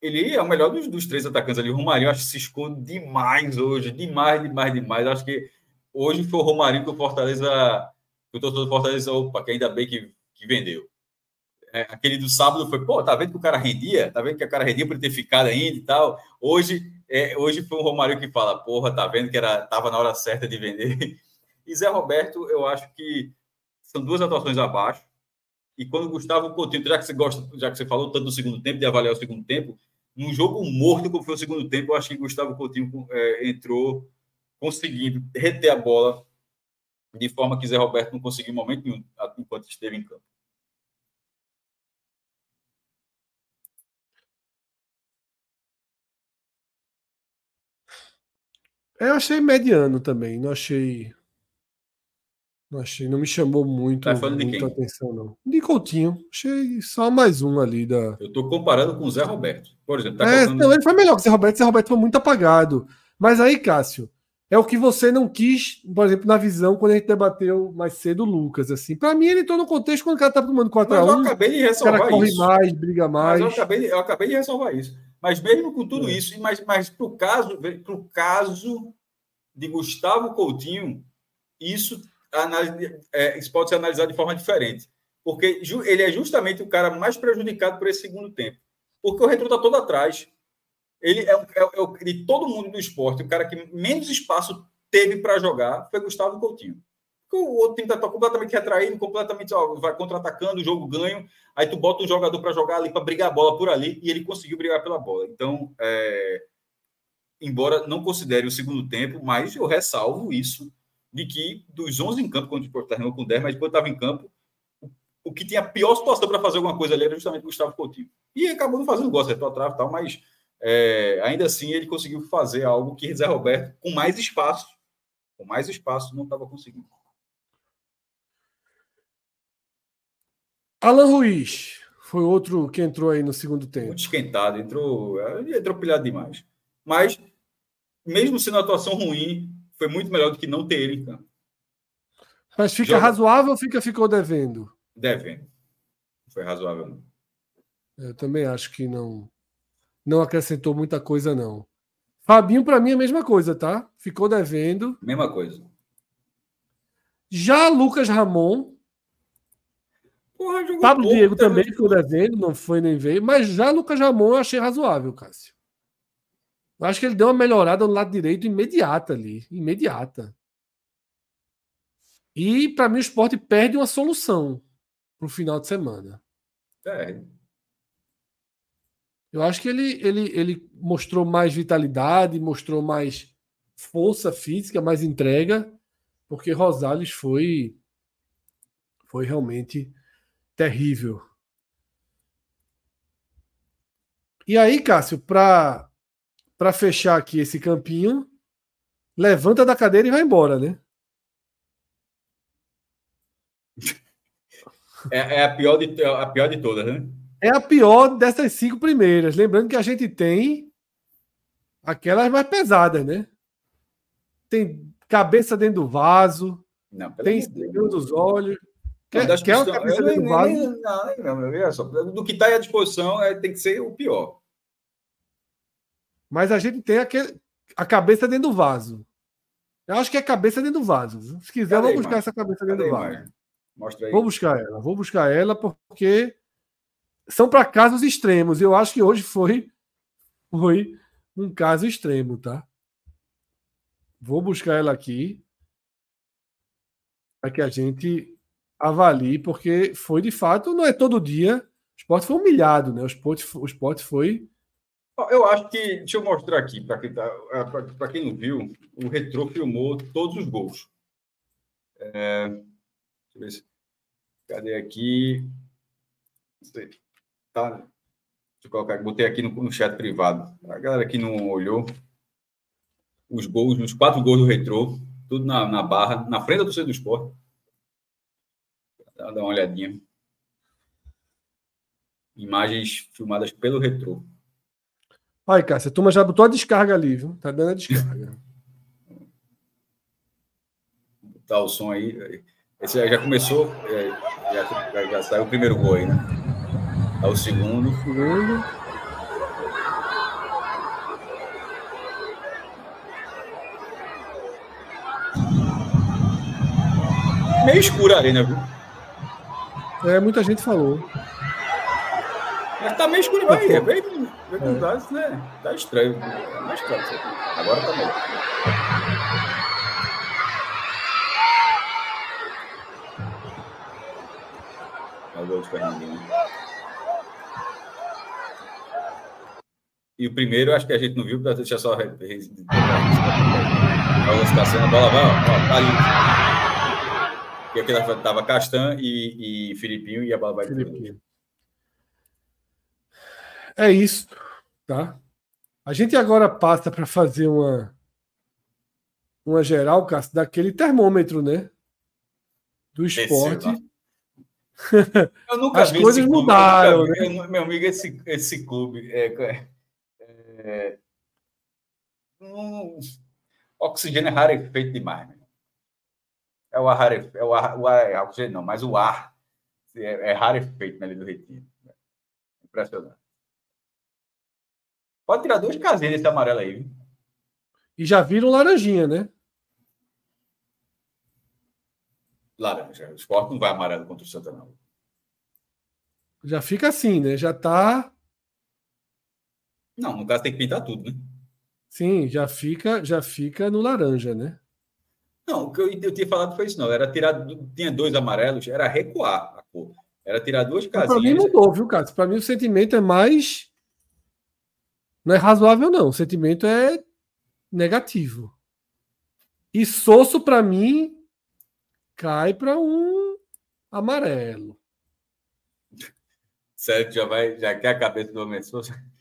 ele é o melhor dos, dos três atacantes ali. O Romarinho, acho que se esconde demais hoje, demais, demais, demais. Acho que hoje foi o Romarinho que o Fortaleza, que o torcedor do Fortaleza, opa, que ainda bem que, que vendeu. É, aquele do sábado foi, pô, tá vendo que o cara rendia? Tá vendo que o cara rendia por ter ficado ainda e tal? Hoje, é, hoje foi o Romário que fala, porra, tá vendo que era, tava na hora certa de vender. (laughs) E Zé Roberto, eu acho que são duas atuações abaixo. E quando o Gustavo Coutinho, já que você gosta, já que você falou tanto do segundo tempo, de avaliar o segundo tempo, num jogo morto como foi o segundo tempo, eu acho que Gustavo Coutinho é, entrou conseguindo reter a bola de forma que Zé Roberto não conseguiu momento nenhum enquanto esteve em campo. Eu achei mediano também, não achei. Não achei, não me chamou muito, tá quem? atenção, não. De Coutinho. Achei só mais um ali da. Eu tô comparando com o Zé Roberto. Por exemplo, tá é, colocando... não, ele foi melhor que o Zé Roberto. O Zé Roberto foi muito apagado. Mas aí, Cássio, é o que você não quis, por exemplo, na visão, quando a gente debateu mais cedo o Lucas. Assim, para mim, ele entrou no contexto quando o cara tá tomando 4x1. Mas eu acabei de ressalvar o cara corre mais, briga mais. Mas eu acabei, eu acabei de ressalvar isso. Mas mesmo com tudo é. isso, mas, mas para o caso, pro caso de Gustavo Coutinho, isso, é, isso pode ser analisado de forma diferente. Porque ele é justamente o cara mais prejudicado por esse segundo tempo. Porque o Retro está todo atrás. Ele é, é, é, de todo mundo do esporte, o cara que menos espaço teve para jogar foi Gustavo Coutinho. Porque o outro time está completamente retraído, completamente ó, vai contra-atacando, o jogo ganho. Aí tu bota um jogador para jogar ali, para brigar a bola por ali, e ele conseguiu brigar pela bola. Então, é, embora não considere o segundo tempo, mas eu ressalvo isso de que dos 11 em campo, quando o Sport terminou com 10, mas depois estava em campo, o que tinha a pior situação para fazer alguma coisa ali era justamente o Gustavo Coutinho. E acabou não fazendo gol, acertou a trave e tal, mas é, ainda assim ele conseguiu fazer algo que Zé Roberto, com mais espaço, com mais espaço, não estava conseguindo. Alan Ruiz foi outro que entrou aí no segundo tempo. Muito esquentado, entrou, entrou pilhado demais. Mas, mesmo sendo uma atuação ruim, foi muito melhor do que não ter ele em campo. Mas fica Joga... razoável ou fica, ficou devendo? Devendo. Foi razoável. Eu também acho que não não acrescentou muita coisa, não. Fabinho, para mim, é a mesma coisa, tá? Ficou devendo. Mesma coisa. Já Lucas Ramon. Porra, Pablo pouco, Diego também ficou devendo, não foi nem veio. Mas já Lucas Ramon eu achei razoável, Cássio. Eu acho que ele deu uma melhorada no lado direito imediata ali. Imediata. E, para mim, o esporte perde uma solução para o final de semana. É. Eu acho que ele, ele, ele mostrou mais vitalidade, mostrou mais força física, mais entrega, porque Rosales foi, foi realmente terrível. E aí, Cássio, para para fechar aqui esse campinho, levanta da cadeira e vai embora, né? É, é a, pior de, a pior de todas, né? É a pior dessas cinco primeiras. Lembrando que a gente tem aquelas mais pesadas, né? Tem cabeça dentro do vaso, não, tem seguro dos olhos. Quer, não, quer cabeça dentro do vaso? Não, não, não, não, só. Do que está à disposição é, tem que ser o pior. Mas a gente tem aquele, a cabeça dentro do vaso. Eu acho que é cabeça dentro do vaso. Se quiser, vou buscar essa cabeça dentro Cadê do vaso. Mostra aí. Vou buscar ela, vou buscar ela porque são para casos extremos. Eu acho que hoje foi foi um caso extremo, tá? Vou buscar ela aqui para que a gente avalie, porque foi de fato, não é todo dia. O esporte foi humilhado, né? O esporte, o esporte foi eu acho que, deixa eu mostrar aqui, para quem, tá, é, quem não viu, o Retro filmou todos os gols. É, deixa eu ver se. Cadê aqui? Tá. Deixa eu colocar, botei aqui no, no chat privado. A galera que não olhou, os gols, os quatro gols do Retro, tudo na, na barra, na frente do torcida do esporte. Dá uma olhadinha. Imagens filmadas pelo Retro. Aí, Cássio, a turma já botou a descarga ali, viu? Tá dando a descarga. (laughs) Tá o som aí. Esse já começou, é, já, já, já saiu o primeiro gol aí, né? Tá o segundo. Segundo. Meio escura a arena, viu? É, muita gente falou. Mas tá meio escuro aí, é bem verdade, né? Tá estranho. É mais claro isso aqui. Agora tá melhor. É o gol de Fernandinho. E o primeiro, acho que a gente não viu, deixa eu só. A Oscar a bola vai, ó, tá ali. E aqui estava Castan e, e Filipinho e a bola vai Filipinho. É isso, tá? A gente agora passa para fazer uma uma geral, Cássio, daquele termômetro, né? Do esporte. As coisas clube, mudaram, né? Meu amigo, esse, esse clube é, é, é um, oxigênio é rarefeito demais. Né? É o ar, é o ar, o ar é oxigênio não, mas o ar é, é rarefeito na Ilha do Retiro. Impressionante. Pode tirar duas casinhas desse amarelo aí. Viu? E já viram laranjinha, né? Laranja. O esporte não vai amarelo contra o Santa, não. Já fica assim, né? Já tá. Não, no caso tem que pintar tudo, né? Sim, já fica, já fica no laranja, né? Não, o que eu, eu tinha falado foi isso, não. Era tirar. Tinha dois amarelos, era recuar a cor. Era tirar duas casinhas. Para mim mudou, viu, Cássio? Para mim o sentimento é mais. Não é razoável, não. O sentimento é negativo. E Sosso, para mim, cai para um amarelo. (laughs) Sério que já vai, já quer a cabeça do homem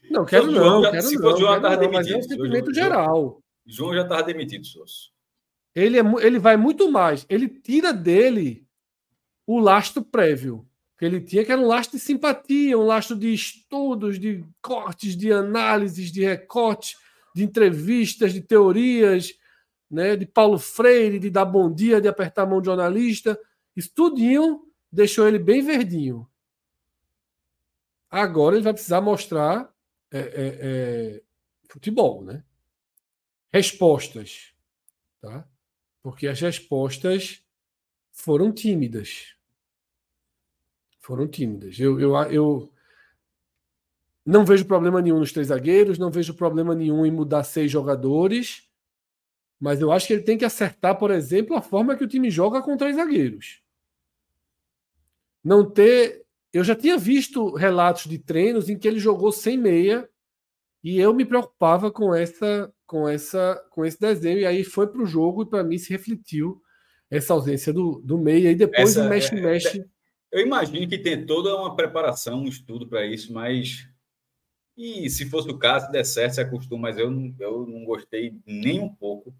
Não, quero não, João, quero se fosse João, estava demitido. é um sentimento geral. João já estava demitido, Sosso. Ele, é, ele vai muito mais. Ele tira dele o lastro prévio que ele tinha, que era um lastro de simpatia, um lastro de estudos, de cortes, de análises, de recortes, de entrevistas, de teorias, né, de Paulo Freire, de dar bom dia, de apertar a mão de jornalista. Isso tudinho deixou ele bem verdinho. Agora ele vai precisar mostrar é, é, é, futebol, né? Respostas, tá? Porque as respostas foram tímidas. Foram tímidas. Eu, eu, eu não vejo problema nenhum nos três zagueiros, não vejo problema nenhum em mudar seis jogadores. Mas eu acho que ele tem que acertar, por exemplo, a forma que o time joga com três zagueiros. Não ter. Eu já tinha visto relatos de treinos em que ele jogou sem meia e eu me preocupava com essa, com essa, com esse desenho. E aí foi para o jogo e para mim se refletiu essa ausência do, do meia. E depois essa, o mexe mexe. É, eu imagino que tem toda uma preparação, um estudo para isso, mas e se fosse o caso, der certo, se acostuma, mas eu, eu não gostei nem um pouco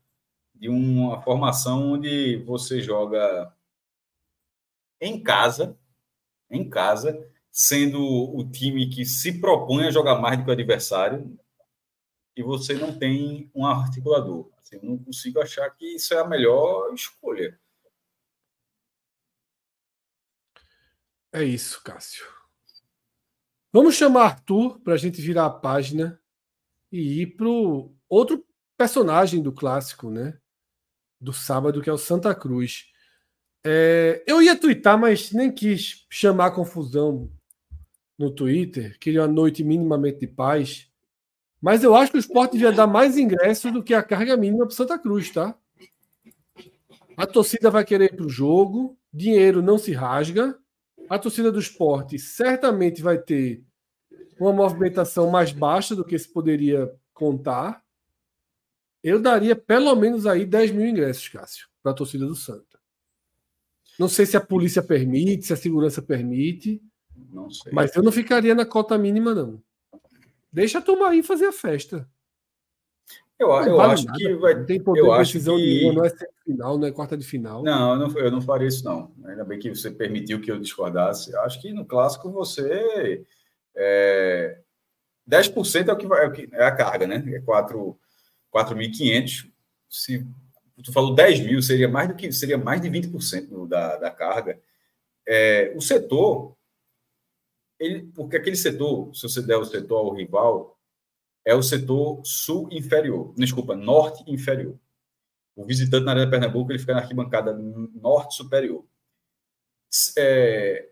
de uma formação onde você joga em casa, em casa, sendo o time que se propõe a jogar mais do que o adversário, e você não tem um articulador. Assim, eu não consigo achar que isso é a melhor escolha. É isso, Cássio. Vamos chamar Arthur para a gente virar a página e ir para outro personagem do clássico, né? do sábado, que é o Santa Cruz. É, eu ia twittar, mas nem quis chamar confusão no Twitter. Queria uma noite minimamente de paz. Mas eu acho que o esporte devia dar mais ingressos do que a carga mínima para Santa Cruz, tá? A torcida vai querer ir para o jogo, dinheiro não se rasga. A torcida do esporte certamente vai ter uma movimentação mais baixa do que se poderia contar. Eu daria pelo menos aí 10 mil ingressos, Cássio, para a torcida do Santa. Não sei se a polícia permite, se a segurança permite. Não sei. Mas eu não ficaria na cota mínima, não. Deixa a turma aí fazer a festa. Eu, eu vale acho nada. que vai. Não tem poder eu de decisão que... nenhuma, não é final, não é quarta de final. Não, eu não, eu não faria isso, não. Ainda bem que você permitiu que eu discordasse. Eu acho que no clássico você. É, 10% é o que vai, é, o que, é a carga, né? É 4 4.500. Se tu falou 10 mil, seria mais do que seria mais de 20% da, da carga. É, o setor, ele, porque aquele setor, se você der o setor ao rival, é o setor sul inferior, desculpa, norte inferior. O visitante na Arena Pernambuco ele fica na arquibancada norte superior. É,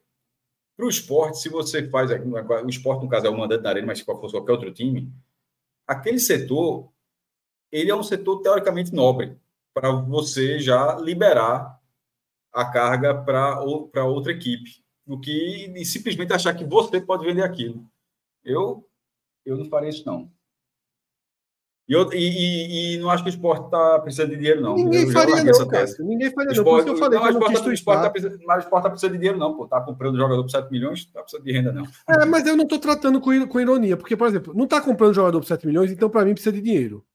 para o esporte, se você faz o esporte, no caso, é o mandante da arena, mas se fosse qualquer outro time, aquele setor ele é um setor teoricamente nobre para você já liberar a carga para outra equipe, do que simplesmente achar que você pode vender aquilo. Eu, eu não faria isso, não. E, eu, e, e, não acho que o esporte está precisando de dinheiro, não. Ninguém faria, não, Cássio. Ninguém faria, não. Eu falei não, que eu não quis o esporte tá precisando, Mas o esporte está precisando de dinheiro, não. Pô, tá comprando jogador por 7 milhões, está precisando de renda, não. É, mas eu não estou tratando com, com ironia, porque, por exemplo, não está comprando jogador por 7 milhões, então para mim precisa de dinheiro.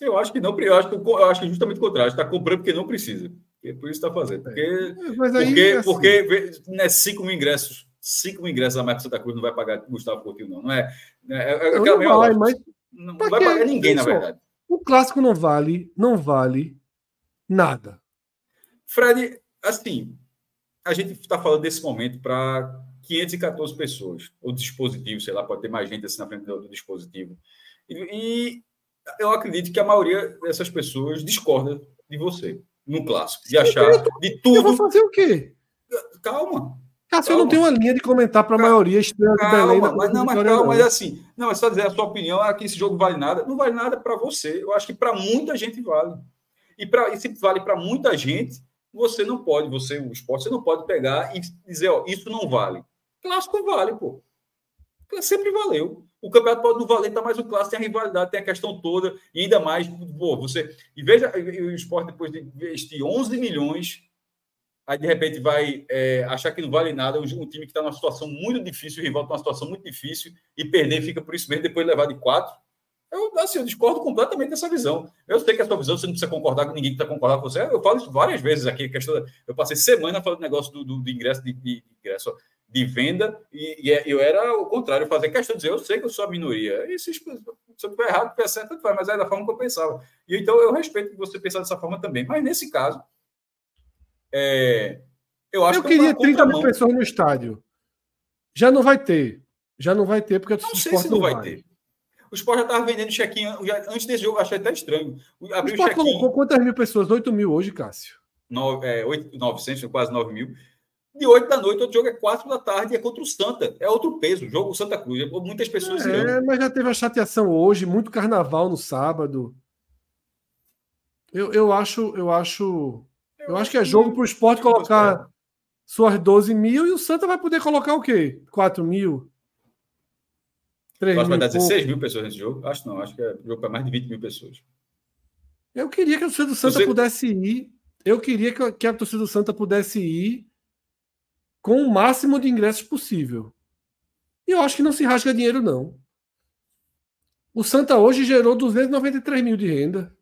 Eu acho que não, eu acho que, eu acho que justamente o contrário, está comprando porque não precisa. É por isso está fazendo. Porque, é, aí, porque, assim... porque né, 5 mil ingressos, 5 mil ingressos a Marca Santa Cruz não vai pagar Gustavo Coutinho, não. Não é. é, é não, não vai, mas. Não vai pagar ninguém, na verdade. O clássico não vale, não vale nada. Fred, assim, a gente está falando desse momento para 514 pessoas, ou dispositivo, sei lá, pode ter mais gente assim na frente do, do dispositivo. E, e, eu acredito que a maioria dessas pessoas discorda de você no clássico, de achar tô, de tudo. Eu vou fazer o quê? Calma. Cássio, eu não tenho uma linha de comentar para a maioria estrela calma, de Belém. Mas, não, mas calma, mas assim, não, é só dizer a sua opinião, é que esse jogo vale nada. Não vale nada para você. Eu acho que para muita gente vale. E, pra, e se vale para muita gente, você não pode, você, o esporte, você não pode pegar e dizer, ó, isso não vale. Clássico vale, pô. Sempre valeu. O campeonato pode não valer, tá, mas o clássico tem a rivalidade, tem a questão toda, e ainda mais, pô, você. E veja o esporte depois de investir 11 milhões aí de repente vai é, achar que não vale nada, um, um time que está numa situação muito difícil, o rival está numa situação muito difícil, e perder fica por isso mesmo, depois levar de quatro. Eu, assim, eu discordo completamente dessa visão. Eu sei que a sua visão, você não precisa concordar com ninguém que está concordando com você. Eu falo isso várias vezes aqui. Questão, eu passei semana falando do negócio do, do, do ingresso de, de, ingresso de venda, e, e, é, eu era o contrário, fazer questão de dizer, eu sei que eu sou a minoria. E se, se eu estiver errado, se certo, mas é da forma que eu pensava. E então eu respeito que você pensar dessa forma também. Mas nesse caso, é, eu acho eu que queria 30 mil pessoas no estádio. Já não vai ter. Já não vai ter, porque não sei se não vai, vai ter. O Sport já estava vendendo check-in antes desse jogo, achei até estranho. Abriu o Sport colocou quantas mil pessoas? 8 mil hoje, Cássio? No, é, 8, 900, quase 9 mil. De 8 da noite, outro jogo é 4 da tarde e é contra o Santa. É outro peso. Jogo Santa Cruz. Muitas pessoas. É, irão. mas já teve a chateação hoje, muito carnaval no sábado. Eu, eu acho, eu acho eu acho que é jogo para o esporte colocar suas 12 mil e o Santa vai poder colocar o quê? 4 mil? 3 acho que vai dar 16 mil pessoas nesse jogo? Acho não, acho que é jogo para mais de 20 mil pessoas. Eu queria que a torcida do Santa Você... pudesse ir. Eu queria que a torcida do Santa pudesse ir com o máximo de ingressos possível. E eu acho que não se rasga dinheiro, não. O Santa hoje gerou 293 mil de renda.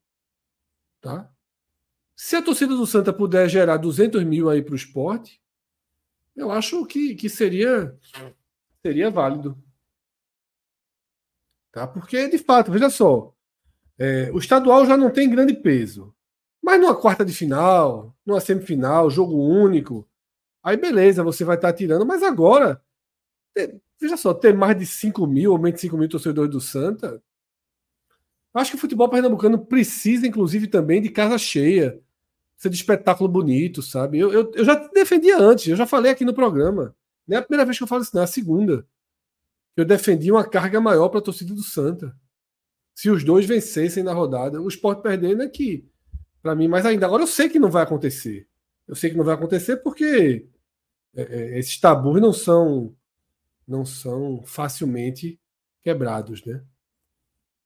Tá? Se a torcida do Santa puder gerar 200 mil aí para o esporte, eu acho que, que seria, seria válido. Tá? Porque, de fato, veja só, é, o estadual já não tem grande peso. Mas numa quarta de final, numa semifinal, jogo único, aí beleza, você vai estar tá tirando. Mas agora, veja só, ter mais de 5 mil ou menos de 5 mil torcedores do Santa, acho que o futebol pernambucano precisa, inclusive, também de casa cheia ser de espetáculo bonito, sabe? Eu, eu, eu já defendia antes, eu já falei aqui no programa. Não é a primeira vez que eu falo isso, não, é a segunda. Eu defendi uma carga maior para a torcida do Santa. Se os dois vencessem na rodada, o esporte perdendo é que, para mim, mais ainda. Agora eu sei que não vai acontecer. Eu sei que não vai acontecer porque é, é, esses tabus não são não são facilmente quebrados, né?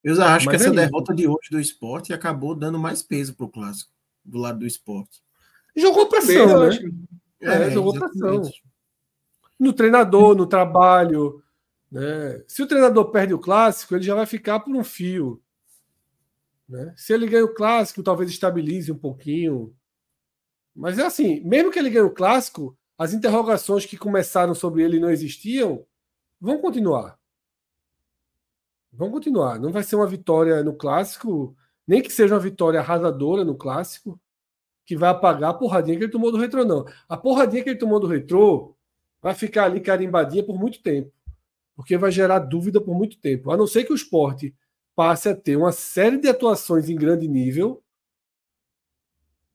Eu acho Mas que essa é derrota de hoje do esporte acabou dando mais peso para o clássico do lado do esporte. Jogou pressão, né? É, é, jogou pressão. No treinador, no trabalho. Né? Se o treinador perde o clássico, ele já vai ficar por um fio. Né? Se ele ganha o clássico, talvez estabilize um pouquinho. Mas é assim, mesmo que ele ganhe o clássico, as interrogações que começaram sobre ele não existiam vão continuar. Vão continuar. Não vai ser uma vitória no clássico nem que seja uma vitória arrasadora no clássico, que vai apagar a porradinha que ele tomou do retrô, não. A porradinha que ele tomou do retrô vai ficar ali carimbadinha por muito tempo, porque vai gerar dúvida por muito tempo. A não ser que o esporte passe a ter uma série de atuações em grande nível,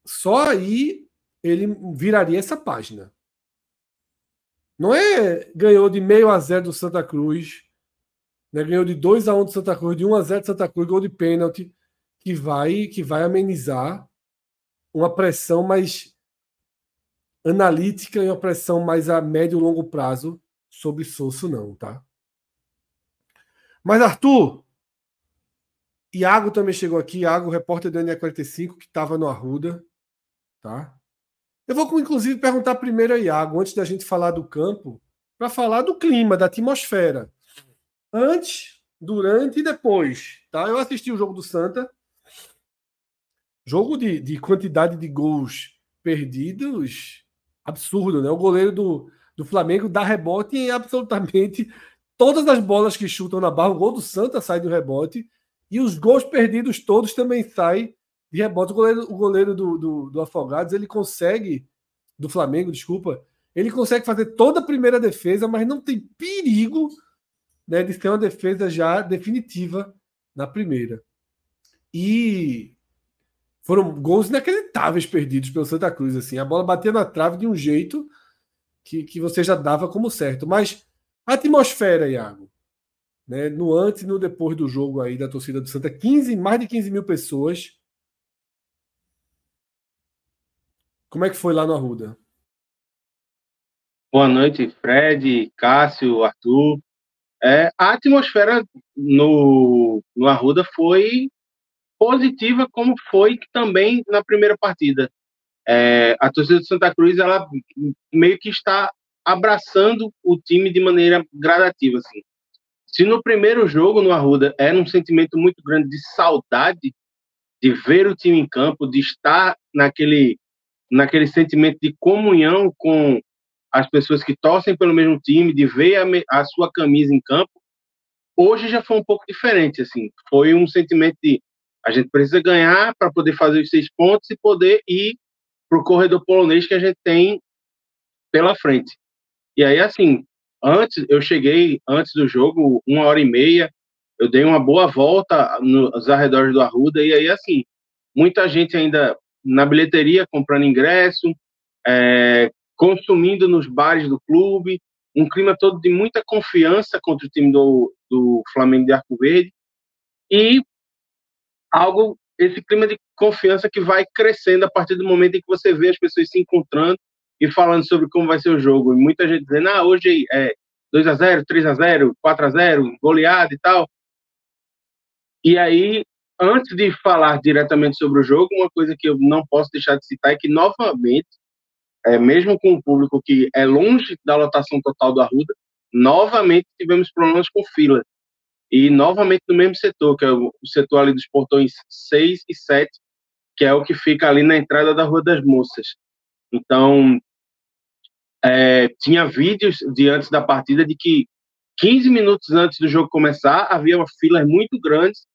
só aí ele viraria essa página. Não é ganhou de meio a zero do Santa Cruz, né? ganhou de 2 a 1 um do Santa Cruz, de 1 um a 0 do Santa Cruz, gol de pênalti que vai que vai amenizar uma pressão mais analítica e uma pressão mais a médio e longo prazo sobre Sosso não, tá? Mas Arthur, Iago também chegou aqui, Iago, repórter do NE45, que estava no Arruda. Tá? Eu vou, inclusive, perguntar primeiro a Iago, antes da gente falar do campo, para falar do clima, da atmosfera. Antes, durante e depois. Tá? Eu assisti o jogo do Santa. Jogo de, de quantidade de gols perdidos absurdo, né? O goleiro do, do Flamengo dá rebote em absolutamente todas as bolas que chutam na barra. O gol do Santa sai do rebote e os gols perdidos todos também saem de rebote. O goleiro, o goleiro do, do, do Afogados ele consegue, do Flamengo, desculpa, ele consegue fazer toda a primeira defesa, mas não tem perigo né, de ser uma defesa já definitiva na primeira. E foram gols inacreditáveis perdidos pelo Santa Cruz. Assim, a bola batia na trave de um jeito que, que você já dava como certo. Mas a atmosfera, Iago, né, no antes e no depois do jogo aí da torcida do Santa, 15, mais de 15 mil pessoas. Como é que foi lá no Arruda? Boa noite, Fred, Cássio, Arthur. É, a atmosfera no, no Arruda foi positiva, como foi também na primeira partida. É, a torcida do Santa Cruz ela meio que está abraçando o time de maneira gradativa. Assim. Se no primeiro jogo no Arruda era um sentimento muito grande de saudade de ver o time em campo, de estar naquele, naquele sentimento de comunhão com as pessoas que torcem pelo mesmo time, de ver a, a sua camisa em campo, hoje já foi um pouco diferente. assim Foi um sentimento de a gente precisa ganhar para poder fazer os seis pontos e poder ir para o corredor polonês que a gente tem pela frente. E aí, assim, antes, eu cheguei antes do jogo, uma hora e meia, eu dei uma boa volta nos arredores do Arruda, e aí, assim, muita gente ainda na bilheteria comprando ingresso, é, consumindo nos bares do clube, um clima todo de muita confiança contra o time do, do Flamengo de Arco Verde, e algo, esse clima de confiança que vai crescendo a partir do momento em que você vê as pessoas se encontrando e falando sobre como vai ser o jogo. E muita gente dizendo, ah, hoje é 2 a 0 3 a 0 4 a 0 goleada e tal. E aí, antes de falar diretamente sobre o jogo, uma coisa que eu não posso deixar de citar é que, novamente, é, mesmo com o público que é longe da lotação total do Arruda, novamente tivemos problemas com fila. E novamente no mesmo setor, que é o setor ali dos portões 6 e 7, que é o que fica ali na entrada da Rua das Moças. Então, é, tinha vídeos de antes da partida de que 15 minutos antes do jogo começar, havia filas muito grandes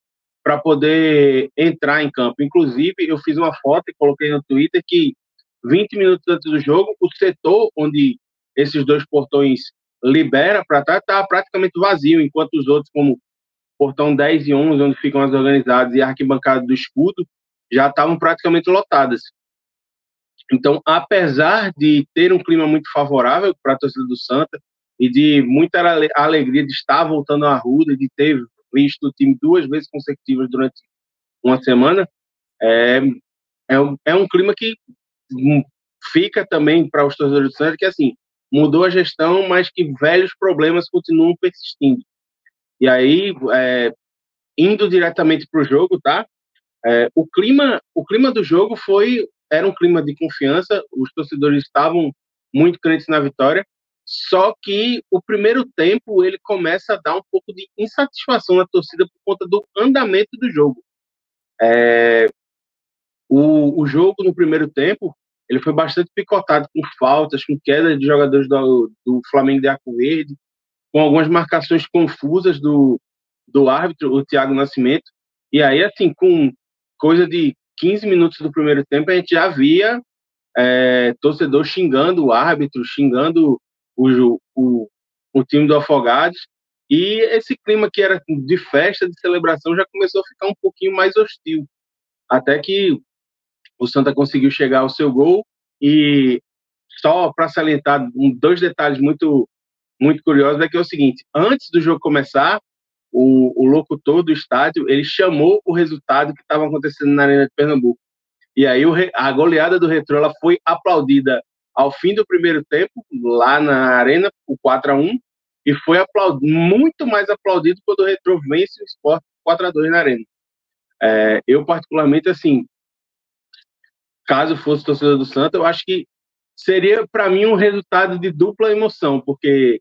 para poder entrar em campo. Inclusive, eu fiz uma foto e coloquei no Twitter que 20 minutos antes do jogo, o setor onde esses dois portões libera para tá praticamente vazio, enquanto os outros, como portão 10 e 11, onde ficam as organizadas, e a arquibancada do escudo, já estavam praticamente lotadas. Então, apesar de ter um clima muito favorável para a torcida do Santa e de muita alegria de estar voltando à Ruda, de ter visto o time duas vezes consecutivas durante uma semana, é, é, um, é um clima que fica também para os torcedores do Santa, que assim, mudou a gestão, mas que velhos problemas continuam persistindo. E aí, é, indo diretamente para o jogo, tá? É, o clima, o clima do jogo foi era um clima de confiança. Os torcedores estavam muito crentes na vitória. Só que o primeiro tempo ele começa a dar um pouco de insatisfação na torcida por conta do andamento do jogo. É, o, o jogo no primeiro tempo ele foi bastante picotado com faltas, com quedas de jogadores do, do Flamengo de Arco Verde, com algumas marcações confusas do, do árbitro, o Thiago Nascimento. E aí, assim, com coisa de 15 minutos do primeiro tempo, a gente já via é, torcedor xingando o árbitro, xingando o, o, o time do Afogados. E esse clima que era de festa, de celebração, já começou a ficar um pouquinho mais hostil. Até que o Santa conseguiu chegar ao seu gol. E só para salientar dois detalhes muito muito curioso é que é o seguinte: antes do jogo começar, o, o locutor do estádio ele chamou o resultado que estava acontecendo na Arena de Pernambuco. E aí a goleada do Retro ela foi aplaudida ao fim do primeiro tempo, lá na Arena, o 4 a 1 e foi aplaudido, muito mais aplaudido quando o Retro vence o Sport 4 a 2 na Arena. É, eu, particularmente, assim, caso fosse torcedor do Santa, eu acho que seria, para mim, um resultado de dupla emoção, porque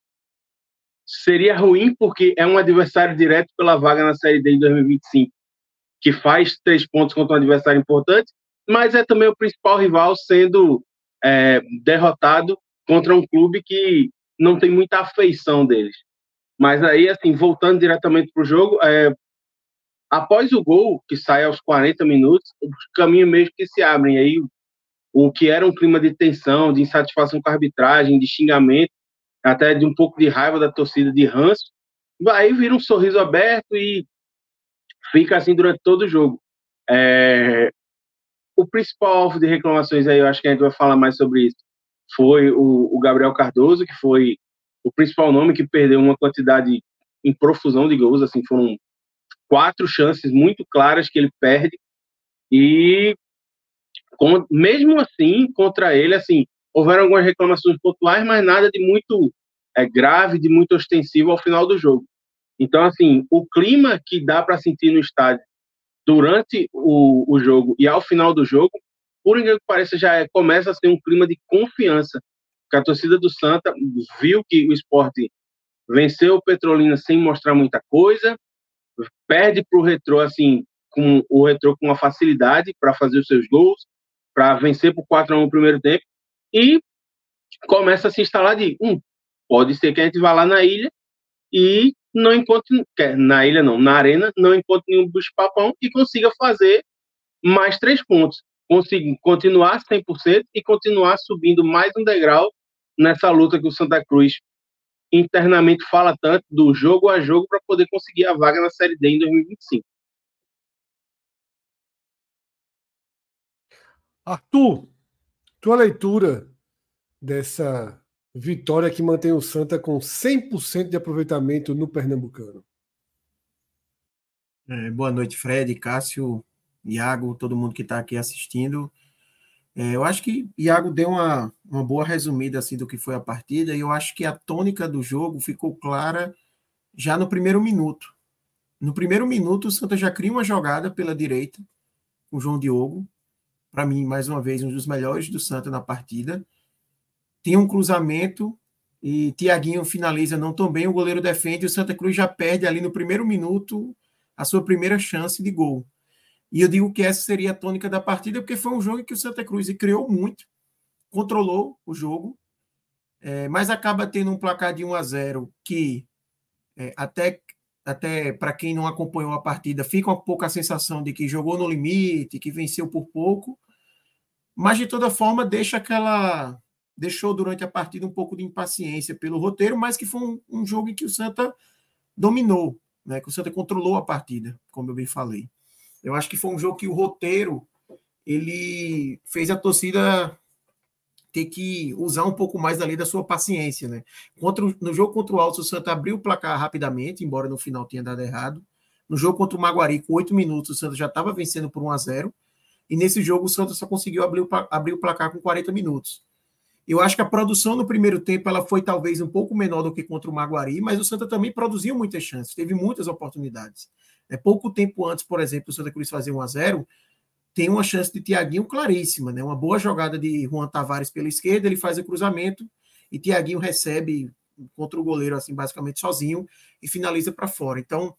seria ruim porque é um adversário direto pela vaga na Série D em 2025, que faz três pontos contra um adversário importante, mas é também o principal rival sendo é, derrotado contra um clube que não tem muita afeição deles. Mas aí, assim, voltando diretamente para o jogo, é, após o gol, que sai aos 40 minutos, os caminhos mesmo que se abrem. Aí, o que era um clima de tensão, de insatisfação com a arbitragem, de xingamento, até de um pouco de raiva da torcida de ranço, aí vira um sorriso aberto e fica assim durante todo o jogo. É... O principal alvo de reclamações aí, eu acho que a gente vai falar mais sobre isso, foi o, o Gabriel Cardoso, que foi o principal nome que perdeu uma quantidade em profusão de gols, assim, foram quatro chances muito claras que ele perde. E com, mesmo assim contra ele assim houveram algumas reclamações pontuais mas nada de muito é, grave de muito ostensivo ao final do jogo. Então assim o clima que dá para sentir no estádio durante o, o jogo e ao final do jogo por incrível que pareça já é, começa a ser um clima de confiança que a torcida do Santa viu que o esporte venceu o Petrolina sem mostrar muita coisa, perde para o Retrô, assim, com o Retrô com uma facilidade para fazer os seus gols, para vencer por 4 a 1 no primeiro tempo, e começa a se instalar de, um, pode ser que a gente vá lá na ilha e não encontre, na ilha não, na arena, não encontre nenhum bicho papão e consiga fazer mais três pontos. Conseguir continuar 100% e continuar subindo mais um degrau nessa luta que o Santa Cruz internamente fala tanto do jogo a jogo para poder conseguir a vaga na Série D em 2025. Arthur, tua leitura dessa vitória que mantém o Santa com 100% de aproveitamento no Pernambucano. É, boa noite, Fred, Cássio, Iago, todo mundo que está aqui assistindo. É, eu acho que Iago deu uma, uma boa resumida assim do que foi a partida e eu acho que a tônica do jogo ficou clara já no primeiro minuto. No primeiro minuto, o Santa já cria uma jogada pela direita, o João Diogo, para mim, mais uma vez, um dos melhores do Santa na partida. Tem um cruzamento e Tiaguinho finaliza não tão bem, o goleiro defende, o Santa Cruz já perde ali no primeiro minuto a sua primeira chance de gol. E eu digo que essa seria a tônica da partida, porque foi um jogo em que o Santa Cruz criou muito, controlou o jogo, é, mas acaba tendo um placar de 1 a 0 que é, até, até para quem não acompanhou a partida, fica um pouco a sensação de que jogou no limite, que venceu por pouco, mas de toda forma deixa aquela. Deixou durante a partida um pouco de impaciência pelo roteiro, mas que foi um, um jogo em que o Santa dominou, né, que o Santa controlou a partida, como eu bem falei. Eu acho que foi um jogo que o roteiro ele fez a torcida ter que usar um pouco mais ali da sua paciência, né? Contra, no jogo contra o Alto, o Santa abriu o placar rapidamente, embora no final tenha dado errado. No jogo contra o Maguari, com oito minutos, o Santa já estava vencendo por 1 a 0 E nesse jogo, o Santa só conseguiu abrir o, abrir o placar com 40 minutos. Eu acho que a produção no primeiro tempo ela foi talvez um pouco menor do que contra o Maguari, mas o Santa também produziu muitas chances, teve muitas oportunidades. É, pouco tempo antes, por exemplo, o Santa Cruz fazer 1 a 0 tem uma chance de Tiaguinho claríssima, né? Uma boa jogada de Juan Tavares pela esquerda, ele faz o cruzamento e Tiaguinho recebe contra o goleiro, assim, basicamente sozinho e finaliza para fora. Então,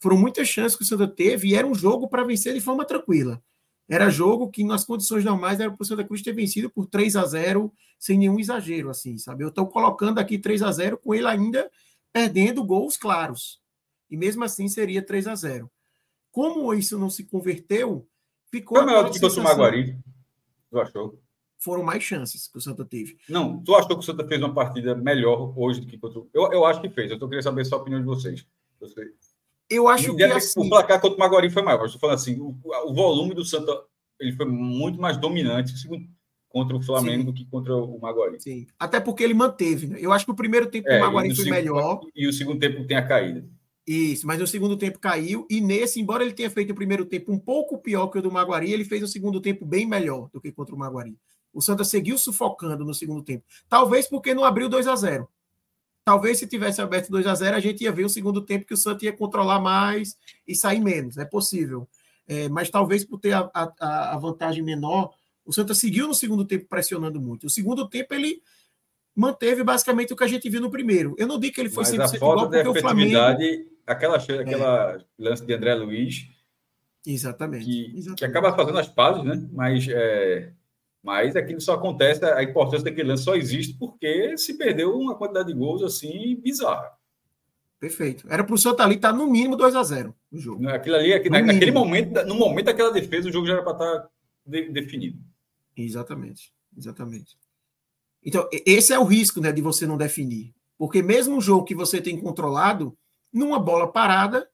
foram muitas chances que o Santa teve e era um jogo para vencer de forma tranquila. Era jogo que, nas condições normais, era para o Santa Cruz ter vencido por 3 a 0 sem nenhum exagero, assim, sabe? Eu estou colocando aqui 3 a 0 com ele ainda perdendo gols claros e mesmo assim seria 3 a 0 Como isso não se converteu, ficou. Foi maior do que contra o Maguari. Tu achou? Foram mais chances que o Santa teve. Não, tu achou que o Santa fez uma partida melhor hoje do que contra o. Eu, eu acho que fez. Eu tô querendo saber a opinião de vocês. Você... Eu acho que. Assim... O placar contra o Maguari foi maior. Estou falando assim, o, o, volume do Santa ele foi muito mais dominante contra o Flamengo Sim. do que contra o Maguari. Sim. Até porque ele manteve. Né? Eu acho que o primeiro tempo é, do Maguari foi segundo, melhor. E o segundo tempo tem a caída. Isso, mas no segundo tempo caiu, e nesse, embora ele tenha feito o primeiro tempo um pouco pior que o do Maguari, ele fez o segundo tempo bem melhor do que contra o Maguari. O Santa seguiu sufocando no segundo tempo. Talvez porque não abriu 2 a 0 Talvez se tivesse aberto 2 a 0 a gente ia ver o segundo tempo que o Santa ia controlar mais e sair menos. É possível. é, mas talvez por ter a, a, a, vantagem menor, o Santa seguiu no segundo tempo pressionando muito. O segundo tempo ele manteve basicamente o que a gente viu no primeiro. Eu não digo que ele foi mas 100% a falta igual, porque o Flamengo... aquela, aquela é. lance de André Luiz... Exatamente que, exatamente. que acaba fazendo as pazes, né? Mas, é, mas aquilo só acontece, a importância daquele lance só existe porque se perdeu uma quantidade de gols assim bizarra. Perfeito. Era para o Santa ali estar tá no mínimo 2 a 0 no jogo. Aquilo ali, aquele, naquele momento, no momento daquela defesa, o jogo já era para estar tá de, definido. Exatamente, exatamente. Então, esse é o risco né, de você não definir. Porque mesmo um jogo que você tem controlado, numa bola parada,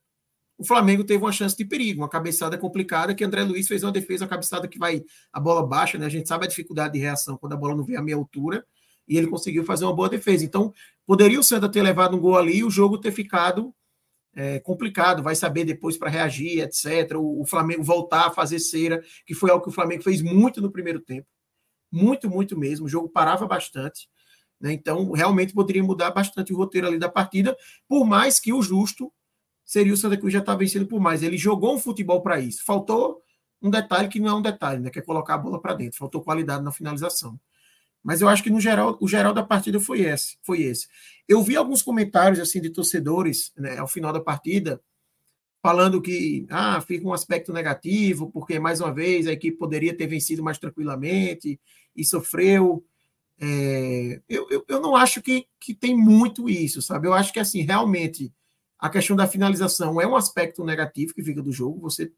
o Flamengo teve uma chance de perigo, uma cabeçada complicada, que André Luiz fez uma defesa, uma cabeçada que vai a bola baixa, né? A gente sabe a dificuldade de reação quando a bola não vem à meia altura e ele conseguiu fazer uma boa defesa. Então, poderia o Santa ter levado um gol ali e o jogo ter ficado é, complicado, vai saber depois para reagir, etc. O, o, Flamengo voltar a fazer cera, que foi algo que o Flamengo fez muito no primeiro tempo. Muito, muito mesmo. O jogo parava bastante. Né? Então, realmente poderia mudar bastante o roteiro ali da partida, por mais que o justo seria o Santa Cruz já estar tá vencendo por mais. Ele jogou um futebol para isso. Faltou um detalhe que não é um detalhe, né? que é colocar a bola para dentro. Faltou qualidade na finalização. Mas eu acho que no geral, o geral da partida foi esse, foi esse. Eu vi alguns comentários assim de torcedores, né, ao final da partida, falando que ah, fica um aspecto negativo, porque mais uma vez a equipe poderia ter vencido mais tranquilamente e sofreu. É, eu, eu, eu não acho que, que tem muito isso, sabe? Eu acho que assim, realmente a questão da finalização é um aspecto negativo que fica do jogo. Você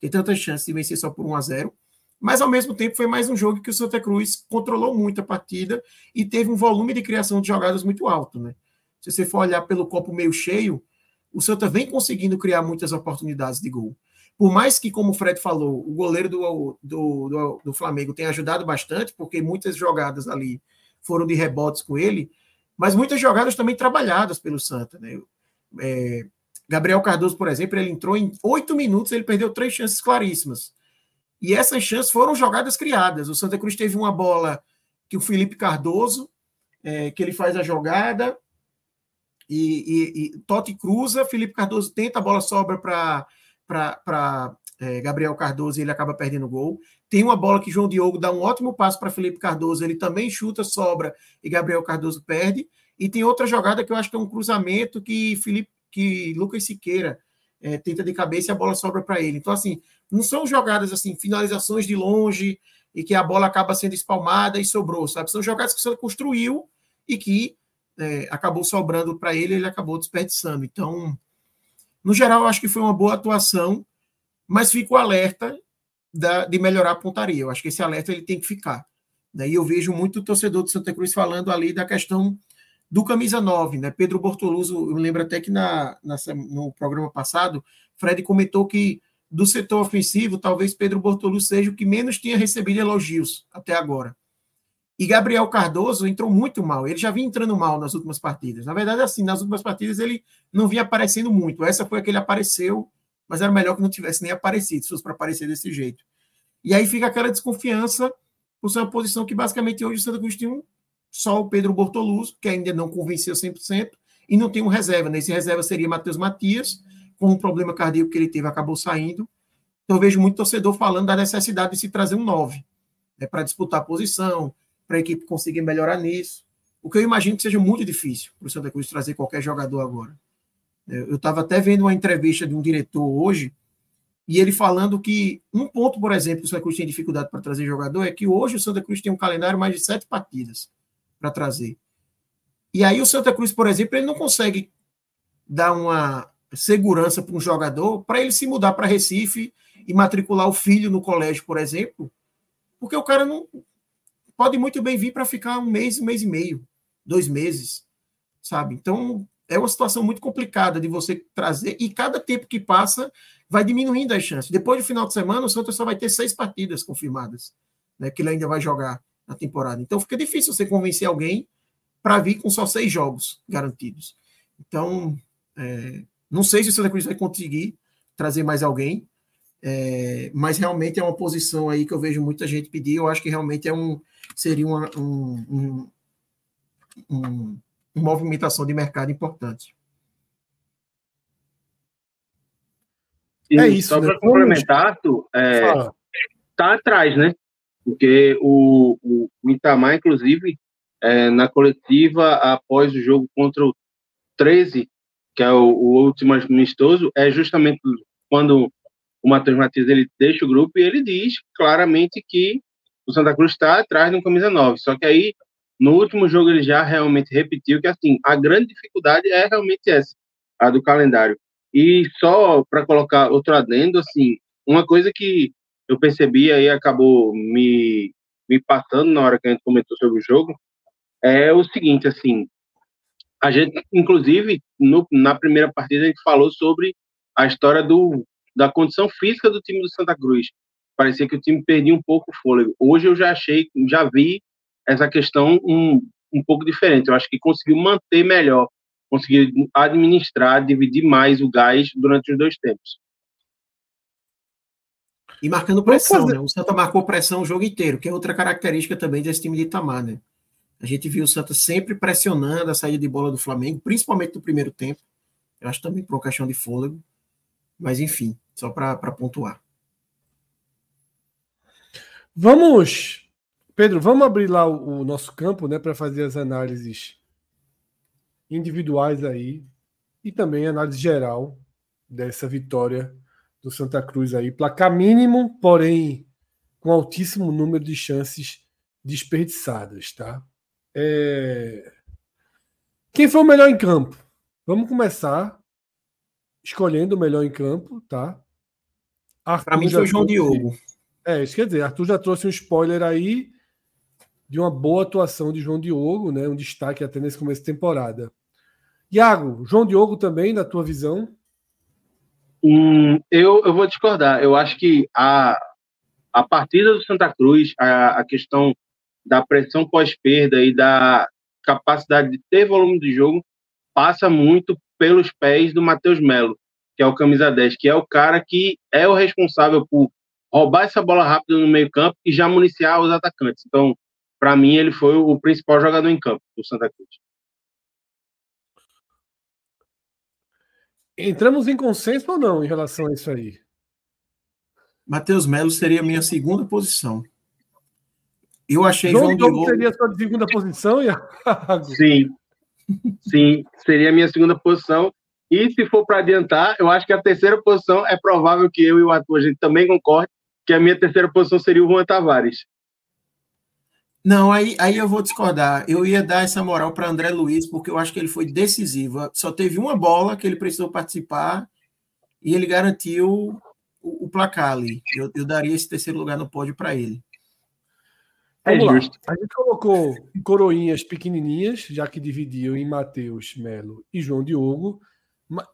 tem tanta chance de vencer só por 1 a 0 mas, ao mesmo tempo, foi mais um jogo que o Santa Cruz controlou muito a partida e teve um volume de criação de jogadas muito alto. Né? Se você for olhar pelo copo meio cheio, o Santa vem conseguindo criar muitas oportunidades de gol. Por mais que, como o Fred falou, o goleiro do, do, do, do Flamengo tenha ajudado bastante, porque muitas jogadas ali foram de rebotes com ele, mas muitas jogadas também trabalhadas pelo Santa. Né? É, Gabriel Cardoso, por exemplo, ele entrou em oito minutos, ele perdeu três chances claríssimas. E essas chances foram jogadas criadas. O Santa Cruz teve uma bola que o Felipe Cardoso, é, que ele faz a jogada, e, e, e, Totti cruza, Felipe Cardoso tenta, a bola sobra para é, Gabriel Cardoso e ele acaba perdendo o gol. Tem uma bola que João Diogo dá um ótimo passo para Felipe Cardoso, ele também chuta, sobra e Gabriel Cardoso perde. E tem outra jogada que eu acho que é um cruzamento que Felipe, que Lucas Siqueira é, tenta de cabeça e a bola sobra para ele. Então, assim, não são jogadas assim, finalizações de longe e que a bola acaba sendo espalmada e sobrou, sabe? São jogadas que você construiu e que é, acabou sobrando para ele, ele acabou desperdiçando. Então, no geral, eu acho que foi uma boa atuação, mas fico alerta da, de melhorar a pontaria. Eu acho que esse alerta ele tem que ficar. Daí eu vejo muito torcedor de Santa Cruz falando ali da questão do camisa 9, né? Pedro Bortoluso, eu lembro até que na, na, no programa passado, Fred comentou que do setor ofensivo, talvez Pedro Bortoluso seja o que menos tinha recebido elogios até agora. E Gabriel Cardoso entrou muito mal. Ele já vinha entrando mal nas últimas partidas. Na verdade, assim, nas últimas partidas ele não vinha aparecendo muito. Essa foi a que ele apareceu, mas era melhor que não tivesse nem aparecido, se fosse para aparecer desse jeito. E aí fica aquela desconfiança por ser uma posição que basicamente hoje o Santa Cruz tem um só o Pedro Bortoluso, que ainda não convenceu 100%, e não tem um reserva. Nesse né? reserva seria Matheus Matias, com um problema cardíaco que ele teve, acabou saindo. Então, eu vejo muito torcedor falando da necessidade de se trazer um 9, né, para disputar a posição, para a equipe conseguir melhorar nisso. O que eu imagino que seja muito difícil para o Santa Cruz trazer qualquer jogador agora. Eu estava até vendo uma entrevista de um diretor hoje, e ele falando que um ponto, por exemplo, que o Santa Cruz tem dificuldade para trazer jogador é que hoje o Santa Cruz tem um calendário mais de sete partidas para trazer. E aí o Santa Cruz, por exemplo, ele não consegue dar uma segurança para um jogador para ele se mudar para Recife e matricular o filho no colégio, por exemplo, porque o cara não pode muito bem vir para ficar um mês, um mês e meio, dois meses, sabe? Então é uma situação muito complicada de você trazer e cada tempo que passa vai diminuindo as chances. Depois do final de semana, o Santa só vai ter seis partidas confirmadas, né? Que ele ainda vai jogar na temporada. Então fica difícil você convencer alguém para vir com só seis jogos garantidos. Então, é, não sei se o Santa Cruz vai conseguir trazer mais alguém, é, mas realmente é uma posição aí que eu vejo muita gente pedir. Eu acho que realmente é um seria uma, um, um, um, uma movimentação de mercado importante. é isso. Só né? para complementar, é, tá atrás, né? Porque o, o, o Itamar, inclusive, é, na coletiva após o jogo contra o 13, que é o, o último amistoso, é justamente quando o Matheus Matias ele deixa o grupo e ele diz claramente que o Santa Cruz está atrás de um camisa 9. Só que aí, no último jogo, ele já realmente repetiu que assim, a grande dificuldade é realmente essa, a do calendário. E só para colocar outro adendo, assim, uma coisa que eu percebi aí acabou me, me passando na hora que a gente comentou sobre o jogo, é o seguinte, assim, a gente, inclusive, no, na primeira partida, a gente falou sobre a história do, da condição física do time do Santa Cruz. Parecia que o time perdia um pouco o fôlego. Hoje eu já achei, já vi essa questão um, um pouco diferente. Eu acho que conseguiu manter melhor, conseguiu administrar, dividir mais o gás durante os dois tempos. E marcando pressão, né? O Santa marcou pressão o jogo inteiro, que é outra característica também desse time de Itamar, né? A gente viu o Santa sempre pressionando a saída de bola do Flamengo, principalmente no primeiro tempo. Eu acho também por uma questão de fôlego. Mas, enfim, só para pontuar. Vamos, Pedro, vamos abrir lá o, o nosso campo, né, para fazer as análises individuais aí e também análise geral dessa vitória do Santa Cruz aí. Placar mínimo, porém com altíssimo número de chances desperdiçadas, tá? É... Quem foi o melhor em campo? Vamos começar escolhendo o melhor em campo, tá? Para mim foi o João Diogo. É, isso quer dizer, Arthur já trouxe um spoiler aí de uma boa atuação de João Diogo, né? Um destaque até nesse começo de temporada. Iago, João Diogo também, na tua visão? Hum, eu, eu vou discordar. Eu acho que a, a partida do Santa Cruz, a, a questão da pressão pós-perda e da capacidade de ter volume de jogo, passa muito pelos pés do Matheus Melo, que é o camisa 10, que é o cara que é o responsável por roubar essa bola rápida no meio-campo e já municiar os atacantes. Então, para mim, ele foi o principal jogador em campo do Santa Cruz. Entramos em consenso ou não em relação a isso aí? Matheus Melo seria a minha segunda posição. Eu achei João, João Diogo... seria a sua segunda posição, Iago? Sim. Sim, seria a minha segunda posição. E se for para adiantar, eu acho que a terceira posição é provável que eu e o Arthur a gente também concorde, que a minha terceira posição seria o Juan Tavares. Não, aí, aí eu vou discordar. Eu ia dar essa moral para André Luiz, porque eu acho que ele foi decisivo. Só teve uma bola que ele precisou participar e ele garantiu o, o placar ali. Eu, eu daria esse terceiro lugar no pódio para ele. É Vamos justo. Lá. A gente colocou coroinhas pequenininhas, já que dividiu em Matheus Melo e João Diogo.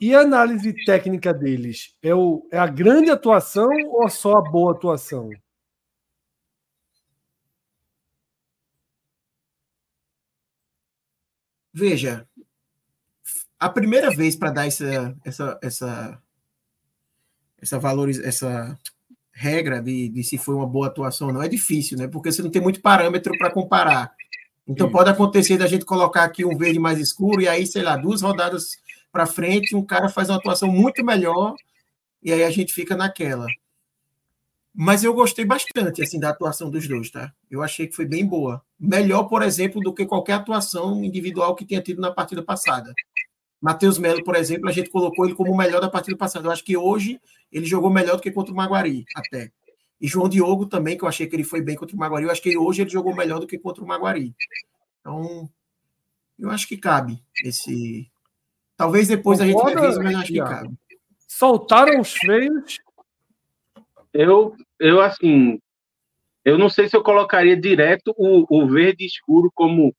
E a análise técnica deles? É, o, é a grande atuação ou só a boa atuação? Veja, a primeira vez para dar essa, essa, essa, essa, valoriz, essa regra de, de se foi uma boa atuação ou não é difícil, né? Porque você não tem muito parâmetro para comparar. Então pode acontecer da gente colocar aqui um verde mais escuro e aí, sei lá, duas rodadas para frente, um cara faz uma atuação muito melhor e aí a gente fica naquela. Mas eu gostei bastante assim da atuação dos dois, tá? Eu achei que foi bem boa. Melhor, por exemplo, do que qualquer atuação individual que tenha tido na partida passada. Matheus Melo, por exemplo, a gente colocou ele como o melhor da partida passada. Eu acho que hoje ele jogou melhor do que contra o Maguari, até. E João Diogo também, que eu achei que ele foi bem contra o Maguari. Eu acho que hoje ele jogou melhor do que contra o Maguari. Então, eu acho que cabe esse. Talvez depois a gente revise, mas eu acho que cabe. Soltaram os freios. Eu, eu assim, eu não sei se eu colocaria direto o, o verde escuro como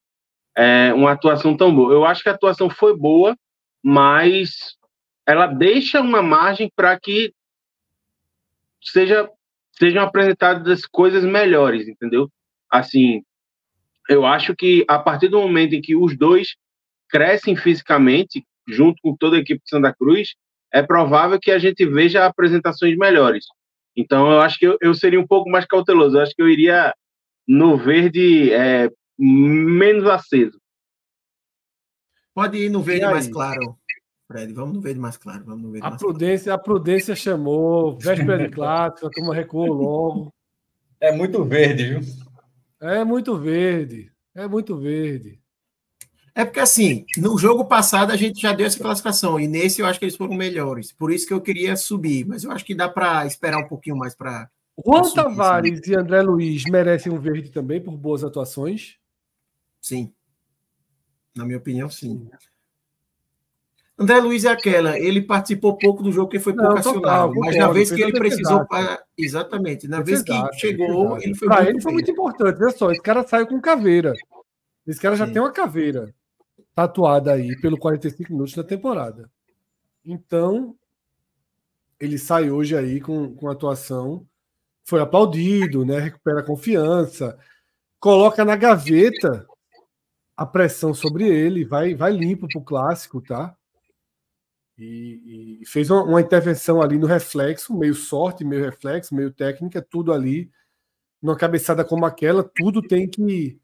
é, uma atuação tão boa. Eu acho que a atuação foi boa, mas ela deixa uma margem para que seja, sejam apresentadas coisas melhores, entendeu? Assim, eu acho que a partir do momento em que os dois crescem fisicamente, junto com toda a equipe de Santa Cruz, é provável que a gente veja apresentações melhores. Então, eu acho que eu, eu seria um pouco mais cauteloso. Eu acho que eu iria no verde é, menos aceso. Pode ir no verde mais claro. Fred, vamos no verde mais claro. Vamos no verde a, mais prudência, claro. a prudência chamou, véspera de clássico, a (laughs) turma recuou logo. É muito verde, viu? É muito verde. É muito verde. É porque, assim, no jogo passado a gente já deu essa classificação, e nesse eu acho que eles foram melhores. Por isso que eu queria subir, mas eu acho que dá para esperar um pouquinho mais para. Juan Tavares e André Luiz merecem um verde também por boas atuações? Sim. Na minha opinião, sim. André Luiz é aquela, ele participou pouco do jogo porque foi pouco acionado, mas na vez que ele precisou. Pra... Exatamente, na vez que chegou, ele foi. Para ele foi muito importante. Olha só, esse cara saiu com caveira. Esse cara já tem uma caveira tatuada aí pelo 45 minutos da temporada. Então, ele sai hoje aí com, com atuação, foi aplaudido, né? Recupera a confiança, coloca na gaveta a pressão sobre ele, vai, vai limpo pro clássico, tá? E, e fez uma, uma, intervenção ali no reflexo, meio sorte, meio reflexo, meio técnica, tudo ali. Numa cabeçada como aquela, tudo tem que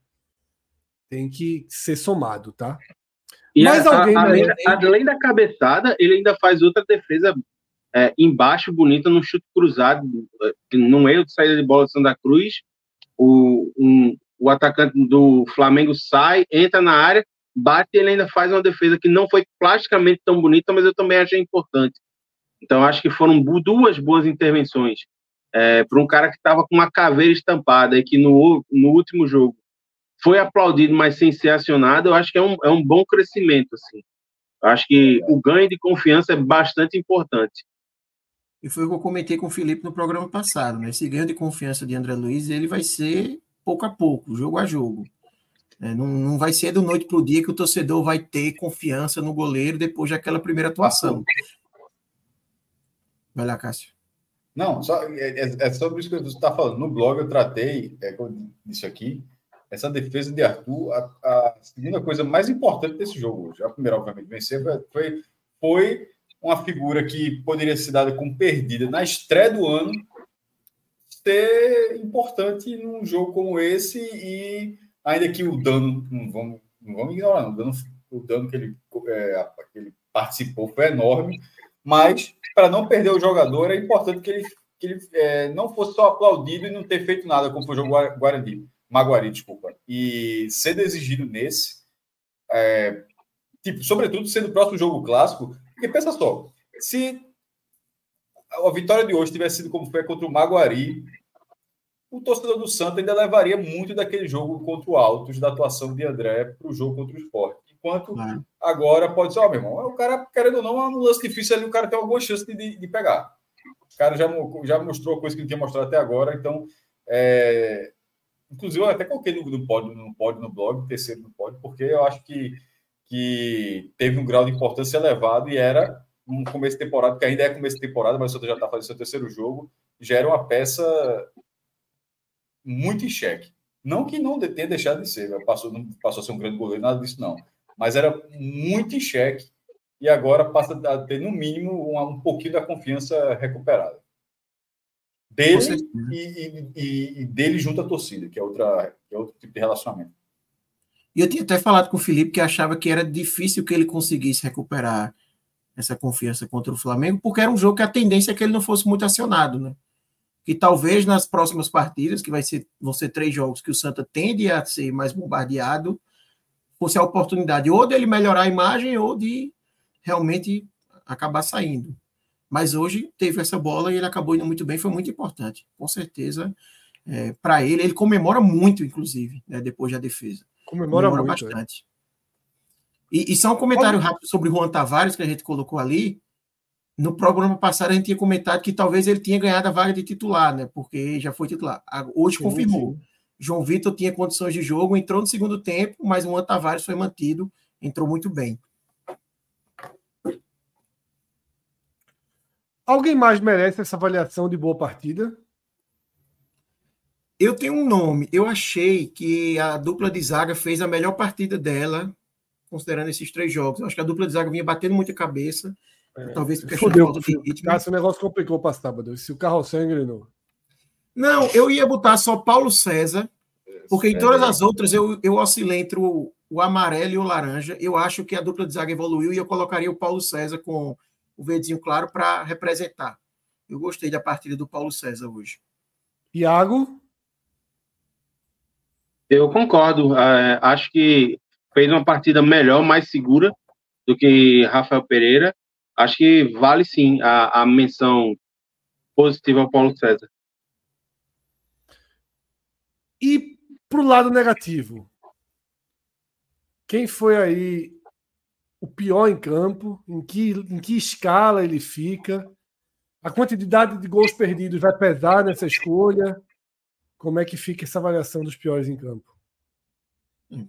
tem que ser somado, tá? E Mas a, alguém. A, além, além, da cabeçada, ele ainda faz outra defesa é, embaixo, bonita, num chute cruzado, num erro de saída de bola de Santa Cruz. O, um, o atacante do Flamengo sai, entra na área, bate e ele ainda faz uma defesa que não foi plasticamente tão bonita, mas eu também achei importante. Então, acho que foram duas boas intervenções. É, para um cara que estava com uma caveira estampada e que no, no último jogo foi aplaudido, mas sem ser acionado, eu acho que é um, é um bom crescimento. Assim. Eu acho que o ganho de confiança é bastante importante. E foi o que eu comentei com o Felipe no programa passado. Né? Esse ganho de confiança de André Luiz ele vai ser pouco a pouco, jogo a jogo. É, não, não vai ser do noite para o dia que o torcedor vai ter confiança no goleiro depois daquela primeira atuação. Vai lá, Cássio. Não, só, é, é, é sobre isso que você está falando. No blog eu tratei, é, isso aqui, essa defesa de Arthur, a, a, segunda coisa mais importante desse jogo hoje. A primeira, obviamente, vencer foi, foi uma figura que poderia ser dada como perdida na estreia do ano, ser importante num jogo como esse e ainda que o dano, não vamos, não vamos ignorar, não, o, dano, o dano que ele, é, que ele participou foi enorme, mas para não perder o jogador é importante que ele, que ele é, não fosse só aplaudido e não ter feito nada, como foi o jogo Guarani. Maguari, desculpa, e sendo exigido nesse, é, tipo, sobretudo sendo o próximo jogo clássico, porque pensa só, se a vitória de hoje tivesse sido como foi contra o Maguari, o torcedor do Santos ainda levaria muito daquele jogo contra o Altos, da atuação de André, para o jogo contra o Sport. Enquanto agora pode ser, ó, oh, meu irmão, o cara, querendo ou não, é um lance difícil ali, o cara tem alguma chance de, de pegar. O cara já, já mostrou a coisa que ele tinha mostrado até agora, então é, Inclusive, eu até coloquei no, no, pódio, no pódio no blog, terceiro no pódio, porque eu acho que, que teve um grau de importância elevado e era um começo de temporada, que ainda é começo de temporada, mas o Santa já está fazendo seu terceiro jogo, já era uma peça muito em xeque. Não que não tenha deixado de ser, passou, não passou a ser um grande goleiro, nada disso não. Mas era muito em xeque e agora passa a ter, no mínimo, um, um pouquinho da confiança recuperada dele e, e, e, dele junto à torcida, que é, outra, que é outro tipo de relacionamento. E eu tinha até falado com o Felipe que achava que era difícil que ele conseguisse recuperar essa confiança contra o Flamengo, porque era um jogo que a tendência é que ele não fosse muito acionado, né? Que talvez nas próximas partidas, que vai ser, vão ser três jogos que o Santa tende a ser mais bombardeado, fosse a oportunidade ou dele melhorar a imagem ou de realmente acabar saindo. Mas hoje teve essa bola e ele acabou indo muito bem, foi muito importante. Com certeza, é, para ele, ele comemora muito, inclusive, né, depois da defesa. Comemora, comemora muito, é. bastante. É. E, e, só um comentário rápido sobre o Juan Tavares, que a gente colocou ali. No programa passado, a gente tinha comentado que talvez ele tinha ganhado a vaga de titular, né? Porque já foi titular. Hoje sim, confirmou. Sim. João Vitor tinha condições de jogo, entrou no segundo tempo, mas o Juan Tavares foi mantido, entrou muito bem. Alguém mais merece essa avaliação de boa partida? Eu tenho um nome. Eu achei que a dupla de zaga fez a melhor partida dela, considerando esses três jogos. Eu acho que a dupla de zaga vinha batendo muita cabeça. É, talvez porque Fudeu, Cássio, o negócio complicou para sábado. Se o carro engrenou. Não, eu ia botar só Paulo César, porque em todas as outras eu, eu oscilei entre o, o amarelo e o laranja. Eu acho que a dupla de zaga evoluiu e eu colocaria o Paulo César com o verdinho claro para representar. Eu gostei da partida do Paulo César hoje. Iago? Eu concordo. É, acho que fez uma partida melhor, mais segura do que Rafael Pereira. Acho que vale sim a, a menção positiva ao Paulo César. E para o lado negativo, quem foi aí o pior em campo? Em que, em que escala ele fica? A quantidade de gols perdidos vai pesar nessa escolha? Como é que fica essa avaliação dos piores em campo?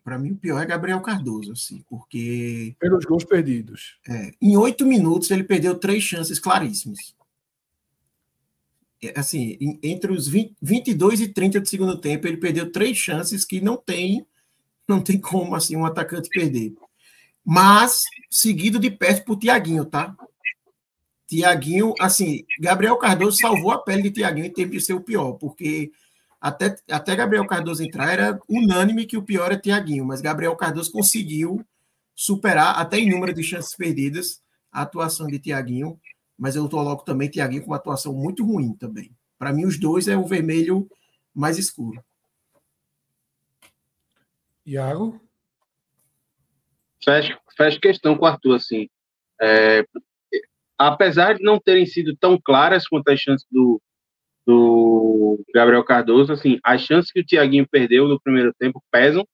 Para mim, o pior é Gabriel Cardoso, assim, porque. Pelos gols perdidos. É, em oito minutos, ele perdeu três chances claríssimas. É, assim, entre os 20, 22 e 30 do segundo tempo, ele perdeu três chances que não tem, não tem como assim um atacante perder. Mas seguido de perto por Tiaguinho, tá? Tiaguinho, assim, Gabriel Cardoso salvou a pele de Tiaguinho em termos de ser o pior, porque até, até Gabriel Cardoso entrar, era unânime que o pior é Tiaguinho, mas Gabriel Cardoso conseguiu superar, até em número de chances perdidas, a atuação de Tiaguinho, mas eu coloco também Tiaguinho com uma atuação muito ruim também. Para mim, os dois é o vermelho mais escuro. Iago? Fecho, fecho questão com o Arthur, assim. É, apesar de não terem sido tão claras quanto as chances do, do Gabriel Cardoso, assim, as chances que o Thiaguinho perdeu no primeiro tempo pesam,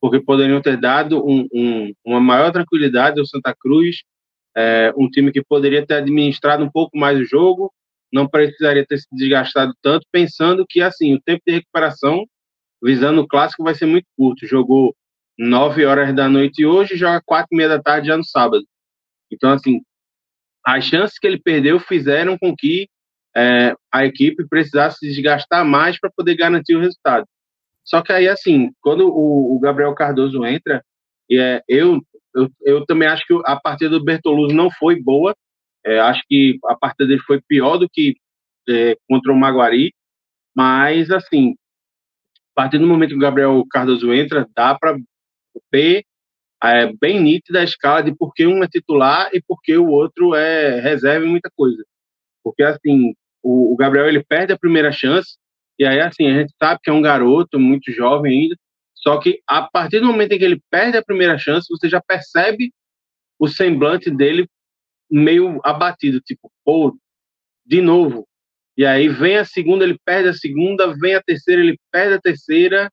porque poderiam ter dado um, um, uma maior tranquilidade ao Santa Cruz, é, um time que poderia ter administrado um pouco mais o jogo, não precisaria ter se desgastado tanto, pensando que, assim, o tempo de recuperação, visando o clássico, vai ser muito curto. Jogou 9 horas da noite hoje, joga quatro e meia da tarde já no sábado. Então, assim, as chances que ele perdeu fizeram com que é, a equipe precisasse desgastar mais para poder garantir o resultado. Só que aí, assim, quando o, o Gabriel Cardoso entra, e é, eu, eu, eu também acho que a partida do Bertoluso não foi boa. É, acho que a partida dele foi pior do que é, contra o Maguari. Mas, assim, a partir do momento que o Gabriel Cardoso entra, dá para ver é, bem nítida a escala de por que um é titular e por que o outro é reserva em muita coisa. Porque, assim, o, o, Gabriel ele perde a primeira chance, e aí, assim, a gente sabe que é um garoto muito jovem ainda, só que a partir do momento em que ele perde a primeira chance, você já percebe o semblante dele meio abatido, tipo, pô, de novo. E aí vem a segunda, ele perde a segunda, vem a terceira, ele perde a terceira,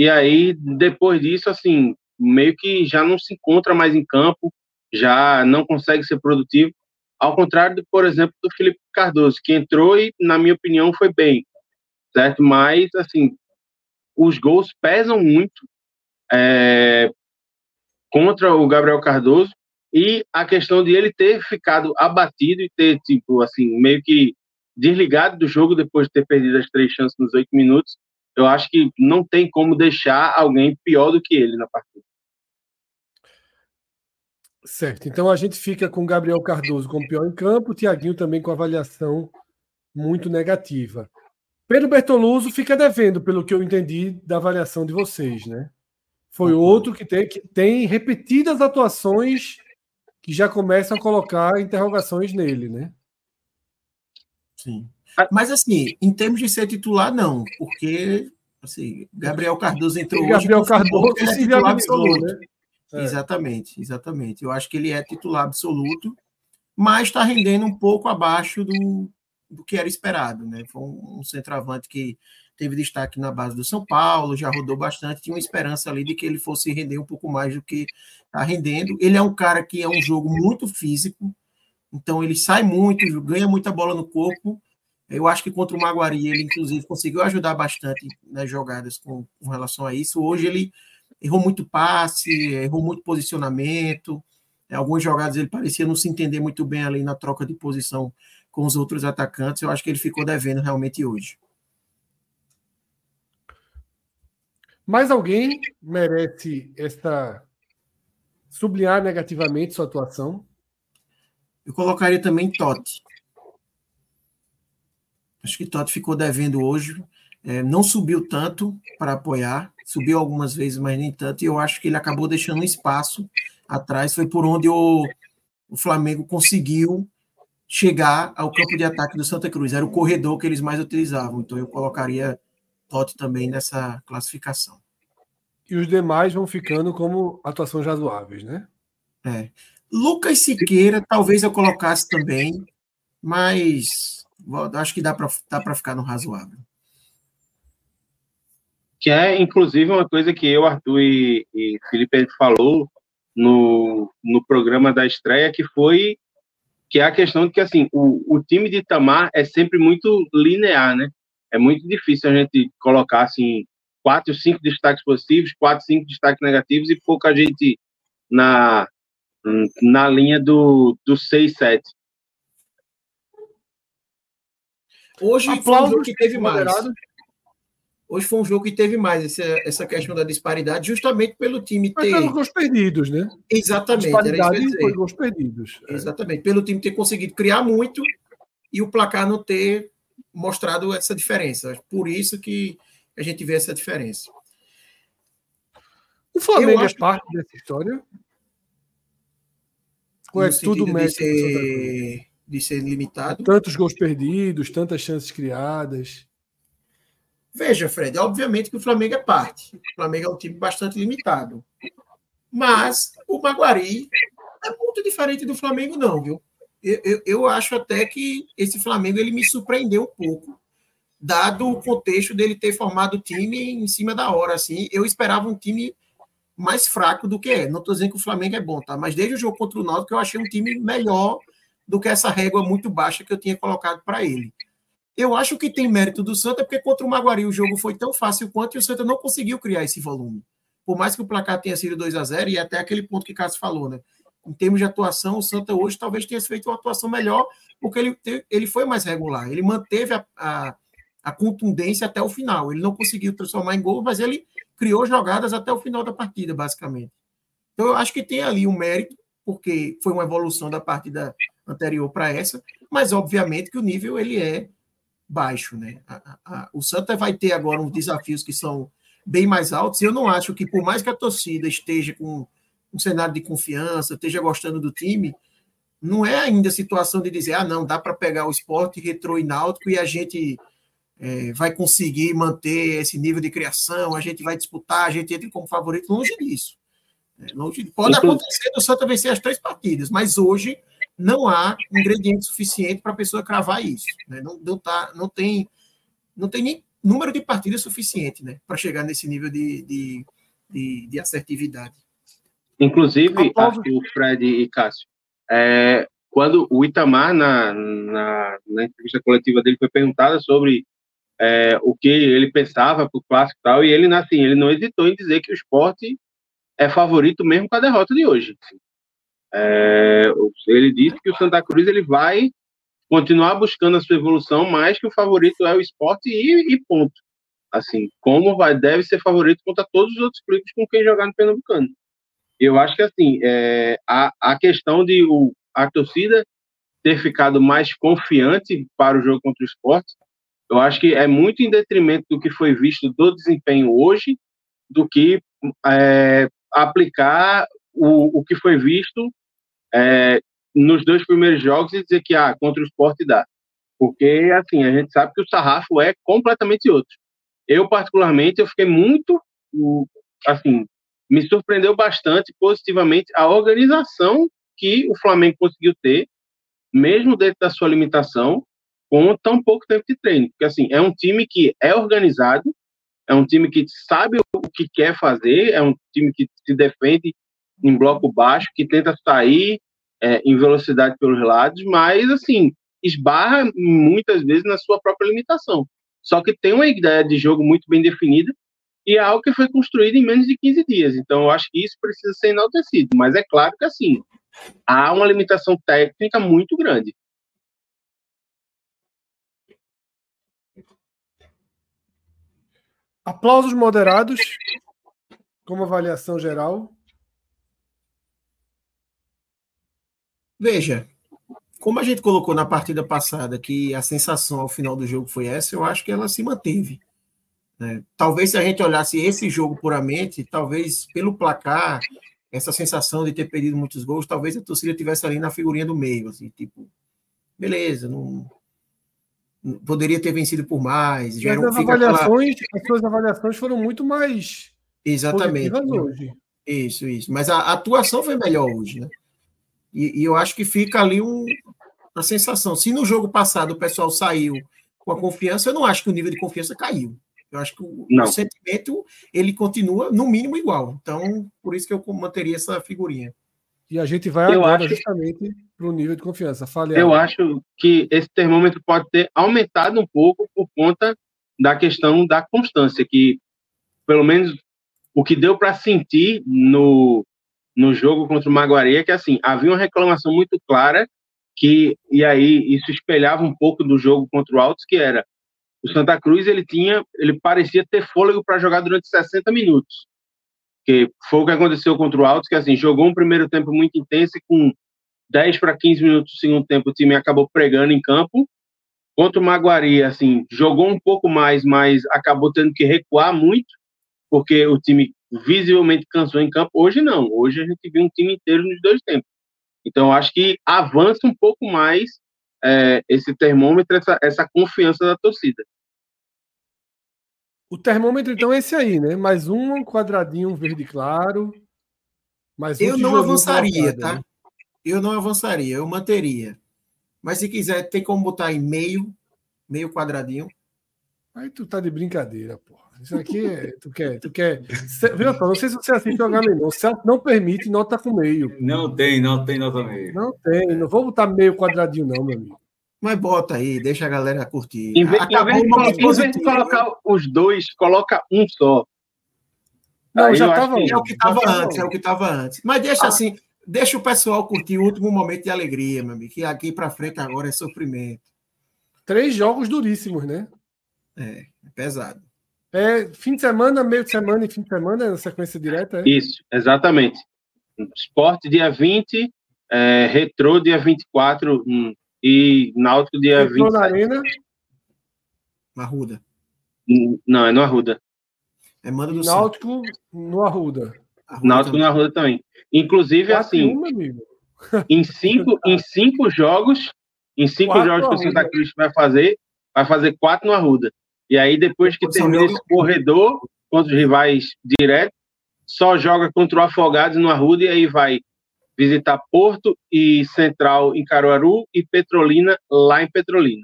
e aí depois disso, assim, meio que já não se encontra mais em campo, já não consegue ser produtivo. Ao contrário, do, por exemplo, do Felipe Cardoso, que entrou e, na minha opinião, foi bem, certo? Mas, assim, os gols pesam muito é, contra o Gabriel Cardoso e a questão de ele ter ficado abatido e ter, tipo, assim, meio que desligado do jogo depois de ter perdido as três chances nos oito minutos, eu acho que não tem como deixar alguém pior do que ele na partida. Certo. Então a gente fica com Gabriel Cardoso como pior em campo, Tiaguinho também com avaliação muito negativa. Pedro Bertoluso fica devendo, pelo que eu entendi da avaliação de vocês, né? Foi outro que tem, que tem repetidas atuações que já começam a colocar interrogações nele, né? Sim. Mas assim, em termos de ser titular, não, porque assim, Gabriel Cardoso entrou Gabriel hoje. Gabriel Cardoso é titular absoluto. Né? É. Exatamente, exatamente. Eu acho que ele é titular absoluto, mas está rendendo um pouco abaixo do, do que era esperado. Né? Foi um, um centroavante que teve destaque na base do São Paulo, já rodou bastante, tinha uma esperança ali de que ele fosse render um pouco mais do que está rendendo. Ele é um cara que é um jogo muito físico, então ele sai muito, ganha muita bola no corpo. Eu acho que contra o Maguari ele, inclusive, conseguiu ajudar bastante nas jogadas com, com relação a isso. Hoje ele errou muito passe, errou muito posicionamento. Em algumas jogadas ele parecia não se entender muito bem ali na troca de posição com os outros atacantes. Eu acho que ele ficou devendo realmente hoje. Mais alguém merece esta sublinhar negativamente sua atuação? Eu colocaria também Totti. Acho que Totti ficou devendo hoje. É, não subiu tanto para apoiar, subiu algumas vezes, mas nem tanto, e eu acho que ele acabou deixando um espaço atrás. Foi por onde o, o Flamengo conseguiu chegar ao campo de ataque do Santa Cruz. Era o corredor que eles mais utilizavam. Então eu colocaria Totti também nessa classificação. E os demais vão ficando como atuações razoáveis, né? É. Lucas Siqueira, talvez eu colocasse também, mas acho que dá para dá ficar no razoável. Que é, inclusive, uma coisa que eu, Arthur e, e Felipe falou no, no programa da estreia, que foi que é a questão de que assim o, o time de Itamar é sempre muito linear, né? É muito difícil a gente colocar assim quatro, cinco destaques positivos, quatro, cinco destaques negativos e pouca gente na na linha do, do 6, 7. Hoje Aplausos foi um jogo que teve mais. Hoje foi um jogo que teve mais essa, essa questão da disparidade, justamente pelo time ter. Mas gols perdidos, né? Exatamente. disparidade foi gols perdidos. É. Exatamente. Pelo time ter conseguido criar muito e o placar não ter mostrado essa diferença. Por isso que a gente vê essa diferença. O Flamengo é parte dessa história? Ou é tudo ser, de ser limitado? Tantos gols perdidos, tantas chances criadas. Veja, Fred, obviamente que o Flamengo é parte. O Flamengo é um time bastante limitado. Mas o Maguari é muito diferente do Flamengo, não, viu? Eu, eu, eu, acho até que esse Flamengo ele me surpreendeu um pouco, dado o contexto dele ter formado o time em cima da hora. Assim, eu esperava um time mais fraco do que é. Não estou dizendo que o Flamengo é bom, tá? Mas desde o jogo contra o Náutico eu achei um time melhor do que essa régua muito baixa que eu tinha colocado para ele. Eu acho que tem mérito do Santa, porque contra o Maguari o jogo foi tão fácil quanto e o Santa não conseguiu criar esse volume. Por mais que o placar tenha sido 2 a 0 e até aquele ponto que Cássio falou, né? Em termos de atuação, o Santa hoje talvez tenha feito uma atuação melhor, porque ele, ele foi mais regular. Ele manteve a, a, a contundência até o final. Ele não conseguiu transformar em gol, mas ele criou jogadas até o final da partida, basicamente. Então, eu acho que tem ali um mérito, porque foi uma evolução da partida anterior para essa, mas obviamente que o nível ele é baixo, né? A, a, o Santa vai ter agora uns desafios que são bem mais altos. Eu não acho que, por mais que a torcida esteja com um cenário de confiança, esteja gostando do time, não é ainda a situação de dizer, ah, não, dá para pegar o esporte, retrô e náutico e a gente é, vai conseguir manter esse nível de criação, a gente vai disputar, a gente entra como favorito, longe disso. É, pode acontecer do Santa vencer as três partidas, mas hoje não há ingrediente suficiente para a pessoa cravar isso. Né? Não, não, tá, não, tem, não tem nem número de partidas suficiente né? para chegar nesse nível de, de, de, de assertividade. Inclusive, o Fred e Cássio, é, quando o Itamar, na, na, na, entrevista coletiva dele, foi perguntada sobre é, o que ele pensava para o clássico e tal, e ele, assim, ele não hesitou em dizer que o esporte é favorito mesmo com a derrota de hoje. É, ele disse que o Santa Cruz ele vai continuar buscando a sua evolução, mas que o favorito é o esporte e, e ponto. Assim, como vai deve ser favorito contra todos os outros clubes com quem jogar no Pernambucano. Eu acho que assim é, a, a questão de o, a torcida ter ficado mais confiante para o jogo contra o esporte, eu acho que é muito em detrimento do que foi visto do desempenho hoje, do que é, aplicar o, o que foi visto é, nos dois primeiros jogos e dizer que ah, contra o esporte dá. Porque, assim, a gente sabe que o sarrafo é completamente outro. Eu, particularmente, eu fiquei muito, assim, me surpreendeu bastante positivamente a organização que o Flamengo conseguiu ter, mesmo dentro da sua limitação, com tão pouco tempo de treino. Porque, assim, é um time que é organizado, é um time que sabe o que quer fazer, é um time que se defende em bloco baixo, que tenta sair é, em velocidade pelos lados, mas, assim, esbarra muitas vezes na sua própria limitação. Só que tem uma ideia de jogo muito bem definida e é algo que foi construído em menos de 15 dias. Então, eu acho que isso precisa ser enaltecido. Mas é claro que, assim, há uma limitação técnica muito grande. Aplausos moderados, como avaliação geral. Veja, como a gente colocou na partida passada que a sensação ao final do jogo foi essa, eu acho que ela se manteve. Né? Talvez se a gente olhasse esse jogo puramente, talvez pelo placar, essa sensação de ter perdido muitos gols, talvez a torcida tivesse ali na figurinha do meio, assim, tipo, beleza, não, poderia ter vencido por mais. Já as, avaliações, aquela... as suas avaliações foram muito mais exatamente hoje. Isso, isso. Mas a, a, atuação foi melhor hoje, né? E, e eu acho que fica ali um, uma sensação. Se no jogo passado o pessoal saiu com a confiança, eu não acho que o nível de confiança caiu. Eu acho que o, o, sentimento ele continua no mínimo igual. Então, por isso que eu manteria essa figurinha. E a gente vai eu agora acho... justamente para o nível de confiança. Fale eu acho que esse termômetro pode ter aumentado um pouco por conta da questão da constância, que pelo menos o que deu para sentir no, no jogo contra o Maguari é que assim havia uma reclamação muito clara que e aí isso espelhava um pouco do jogo contra o Altos, que era o Santa Cruz ele tinha, ele parecia ter fôlego para jogar durante 60 minutos. Que foi o que aconteceu contra o Altos, que assim, jogou um primeiro tempo muito intenso e com 10 para 15 minutos do segundo tempo o time acabou pregando em campo. Contra o Maguari, assim, jogou um pouco mais, mas acabou tendo que recuar muito, porque o time visivelmente cansou em campo. Hoje não, hoje a gente viu um time inteiro nos dois tempos. Então acho que avança um pouco mais é, esse termômetro, essa, essa confiança da torcida. O termômetro, então, é esse aí, né? Mais um quadradinho verde claro. Mais um eu não avançaria, tá? Né? Eu não avançaria, eu manteria. Mas se quiser, tem como botar em meio, meio quadradinho. Aí tu tá de brincadeira, porra. Isso aqui é. Tu quer. Tu quer. Viu, não sei se você assiste o HM, não. Permite nota com meio. Não tem, não tem nota meio. Não tem. Não vou botar meio quadradinho, não, meu amigo. Mas bota aí, deixa a galera curtir. Em vez, em vez, de, em vez de colocar os dois, coloca um só. Não, aí já tava, é o que estava antes, é o que estava antes. Mas deixa ah. assim, deixa o pessoal curtir o último momento de alegria, meu amigo, que aqui para frente agora é sofrimento. Três jogos duríssimos, né? É, é pesado. É fim de semana, meio de semana e fim de semana, na sequência direta, é? Isso, exatamente. Esporte dia 20, é, Retrô dia 24 hum, e Náutico dia Retrô 27. na Arena? Na Arruda. Hum, não, é no Arruda. É mando do Náutico no Arruda. Náutico também. no Arruda também. Inclusive, assim, em, cinco, em cinco jogos, em cinco quatro jogos que o Santa Cruz vai fazer, vai fazer quatro no Arruda. E aí, depois que termina esse corredor contra os rivais direto, só joga contra o Afogados no Arruda e aí vai visitar Porto e Central em Caruaru e Petrolina lá em Petrolina.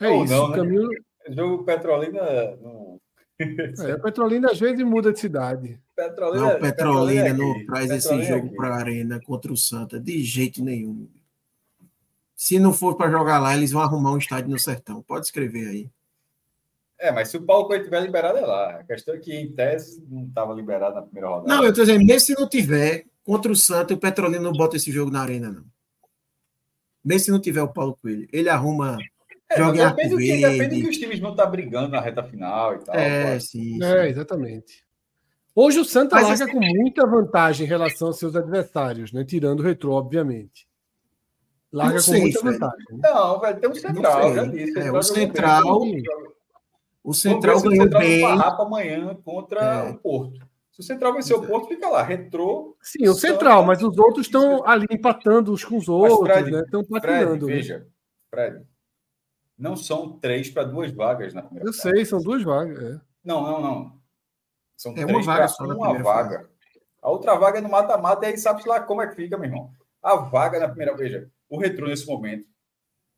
É isso, não, né? caminho... Jogo Petrolina. Não... É, Petrolina às vezes muda de cidade. Petrolina, não, Petrolina, Petrolina não traz Petrolina esse jogo para a Arena contra o Santa de jeito nenhum. Se não for para jogar lá, eles vão arrumar um estádio no sertão. Pode escrever aí. É, mas se o Paulo Coelho tiver liberado, é lá. A questão é que, em tese, não estava liberado na primeira rodada. Não, eu estou dizendo, mesmo se não tiver, contra o Santos, o Petrolina não bota esse jogo na arena, não. Mesmo se não tiver o Paulo Coelho. Ele arruma. É, joga depende, do que, depende que os times vão estar tá brigando na reta final e tal. É, sim, sim. É, exatamente. Hoje o Santa Mas larga esse... com muita vantagem em relação aos seus adversários, né? Tirando o retrô, obviamente. Larga com muita vantagem. Né? Não, velho, tem um central, já disse. É, o central. O central ganhou central bem. amanhã contra é. o Porto. Se o Central vencer o Porto, fica lá. Retrô. Sim, o Central, mas os outros estão ali empatando uns com os outros, Fred, né? Estão patinando. Né? Veja, Fred, não são três para duas vagas na primeira Eu sei, são duas vagas. É. Não, não, não. São é três para uma vaga. Fase. A outra vaga é no mata-mata, e aí sabe lá como é que fica, meu irmão. A vaga na primeira, veja, o Retrô, nesse momento,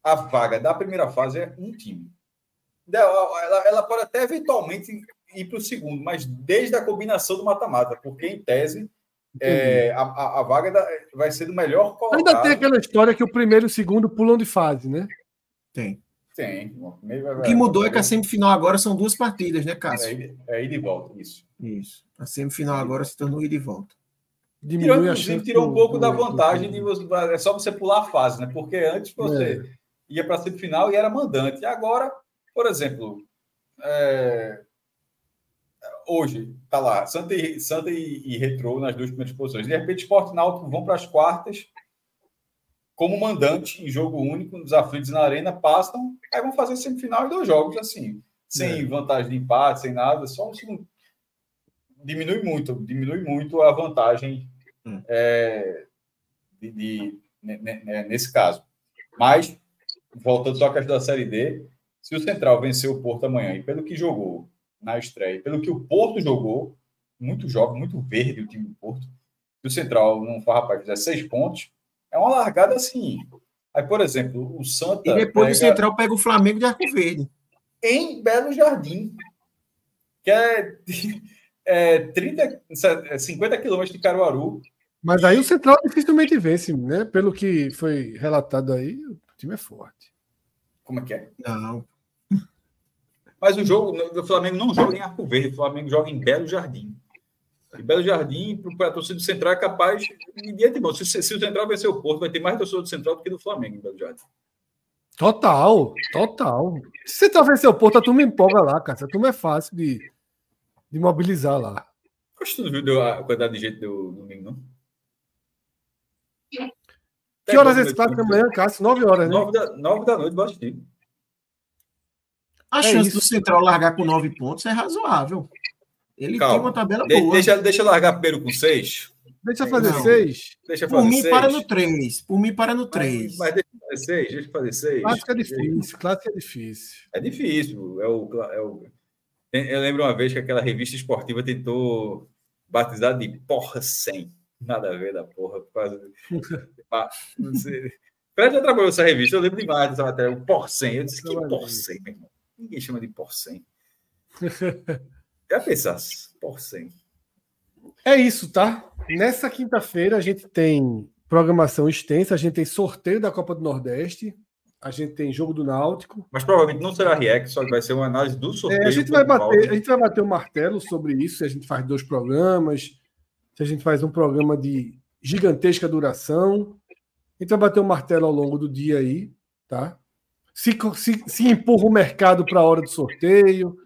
a vaga da primeira fase é um time. Ela, ela pode até eventualmente ir para o segundo, mas desde a combinação do mata-mata, porque em tese é, a, a, vaga da, vai ser do melhor colocado. Ainda tem aquela história que o primeiro e o segundo pulam de fase, né? Tem. Tem. O que mudou é que a semifinal agora são duas partidas, né, Cássio? É, é ida e volta, isso. Isso. A semifinal agora se tornou ida e volta. Diminui tirou, a chance tirou um pouco da vantagem de você, é só você pular a fase, né? Porque antes você é. ia para a semifinal e era mandante. E agora, por exemplo, é... hoje tá lá Santa e, Santa e, e Retrô nas duas primeiras posições. De repente, Esporte Náutico vão para as quartas como mandante em jogo único nos aflitos na arena, passam, aí vão fazer semifinal em dois jogos assim. sem é. vantagem de empate, sem nada, só um diminui muito, diminui muito a vantagem hum. é, de, de, nesse caso. Mas, voltando só à questão da Série D, se o Central vencer o Porto amanhã, e pelo que jogou na estreia, pelo que o Porto jogou, muito jovem, muito verde o time do Porto, se o Central não for rapaz, fizer seis pontos, é uma largada assim. Aí, por exemplo, o Santa. E depois pega... o Central pega o Flamengo de Arco Verde. Em Belo Jardim. Que é, é 30, 50 quilômetros de Caruaru. Mas aí o Central dificilmente vence, né? Pelo que foi relatado aí, o time é forte. Como é que é? Não. Mas o jogo, o Flamengo não joga em Arco Verde, o Flamengo joga em Belo Jardim. E Belo Jardim, para a torcida do Central, é capaz de bom. Se, se, o Central vencer o Porto, vai ter mais torcedor do Central do que do Flamengo em Belo Jardim. Total, total. Se o Central vencer o Porto, a turma empolga lá, cara. A turma é fácil de, de mobilizar lá. Acho que tu não viu a quantidade de gente do domingo, não? Que horas é esse clássico amanhã, Cássio? Nove horas, né? Nove da, nove da noite, bastante. A é chance isso. do Central largar com nove pontos é razoável. Ele Calma. tem uma tabela de, boa. Deixa, deixa eu largar primeiro com seis. Deixa eu fazer não. seis. Deixa fazer Por mim, seis. para no três. Por mim, para no três. Mas, mas deixa eu fazer seis. Deixa eu fazer seis. Clássico é difícil. Clássico é difícil. É difícil. É o, é o... Eu lembro uma vez que aquela revista esportiva tentou batizar de porra sem. Nada a ver da porra. Por causa de... (laughs) não sei. Fred já trabalhou essa revista, eu lembro demais dessa matéria, o Porcem. Eu disse, que Porcem, meu irmão? Ninguém chama de Porcem. (laughs) Já pensasse, Porcem. É isso, tá? Nessa quinta-feira a gente tem programação extensa, a gente tem sorteio da Copa do Nordeste, a gente tem jogo do Náutico. Mas provavelmente não será react, só vai ser uma análise do sorteio. É, a, gente vai bater, a gente vai bater o um martelo sobre isso, se a gente faz dois programas, se a gente faz um programa de gigantesca duração. A gente vai bater o um martelo ao longo do dia aí, tá? Se, se, se empurra o mercado para a hora do sorteio,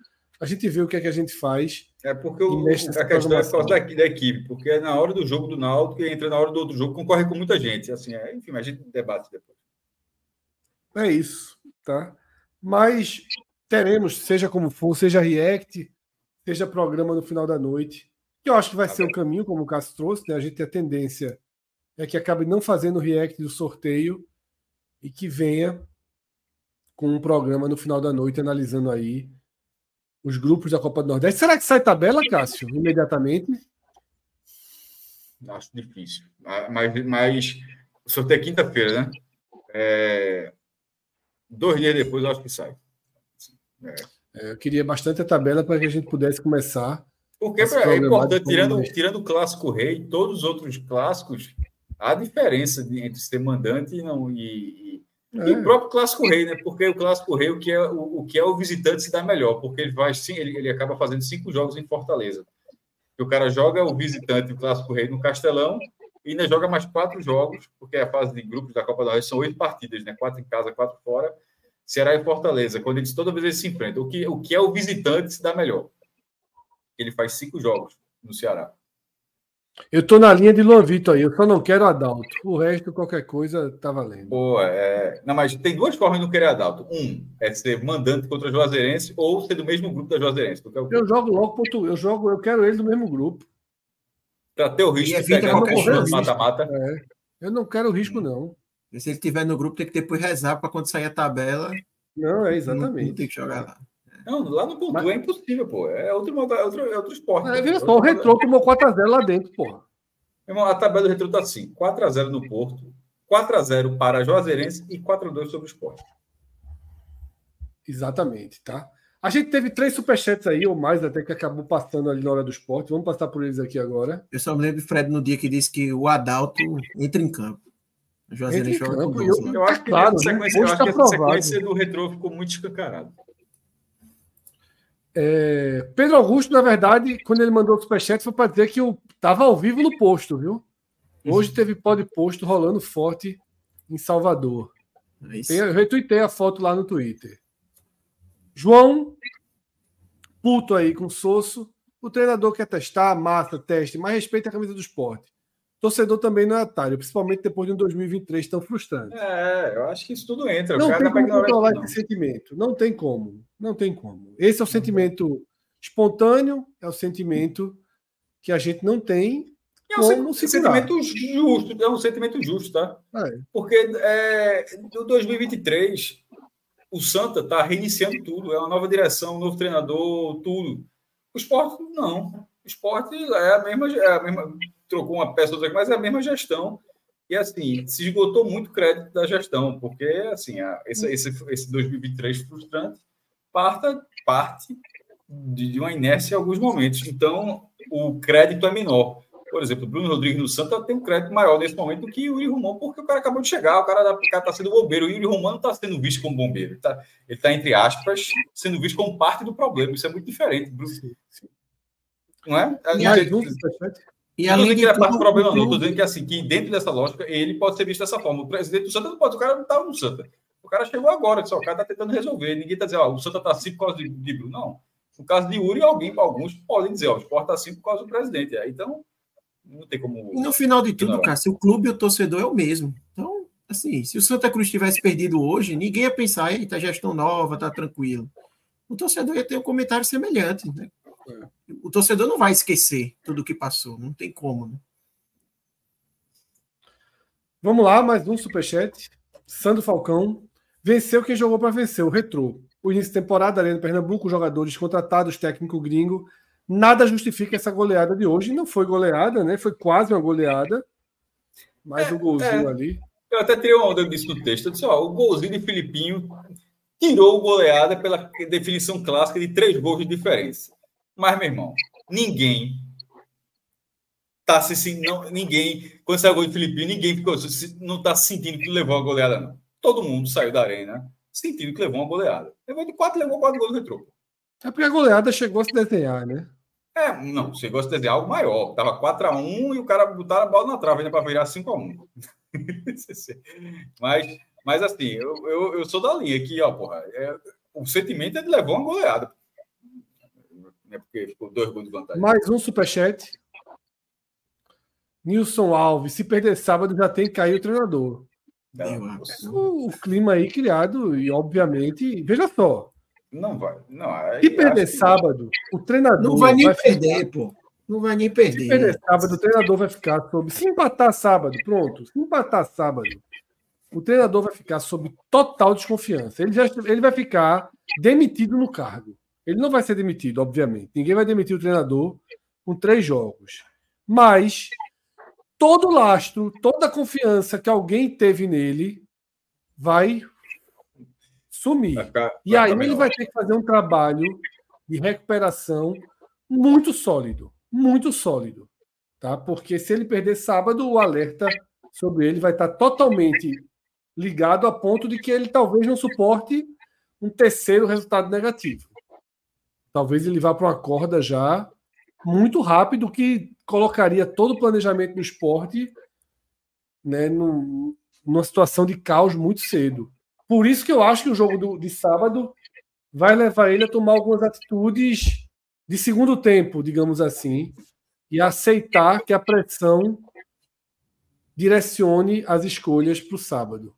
a gente vê o que é que a gente faz. É porque o, a questão é só daqui da equipe, porque é na hora do jogo do Náutico e entra na hora do outro jogo, concorre com muita gente. Assim, é, enfim, a gente debate depois. É isso, tá? Mas teremos, seja como for, seja React, seja programa no final da noite, que eu acho que vai tá ser bem. o caminho, como o Cássio trouxe, né? A gente tem a tendência é que acabe não fazendo o React do sorteio e que venha com um programa no final da noite analisando aí os grupos da Copa do Nordeste. Será que sai tabela, Cássio, imediatamente? Acho difícil. Mas, mas sorteio é quinta-feira, né? É... Dois dias depois eu acho que sai. É. É, eu queria bastante a tabela para que a gente pudesse começar. Porque é importante, tirando, tirando o clássico rei, todos os outros clássicos, há diferença entre ser mandante e não. E, é. E o próprio Clássico Rei, né? Porque o Clássico Rei, o que é o, o que é o visitante se dá melhor, porque ele vai sim, ele, ele acaba fazendo cinco jogos em Fortaleza. o cara joga o visitante, o Clássico Rei, no Castelão, e ainda joga mais quatro jogos, porque a fase de grupos da Copa da Rei são oito partidas, né? Quatro em casa, quatro fora. Ceará e Fortaleza, quando eles toda vez eles se enfrentam. O que, o que é o visitante se dá melhor. Ele faz cinco jogos no Ceará. Eu tô na linha de Luan Vitor aí, eu só não quero Adalto. O resto, qualquer coisa, tá valendo. Pô, é... Não, mas tem duas formas de não querer Adalto. Um é ser mandante contra a Juazeirense ou ser do mesmo grupo da Juazeirense. Eu jogo logo contra... Eu jogo, eu quero ele do mesmo grupo. Para ter o risco de pegar qualquer mata-mata. É. Eu não quero risco, não. E se ele estiver no grupo, tem que depois rezar para quando sair a tabela. Não, é exatamente. Não tem que jogar lá. Não, lá no Pontu Mas... é impossível, pô. É outro, é outro, é outro esporte. É, viu só, o Retrô tomou 4x0 lá dentro, pô. Irmão, a tabela do Retrô tá assim: 4x0 no Porto, 4x0 para a Juazeirense e 4x2 sobre o esporte. Exatamente, tá? A gente teve três superchats aí, ou mais, até que acabou passando ali na hora do esporte. Vamos passar por eles aqui agora. Eu só me lembro de Fred no dia que disse que o Adalto entra em campo. O Juazeirense joga com eu, eu, acho que, claro, essa, sequência, eu acho tá que essa sequência do retrô ficou muito escancarada. É, Pedro Augusto, na verdade, quando ele mandou o superchat, foi para dizer que eu estava ao vivo no posto, viu? Hoje teve pod posto rolando forte em Salvador. É eu retuitei a foto lá no Twitter. João, puto aí com o Sosso. O treinador quer testar, massa, teste, mas respeita a camisa do esporte. Torcedor também não é otário, principalmente depois de um 2023 tão frustrante. É, eu acho que isso tudo entra. Não tem como controlar esse sentimento. Não tem como. Não tem como. Esse é o sentimento espontâneo, é o sentimento que a gente não tem é um, como sentimento justo, é um sentimento justo, tá? É. Porque é, no 2023 o Santa está reiniciando tudo, é uma nova direção, um novo treinador, tudo. O esporte não. O esporte é a mesma, é a mesma trocou uma peça, mas é a mesma gestão. E assim, se esgotou muito crédito da gestão, porque assim, a, esse, esse, esse 2023 frustrante parta, parte de, de uma inércia em alguns momentos. Então, o crédito é menor. Por exemplo, o Bruno Rodrigues no Santa tem um crédito maior nesse momento do que o Yuri Romão, porque o cara acabou de chegar, o cara está sendo bombeiro. O Yuri Romão não está sendo visto como bombeiro, ele está, tá, entre aspas, sendo visto como parte do problema. Isso é muito diferente. Sim. Não é? A gente, e não além que ele é parte do problema, não. Estou dizendo que, assim, que dentro dessa lógica, ele pode ser visto dessa forma. O presidente do Santa não pode, o cara não estava no Santa. O cara chegou agora, só, o cara está tentando resolver. Ninguém está dizendo, ó, o Santa está assim por causa de, de Bruno. Não. No caso de Yuri, alguém, alguns podem dizer, ó, o Sport está assim por causa do presidente. Então, não tem como. No final de tudo, cara, se o clube e o torcedor é o mesmo. Então, assim, se o Santa Cruz tivesse perdido hoje, ninguém ia pensar, eita, gestão nova, tá tranquilo. O torcedor ia ter um comentário semelhante, né? O torcedor não vai esquecer tudo o que passou, não tem como, né? Vamos lá, mais um superchat. Sandro Falcão. Venceu quem jogou para vencer, o Retrô. O início de temporada, Arena Pernambuco, jogadores contratados, técnico gringo, Nada justifica essa goleada de hoje. Não foi goleada, né? Foi quase uma goleada. Mas é, o golzinho é. ali. Eu até tirei uma onda disso no texto. Eu disse, ó, o golzinho de Filipinho tirou o goleada pela definição clássica de três gols de diferença. Mas, meu irmão, ninguém tá se não, ninguém, quando saiu o gol de Filipinho, ninguém ficou, não tá sentindo que levou a goleada, não. Todo mundo saiu da arena sentindo que levou uma goleada. Levou de quatro, levou quatro gols no retrô. É porque a goleada chegou a se desenhar, né? É, não, você gosta de desenhar algo maior. Tava 4x1 e o cara botaram a bola na trave ainda para virar 5x1. (laughs) mas, mas assim, eu, eu, eu, sou da linha aqui, ó, porra. É, o sentimento é de levar uma goleada. É porque ficou dois gols de vantagem. Mais um superchat. Nilson Alves, se perder sábado já tem que cair o treinador. Não, o, o clima aí criado, e obviamente, veja só, não vai. Não, Se perder sábado, o treinador. Não vai nem vai perder, ficar... pô. Não vai nem perder. Se perder sábado, o treinador vai ficar sob. Se empatar sábado, pronto. Se empatar sábado, o treinador vai ficar sob total desconfiança. Ele, já, ele vai ficar demitido no cargo. Ele não vai ser demitido, obviamente. Ninguém vai demitir o treinador com três jogos. Mas todo o lastro, toda a confiança que alguém teve nele vai sumir. Vai ficar, vai e aí ele vai ter que fazer um trabalho de recuperação muito sólido, muito sólido, tá? Porque se ele perder sábado, o alerta sobre ele vai estar totalmente ligado a ponto de que ele talvez não suporte um terceiro resultado negativo. Talvez ele vá para uma corda já muito rápido que colocaria todo o planejamento do esporte né, num, numa situação de caos muito cedo. Por isso que eu acho que o jogo do, de sábado vai levar ele a tomar algumas atitudes de segundo tempo, digamos assim, e aceitar que a pressão direcione as escolhas para o sábado.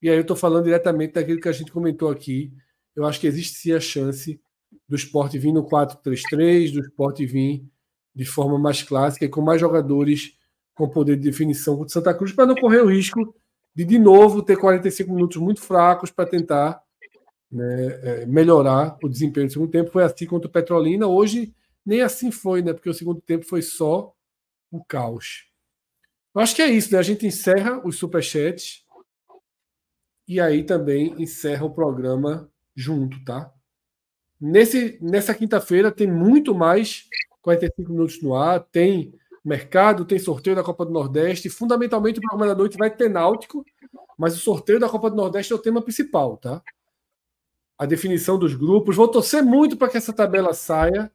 E aí eu estou falando diretamente daquilo que a gente comentou aqui. Eu acho que existe sim a chance do esporte vir no 4-3-3, do esporte vir de forma mais clássica e com mais jogadores com poder de definição contra Santa Cruz, para não correr o risco de de novo ter 45 minutos muito fracos para tentar né, é, melhorar o desempenho do segundo tempo. Foi assim contra o Petrolina. Hoje nem assim foi, né? Porque o segundo tempo foi só o caos. Eu acho que é isso, né? A gente encerra os superchats e aí também encerra o programa junto, tá? Nesse, nessa quinta-feira tem muito mais 45 minutos no ar, tem mercado, tem sorteio da Copa do Nordeste. Fundamentalmente, o programa da noite vai ter náutico, mas o sorteio da Copa do Nordeste é o tema principal, tá? A definição dos grupos. Vou torcer muito para que essa tabela saia,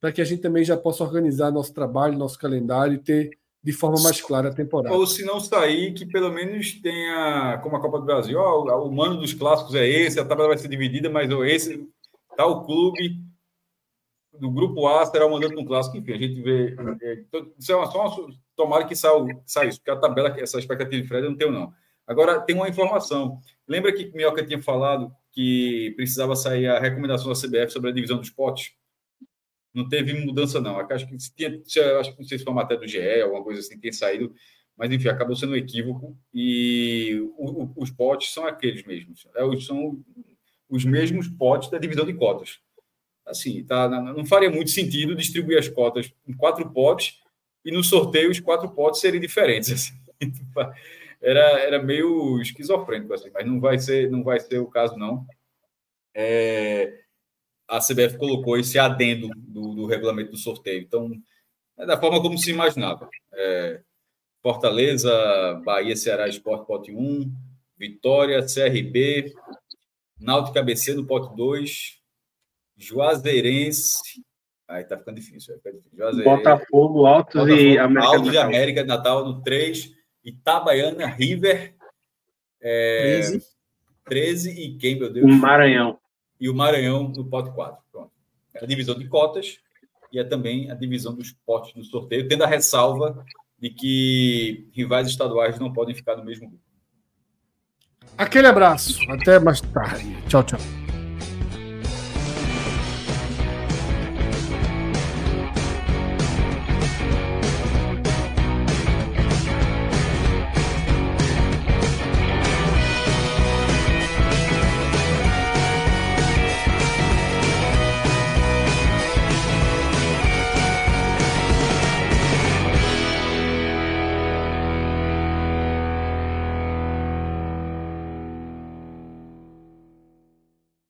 para que a gente também já possa organizar nosso trabalho, nosso calendário e ter de forma mais clara a temporada. Ou se não sair, que pelo menos tenha, como a Copa do Brasil, ó, o mano dos clássicos é esse, a tabela vai ser dividida, mas esse tal clube do grupo A será o mandante no clássico, enfim, a gente vê. É, então, isso é uma, só uma, tomara que saia, saia isso, porque a tabela, essa expectativa de Fred eu não tenho, não. Agora, tem uma informação. Lembra que Minhoca tinha falado que precisava sair a recomendação da CBF sobre a divisão dos potes? Não teve mudança, não. Acho que tinha, acho que não sei se foi uma matéria do GE, alguma coisa assim, tem saído, mas enfim, acabou sendo um equívoco. E o, o, os potes são aqueles mesmos. É, são os mesmos potes da divisão de cotas assim, tá, não faria muito sentido distribuir as cotas em quatro potes e no sorteio os quatro potes serem diferentes. (laughs) Assim. Era, era meio esquizofrênico, assim, mas não vai ser, não vai ser o caso, não. É, a CBF colocou esse adendo do, do, regulamento do sorteio. Então, é da forma como se imaginava. É, Fortaleza, Bahia, Ceará, Esporte, pote 1, Vitória, CRB, Náutico ABC no pote 2, Juazeirense. Aí tá ficando difícil. Ficar difícil. Botafogo, Altos Botafogo, e América. Altos de América de Natal no 3. Itabaiana, River. É, 13. 13 e quem, meu Deus? O Maranhão. E o Maranhão no pote 4. Pronto. É a divisão de cotas e é também a divisão dos potes no sorteio, tendo a ressalva de que rivais estaduais não podem ficar no mesmo grupo. Aquele abraço. Até mais tarde. Tchau, tchau.